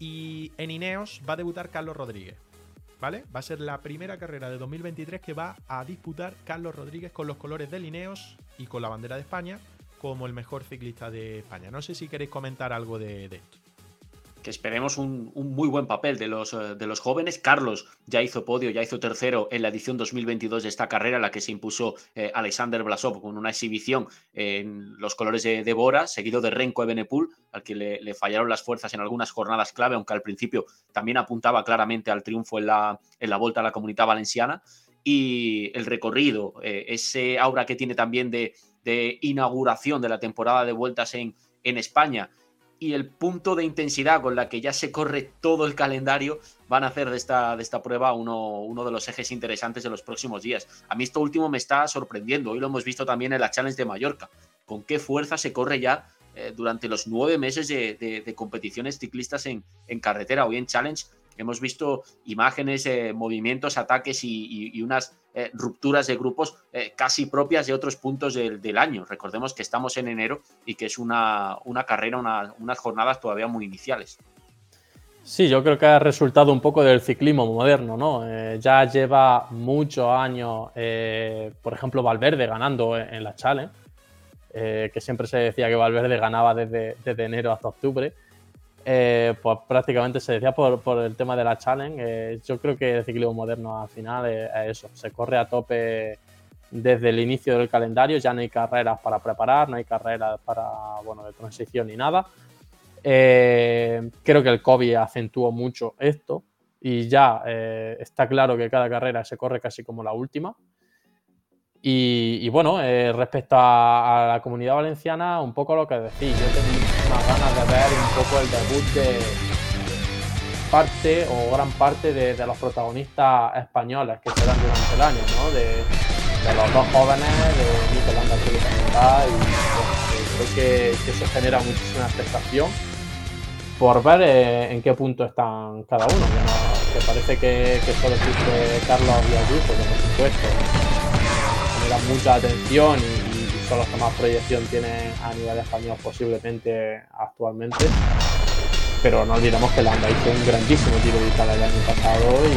Y en Ineos va a debutar Carlos Rodríguez. ¿Vale? Va a ser la primera carrera de 2023 que va a disputar Carlos Rodríguez con los colores del Ineos y con la bandera de España como el mejor ciclista de España. No sé si queréis comentar algo de esto esperemos un, muy buen papel de los, eh, de los jóvenes. Carlos ya hizo podio, ya hizo tercero en la edición 2022 de esta carrera, la que se impuso eh, Alexander Blasov con una exhibición en los colores de, Bora, seguido de Renko Ebenepul, al que le, fallaron las fuerzas en algunas jornadas clave, aunque al principio también apuntaba claramente al triunfo en la, en la vuelta a la comunidad valenciana. Y el recorrido, eh, ese aura que tiene también de, de inauguración de la temporada de vueltas en, en España y el punto de intensidad con la que ya se corre todo el calendario van a hacer de esta, de esta prueba uno, uno de los ejes interesantes de los próximos días. A mí esto último me está sorprendiendo. Hoy lo hemos visto también en la Challenge de Mallorca. Con qué fuerza se corre ya eh, durante los nueve meses de, competiciones ciclistas en, carretera. Hoy en Challenge hemos visto imágenes, eh, movimientos, ataques y, unas eh, rupturas de grupos eh, casi propias de otros puntos del, año. Recordemos que estamos en enero y que es una, una carrera, unas jornadas todavía muy iniciales. Sí, yo creo que ha resultado un poco del ciclismo moderno, ¿no? ya lleva muchos años, por ejemplo, Valverde ganando en, la Challenge, que siempre se decía que Valverde ganaba desde enero hasta octubre. Eh, pues prácticamente se decía por, el tema de la challenge. Eh, yo creo que el ciclismo moderno al final es, eso, se corre a tope desde el inicio del calendario, ya no hay carreras para preparar, no hay carreras para, bueno, de transición ni nada. Eh, creo que el COVID acentuó mucho esto y ya está claro que cada carrera se corre casi como la última. Y, bueno, eh, respecto a, la comunidad valenciana, un poco lo que decís. Yo tengo unas ganas de ver un poco el debut de. parte o gran parte de, los protagonistas españoles que se dan durante el año, ¿no? De, los dos jóvenes, de que también está, y creo que, eso genera muchísima expectación por ver eh, en qué punto están cada uno. Que, parece que, solo existe Carlos y Ayuso, que por supuesto mucha atención y, son los que más proyección tienen a nivel español posiblemente actualmente. Pero no olvidemos que Landa hizo un grandísimo tiro de Italia el año pasado y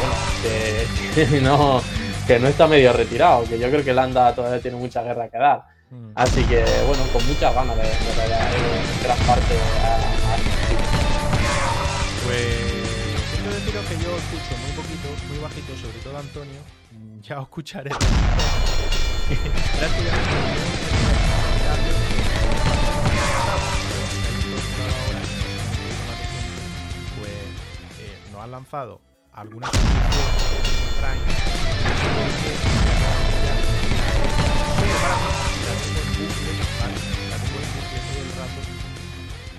bueno, que, no, que no está medio retirado, que yo creo que Landa todavía tiene mucha guerra que dar. Mm. Así que bueno, con muchas ganas de, ver en gran parte a, Pues quiero deciros que yo escucho muy poquito, muy bajito, sobre todo Antonio. Ya escucharé. pues eh, nos han lanzado algunas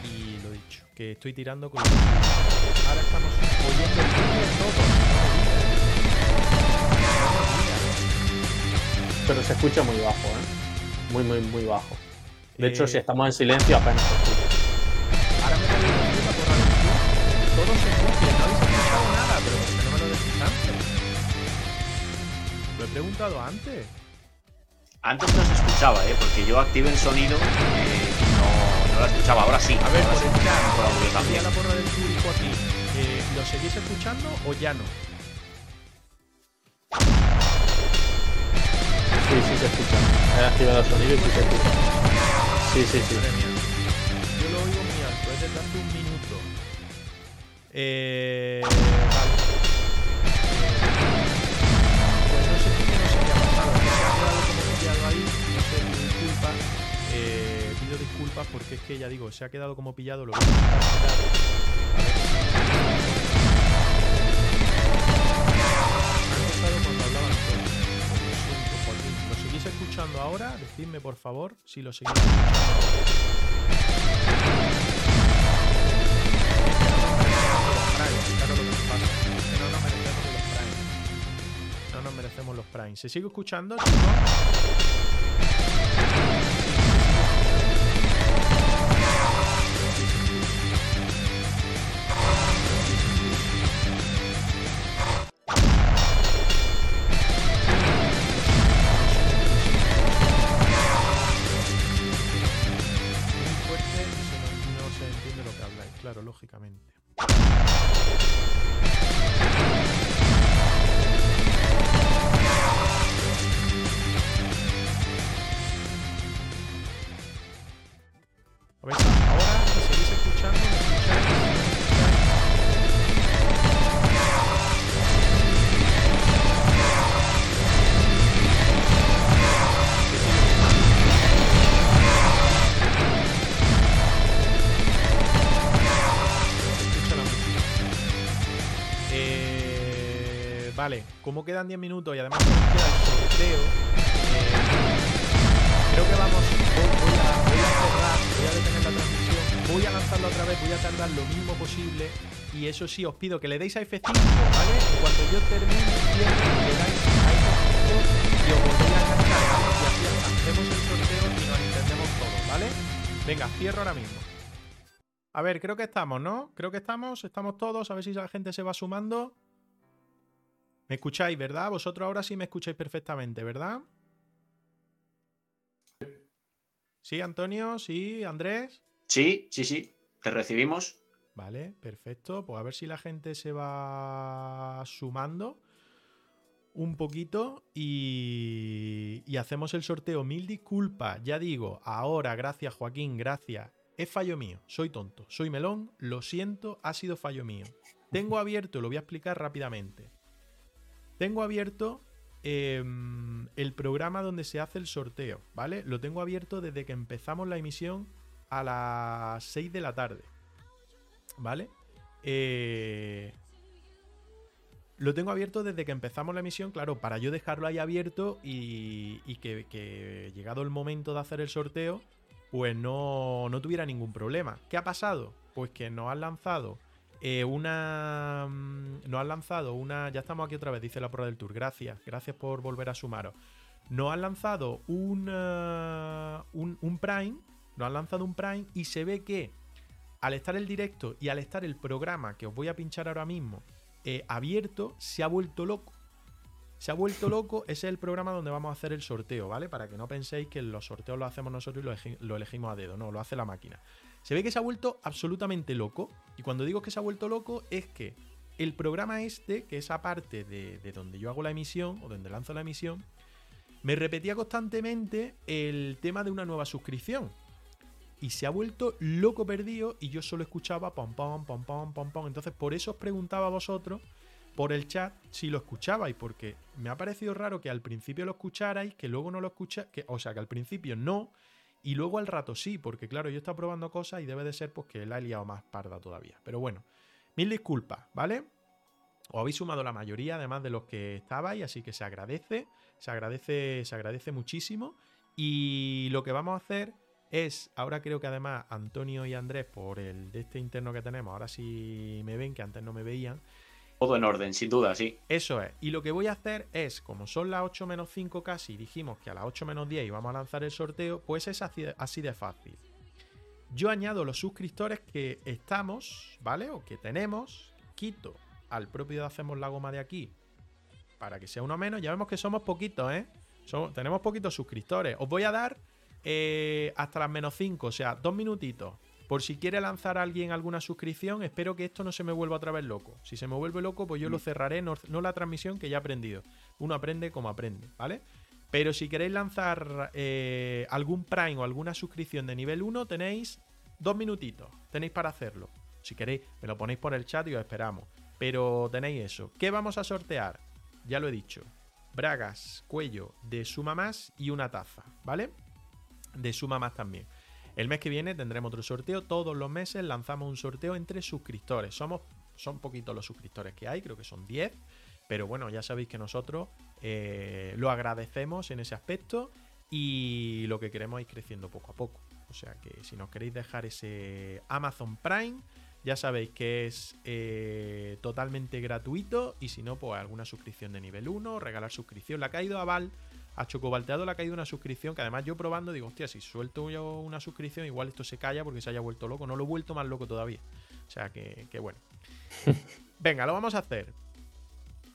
y lo dicho, que estoy tirando con Ahora estamos oyendo el pero se escucha muy bajo, ¿eh? Muy, muy, muy bajo. De hecho, si eh, estamos en silencio, apenas se escucha. Ahora me podéis decir la porra del Todo se escucha, no habéis escuchado nada, pero ¿por qué no me lo decís antes? Lo he preguntado antes. Antes no se escuchaba, ¿eh? Porque yo activé el sonido eh, y no, no lo escuchaba. Ahora sí. A ver, por chat, también. la porra del público aquí. Eh, ¿Lo seguís escuchando o ya no? Sí, sí se escucha. He activado el sonido y sí se escucha. Sí, sí, sí. Yo lo oigo muy alto, es desde hace un minuto. Eh. Pues no sé qué no ha pasado. Se ha quedado como pillado ahí. No sé, disculpas. Eh, pido disculpas porque es que ya digo, se ha quedado como pillado. Lo voy a intentar escuchando ahora? Decidme por favor si lo seguís No nos merecemos los primes. ¿Se sigue escuchando, lógicamente. Quedan 10 minutos y además queda el sorteo, eh, creo que vamos, voy, a, cerrar, voy a detener la transmisión, voy a lanzarlo otra vez, voy a tardar lo mínimo posible y eso sí, os pido que le deis a F5, ¿vale? En cuanto yo termine, le dais a F5 y os volvéis a ¿vale? Y así hacemos el sorteo y nos entendemos todos, ¿vale? Venga, cierro ahora mismo. A ver, creo que estamos, ¿no? Creo que estamos, estamos todos, a ver si la gente se va sumando. ¿Me escucháis, verdad? Vosotros ahora sí me escucháis perfectamente, ¿verdad? ¿Sí, Antonio? ¿Sí, Andrés? Sí, sí, sí. Te recibimos. Vale, perfecto. Pues a ver si la gente se va sumando un poquito y, y hacemos el sorteo. Mil disculpas, ya digo, ahora, gracias Joaquín, gracias. Es fallo mío, soy tonto, soy melón, lo siento, ha sido fallo mío. Tengo abierto, lo voy a explicar rápidamente. Tengo abierto em, el programa donde se hace el sorteo, ¿vale? Lo tengo abierto desde que empezamos la emisión a las 6 de la tarde, ¿vale? Eh, lo tengo abierto desde que empezamos la emisión, claro, para yo dejarlo ahí abierto y, que, que, llegado el momento de hacer el sorteo, pues no, no tuviera ningún problema. ¿Qué ha pasado? Pues que nos han lanzado eh, una. mm, Nos han lanzado una. Ya estamos aquí otra vez, dice la prueba del tour. Gracias, gracias por volver a sumaros. Nos han lanzado un, eh, un, Prime. Nos han lanzado un Prime y se ve que al estar el directo y al estar el programa que os voy a pinchar ahora mismo eh, abierto, se ha vuelto loco. Se ha vuelto loco, ese es el programa donde vamos a hacer el sorteo, ¿vale? Para que no penséis que los sorteos los hacemos nosotros y lo elegimos a dedo, no, lo hace la máquina. Se ve que se ha vuelto absolutamente loco. Y cuando digo que se ha vuelto loco es que el programa este, que es aparte de, de donde yo hago la emisión o donde lanzo la emisión, me repetía constantemente el tema de una nueva suscripción. Y se ha vuelto loco perdido y yo solo escuchaba pom pom pom pom pom pom. Entonces por eso os preguntaba a vosotros por el chat si lo escuchabais, porque me ha parecido raro que al principio lo escucharais, que luego no lo escucháis, o sea, que al principio no, y luego al rato sí, porque claro, yo estaba probando cosas y debe de ser pues que la he liado más parda todavía. Pero bueno, mil disculpas, ¿vale? Os habéis sumado la mayoría, además de los que estabais, así que se agradece, se agradece, se agradece muchísimo. Y lo que vamos a hacer es, ahora creo que además Antonio y Andrés, por el de este interno que tenemos, ahora sí me ven, que antes no me veían, Todo en orden, sin duda, sí. eso es. Y lo que voy a hacer es, como son las 8 menos 5 casi, y dijimos que a las 8 menos 10 íbamos a lanzar el sorteo, pues es así de, fácil. Yo añado los suscriptores que estamos, ¿vale? O que tenemos, quito al propio de Hacemos la Goma de aquí para que sea uno menos. Ya vemos que somos poquitos, ¿eh? Tenemos poquitos suscriptores. Os voy a dar eh, hasta las menos 5, o sea, dos minutitos. Por si quiere lanzar a alguien alguna suscripción, espero que esto no se me vuelva otra vez loco. Si se me vuelve loco, pues yo lo cerraré, no, no la transmisión que ya he aprendido. Uno aprende como aprende, ¿vale? Pero si queréis lanzar eh, algún Prime o alguna suscripción de nivel 1, tenéis dos minutitos. Tenéis para hacerlo. Si queréis, me lo ponéis por el chat y os esperamos. Pero tenéis eso. ¿Qué vamos a sortear? Ya lo he dicho. Bragas, cuello de suma más y una taza, ¿vale? De suma más también. El mes que viene tendremos otro sorteo. Todos los meses lanzamos un sorteo entre suscriptores. Somos, son poquitos los suscriptores que hay, creo que son 10. Pero bueno, ya sabéis que nosotros eh, lo agradecemos en ese aspecto y lo que queremos es ir creciendo poco a poco. O sea que si nos queréis dejar ese Amazon Prime, ya sabéis que es eh, totalmente gratuito y si no, pues alguna suscripción de nivel 1, regalar suscripción. Le ha caído a Val, a Chocobalteado le ha caído una suscripción que además yo probando digo, hostia, si suelto yo una suscripción, igual esto se calla porque se haya vuelto loco. No lo he vuelto más loco todavía. O sea que, que bueno. Venga, lo vamos a hacer.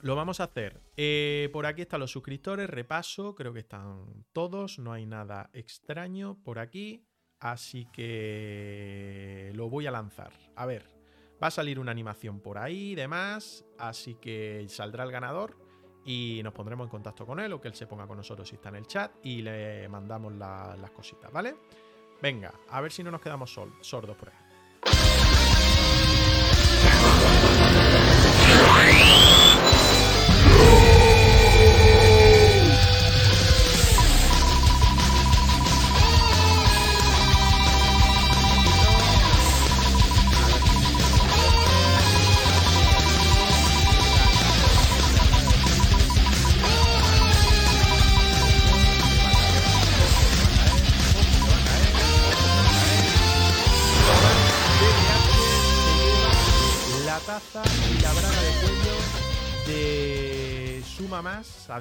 Lo vamos a hacer. Eh, por aquí están los suscriptores, repaso, creo que están todos, no hay nada extraño por aquí, así que lo voy a lanzar. A ver, va a salir una animación por ahí y demás, así que saldrá el ganador y nos pondremos en contacto con él o que él se ponga con nosotros si está en el chat y le mandamos la- las cositas, ¿vale? Venga, a ver si no nos quedamos sol- sordos por ahí.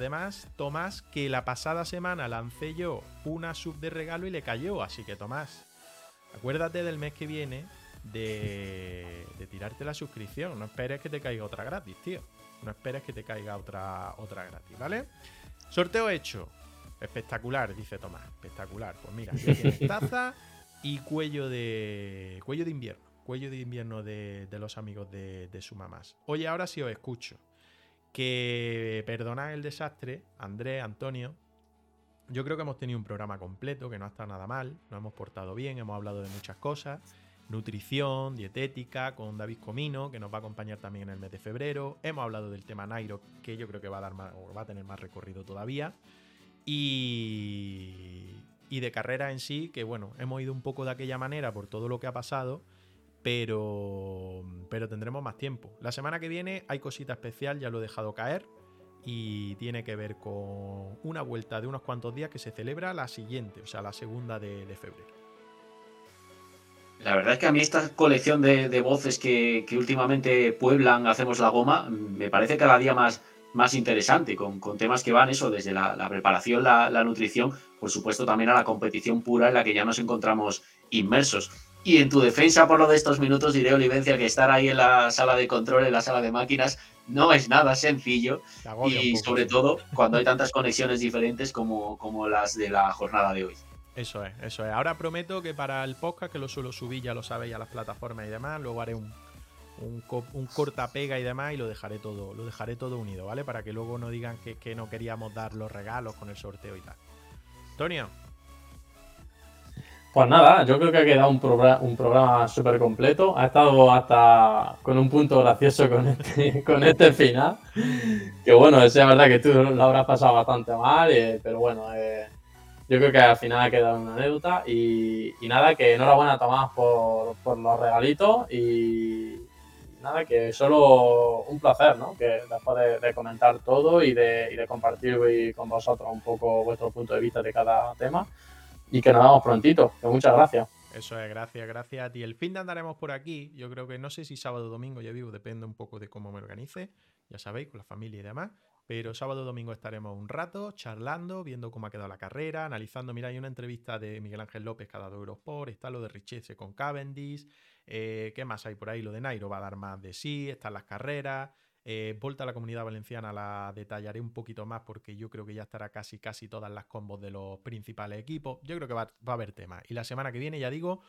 Además, Tomás, que la pasada semana lancé yo una sub de regalo y le cayó. Así que, Tomás, acuérdate del mes que viene de, de tirarte la suscripción. No esperes que te caiga otra gratis, tío. No esperes que te caiga otra, otra gratis, ¿vale? Sorteo hecho. Espectacular, dice Tomás. Espectacular. Pues mira, tienes taza y cuello de. cuello de invierno. Cuello de invierno de, de los amigos de, de su mamás. Oye, ahora sí os escucho. Que perdonad el desastre, Andrés, Antonio. Yo creo que hemos tenido un programa completo, que no ha estado nada mal, nos hemos portado bien, hemos hablado de muchas cosas. Nutrición, dietética, con David Comino, que nos va a acompañar también en el mes de febrero. Hemos hablado del tema Nairo, que yo creo que va a, va a tener más recorrido todavía. Y, y de carrera en sí, que bueno, hemos ido un poco de aquella manera por todo lo que ha pasado, pero, pero tendremos más tiempo. La semana que viene hay cosita especial, ya lo he dejado caer, y tiene que ver con una vuelta de unos cuantos días que se celebra la siguiente, o sea, la segunda de, febrero. La verdad es que a mí esta colección de, voces que, últimamente pueblan Hacemos la Goma me parece cada día más, más interesante, con, temas que van eso, desde la, preparación, la, nutrición, por supuesto también a la competición pura en la que ya nos encontramos inmersos. Y en tu defensa por lo de estos minutos diré, Olivencia, que estar ahí en la sala de control, en la sala de máquinas, no es nada sencillo. Y sobre todo cuando hay tantas conexiones diferentes como, como las de la jornada de hoy. Eso es, eso es. Ahora prometo que para el podcast, que lo suelo subir, ya lo sabéis, a las plataformas y demás, luego haré un, un, un corta pega y demás y lo dejaré todo, lo dejaré todo unido, ¿vale? Para que luego no digan que, que no queríamos dar los regalos con el sorteo y tal. Antonio. Pues nada, yo creo que ha quedado un, un programa súper completo. Ha estado hasta con un punto gracioso con este, con este final. Que bueno, es verdad que tú lo habrás pasado bastante mal, eh, pero bueno, eh, yo creo que al final ha quedado una anécdota. Y, nada, que enhorabuena Tomás por, por los regalitos. Y nada, que solo un placer, ¿no? Que después de, comentar todo y de, y de compartir con vosotros un poco vuestro punto de vista de cada tema. Y que nos vemos prontito. muchas gracias. Eso es, gracias, gracias a ti. El fin de andaremos por aquí. Yo creo que no sé si sábado o domingo ya vivo, depende un poco de cómo me organice. Ya sabéis, con la familia y demás. Pero sábado o domingo estaremos un rato charlando, viendo cómo ha quedado la carrera, analizando. Mira, hay una entrevista de Miguel Ángel López que ha dado Eurosport, está lo de Richese con Cavendish. Eh, ¿Qué más hay por ahí? Lo de Nairo va a dar más de sí, están las carreras. Eh, Volta a la comunidad valenciana la detallaré un poquito más porque yo creo que ya estará casi casi todas las combos de los principales equipos. Yo creo que va, a haber tema. Y la semana que viene, ya digo,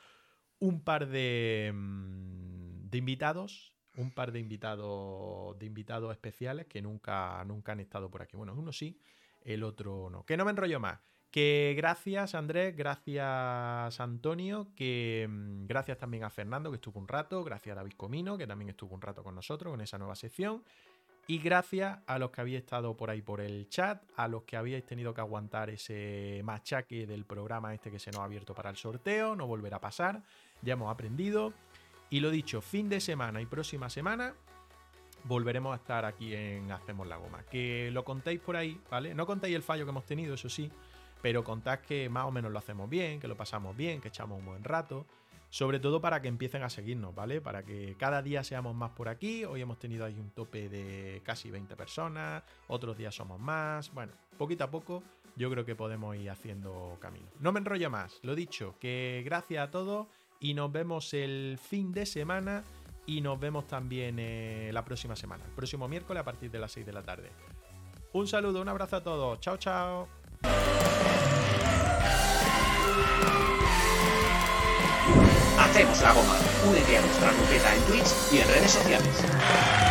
un par de, mm, de invitados un par de invitados, de especiales que nunca, nunca han estado por aquí. Bueno, uno sí, el otro no. Que no me enrollo más. Que gracias Andrés, gracias Antonio, que mm, gracias también a Fernando que estuvo un rato, gracias a David Comino que también estuvo un rato con nosotros en esa nueva sección. Y gracias a los que habéis estado por ahí por el chat, a los que habíais tenido que aguantar ese machaque del programa este que se nos ha abierto para el sorteo, no volverá a pasar, ya hemos aprendido. Y lo dicho, fin de semana y próxima semana volveremos a estar aquí en Hacemos la Goma. Que lo contéis por ahí, ¿vale? No contéis el fallo que hemos tenido, eso sí, pero contad que más o menos lo hacemos bien, que lo pasamos bien, que echamos un buen rato. Sobre todo para que empiecen a seguirnos, ¿vale? Para que cada día seamos más por aquí. Hoy hemos tenido ahí un tope de casi 20 personas, otros días somos más. Bueno, poquito a poco yo creo que podemos ir haciendo camino. No me enrollo más, lo dicho, que gracias a todos y nos vemos el fin de semana y nos vemos también eh, la próxima semana, el próximo miércoles a partir de las 6 de la tarde. Un saludo, un abrazo a todos. Chao, chao. Hacemos la goma. Únete a nuestra grupeta en Twitch y en redes sociales.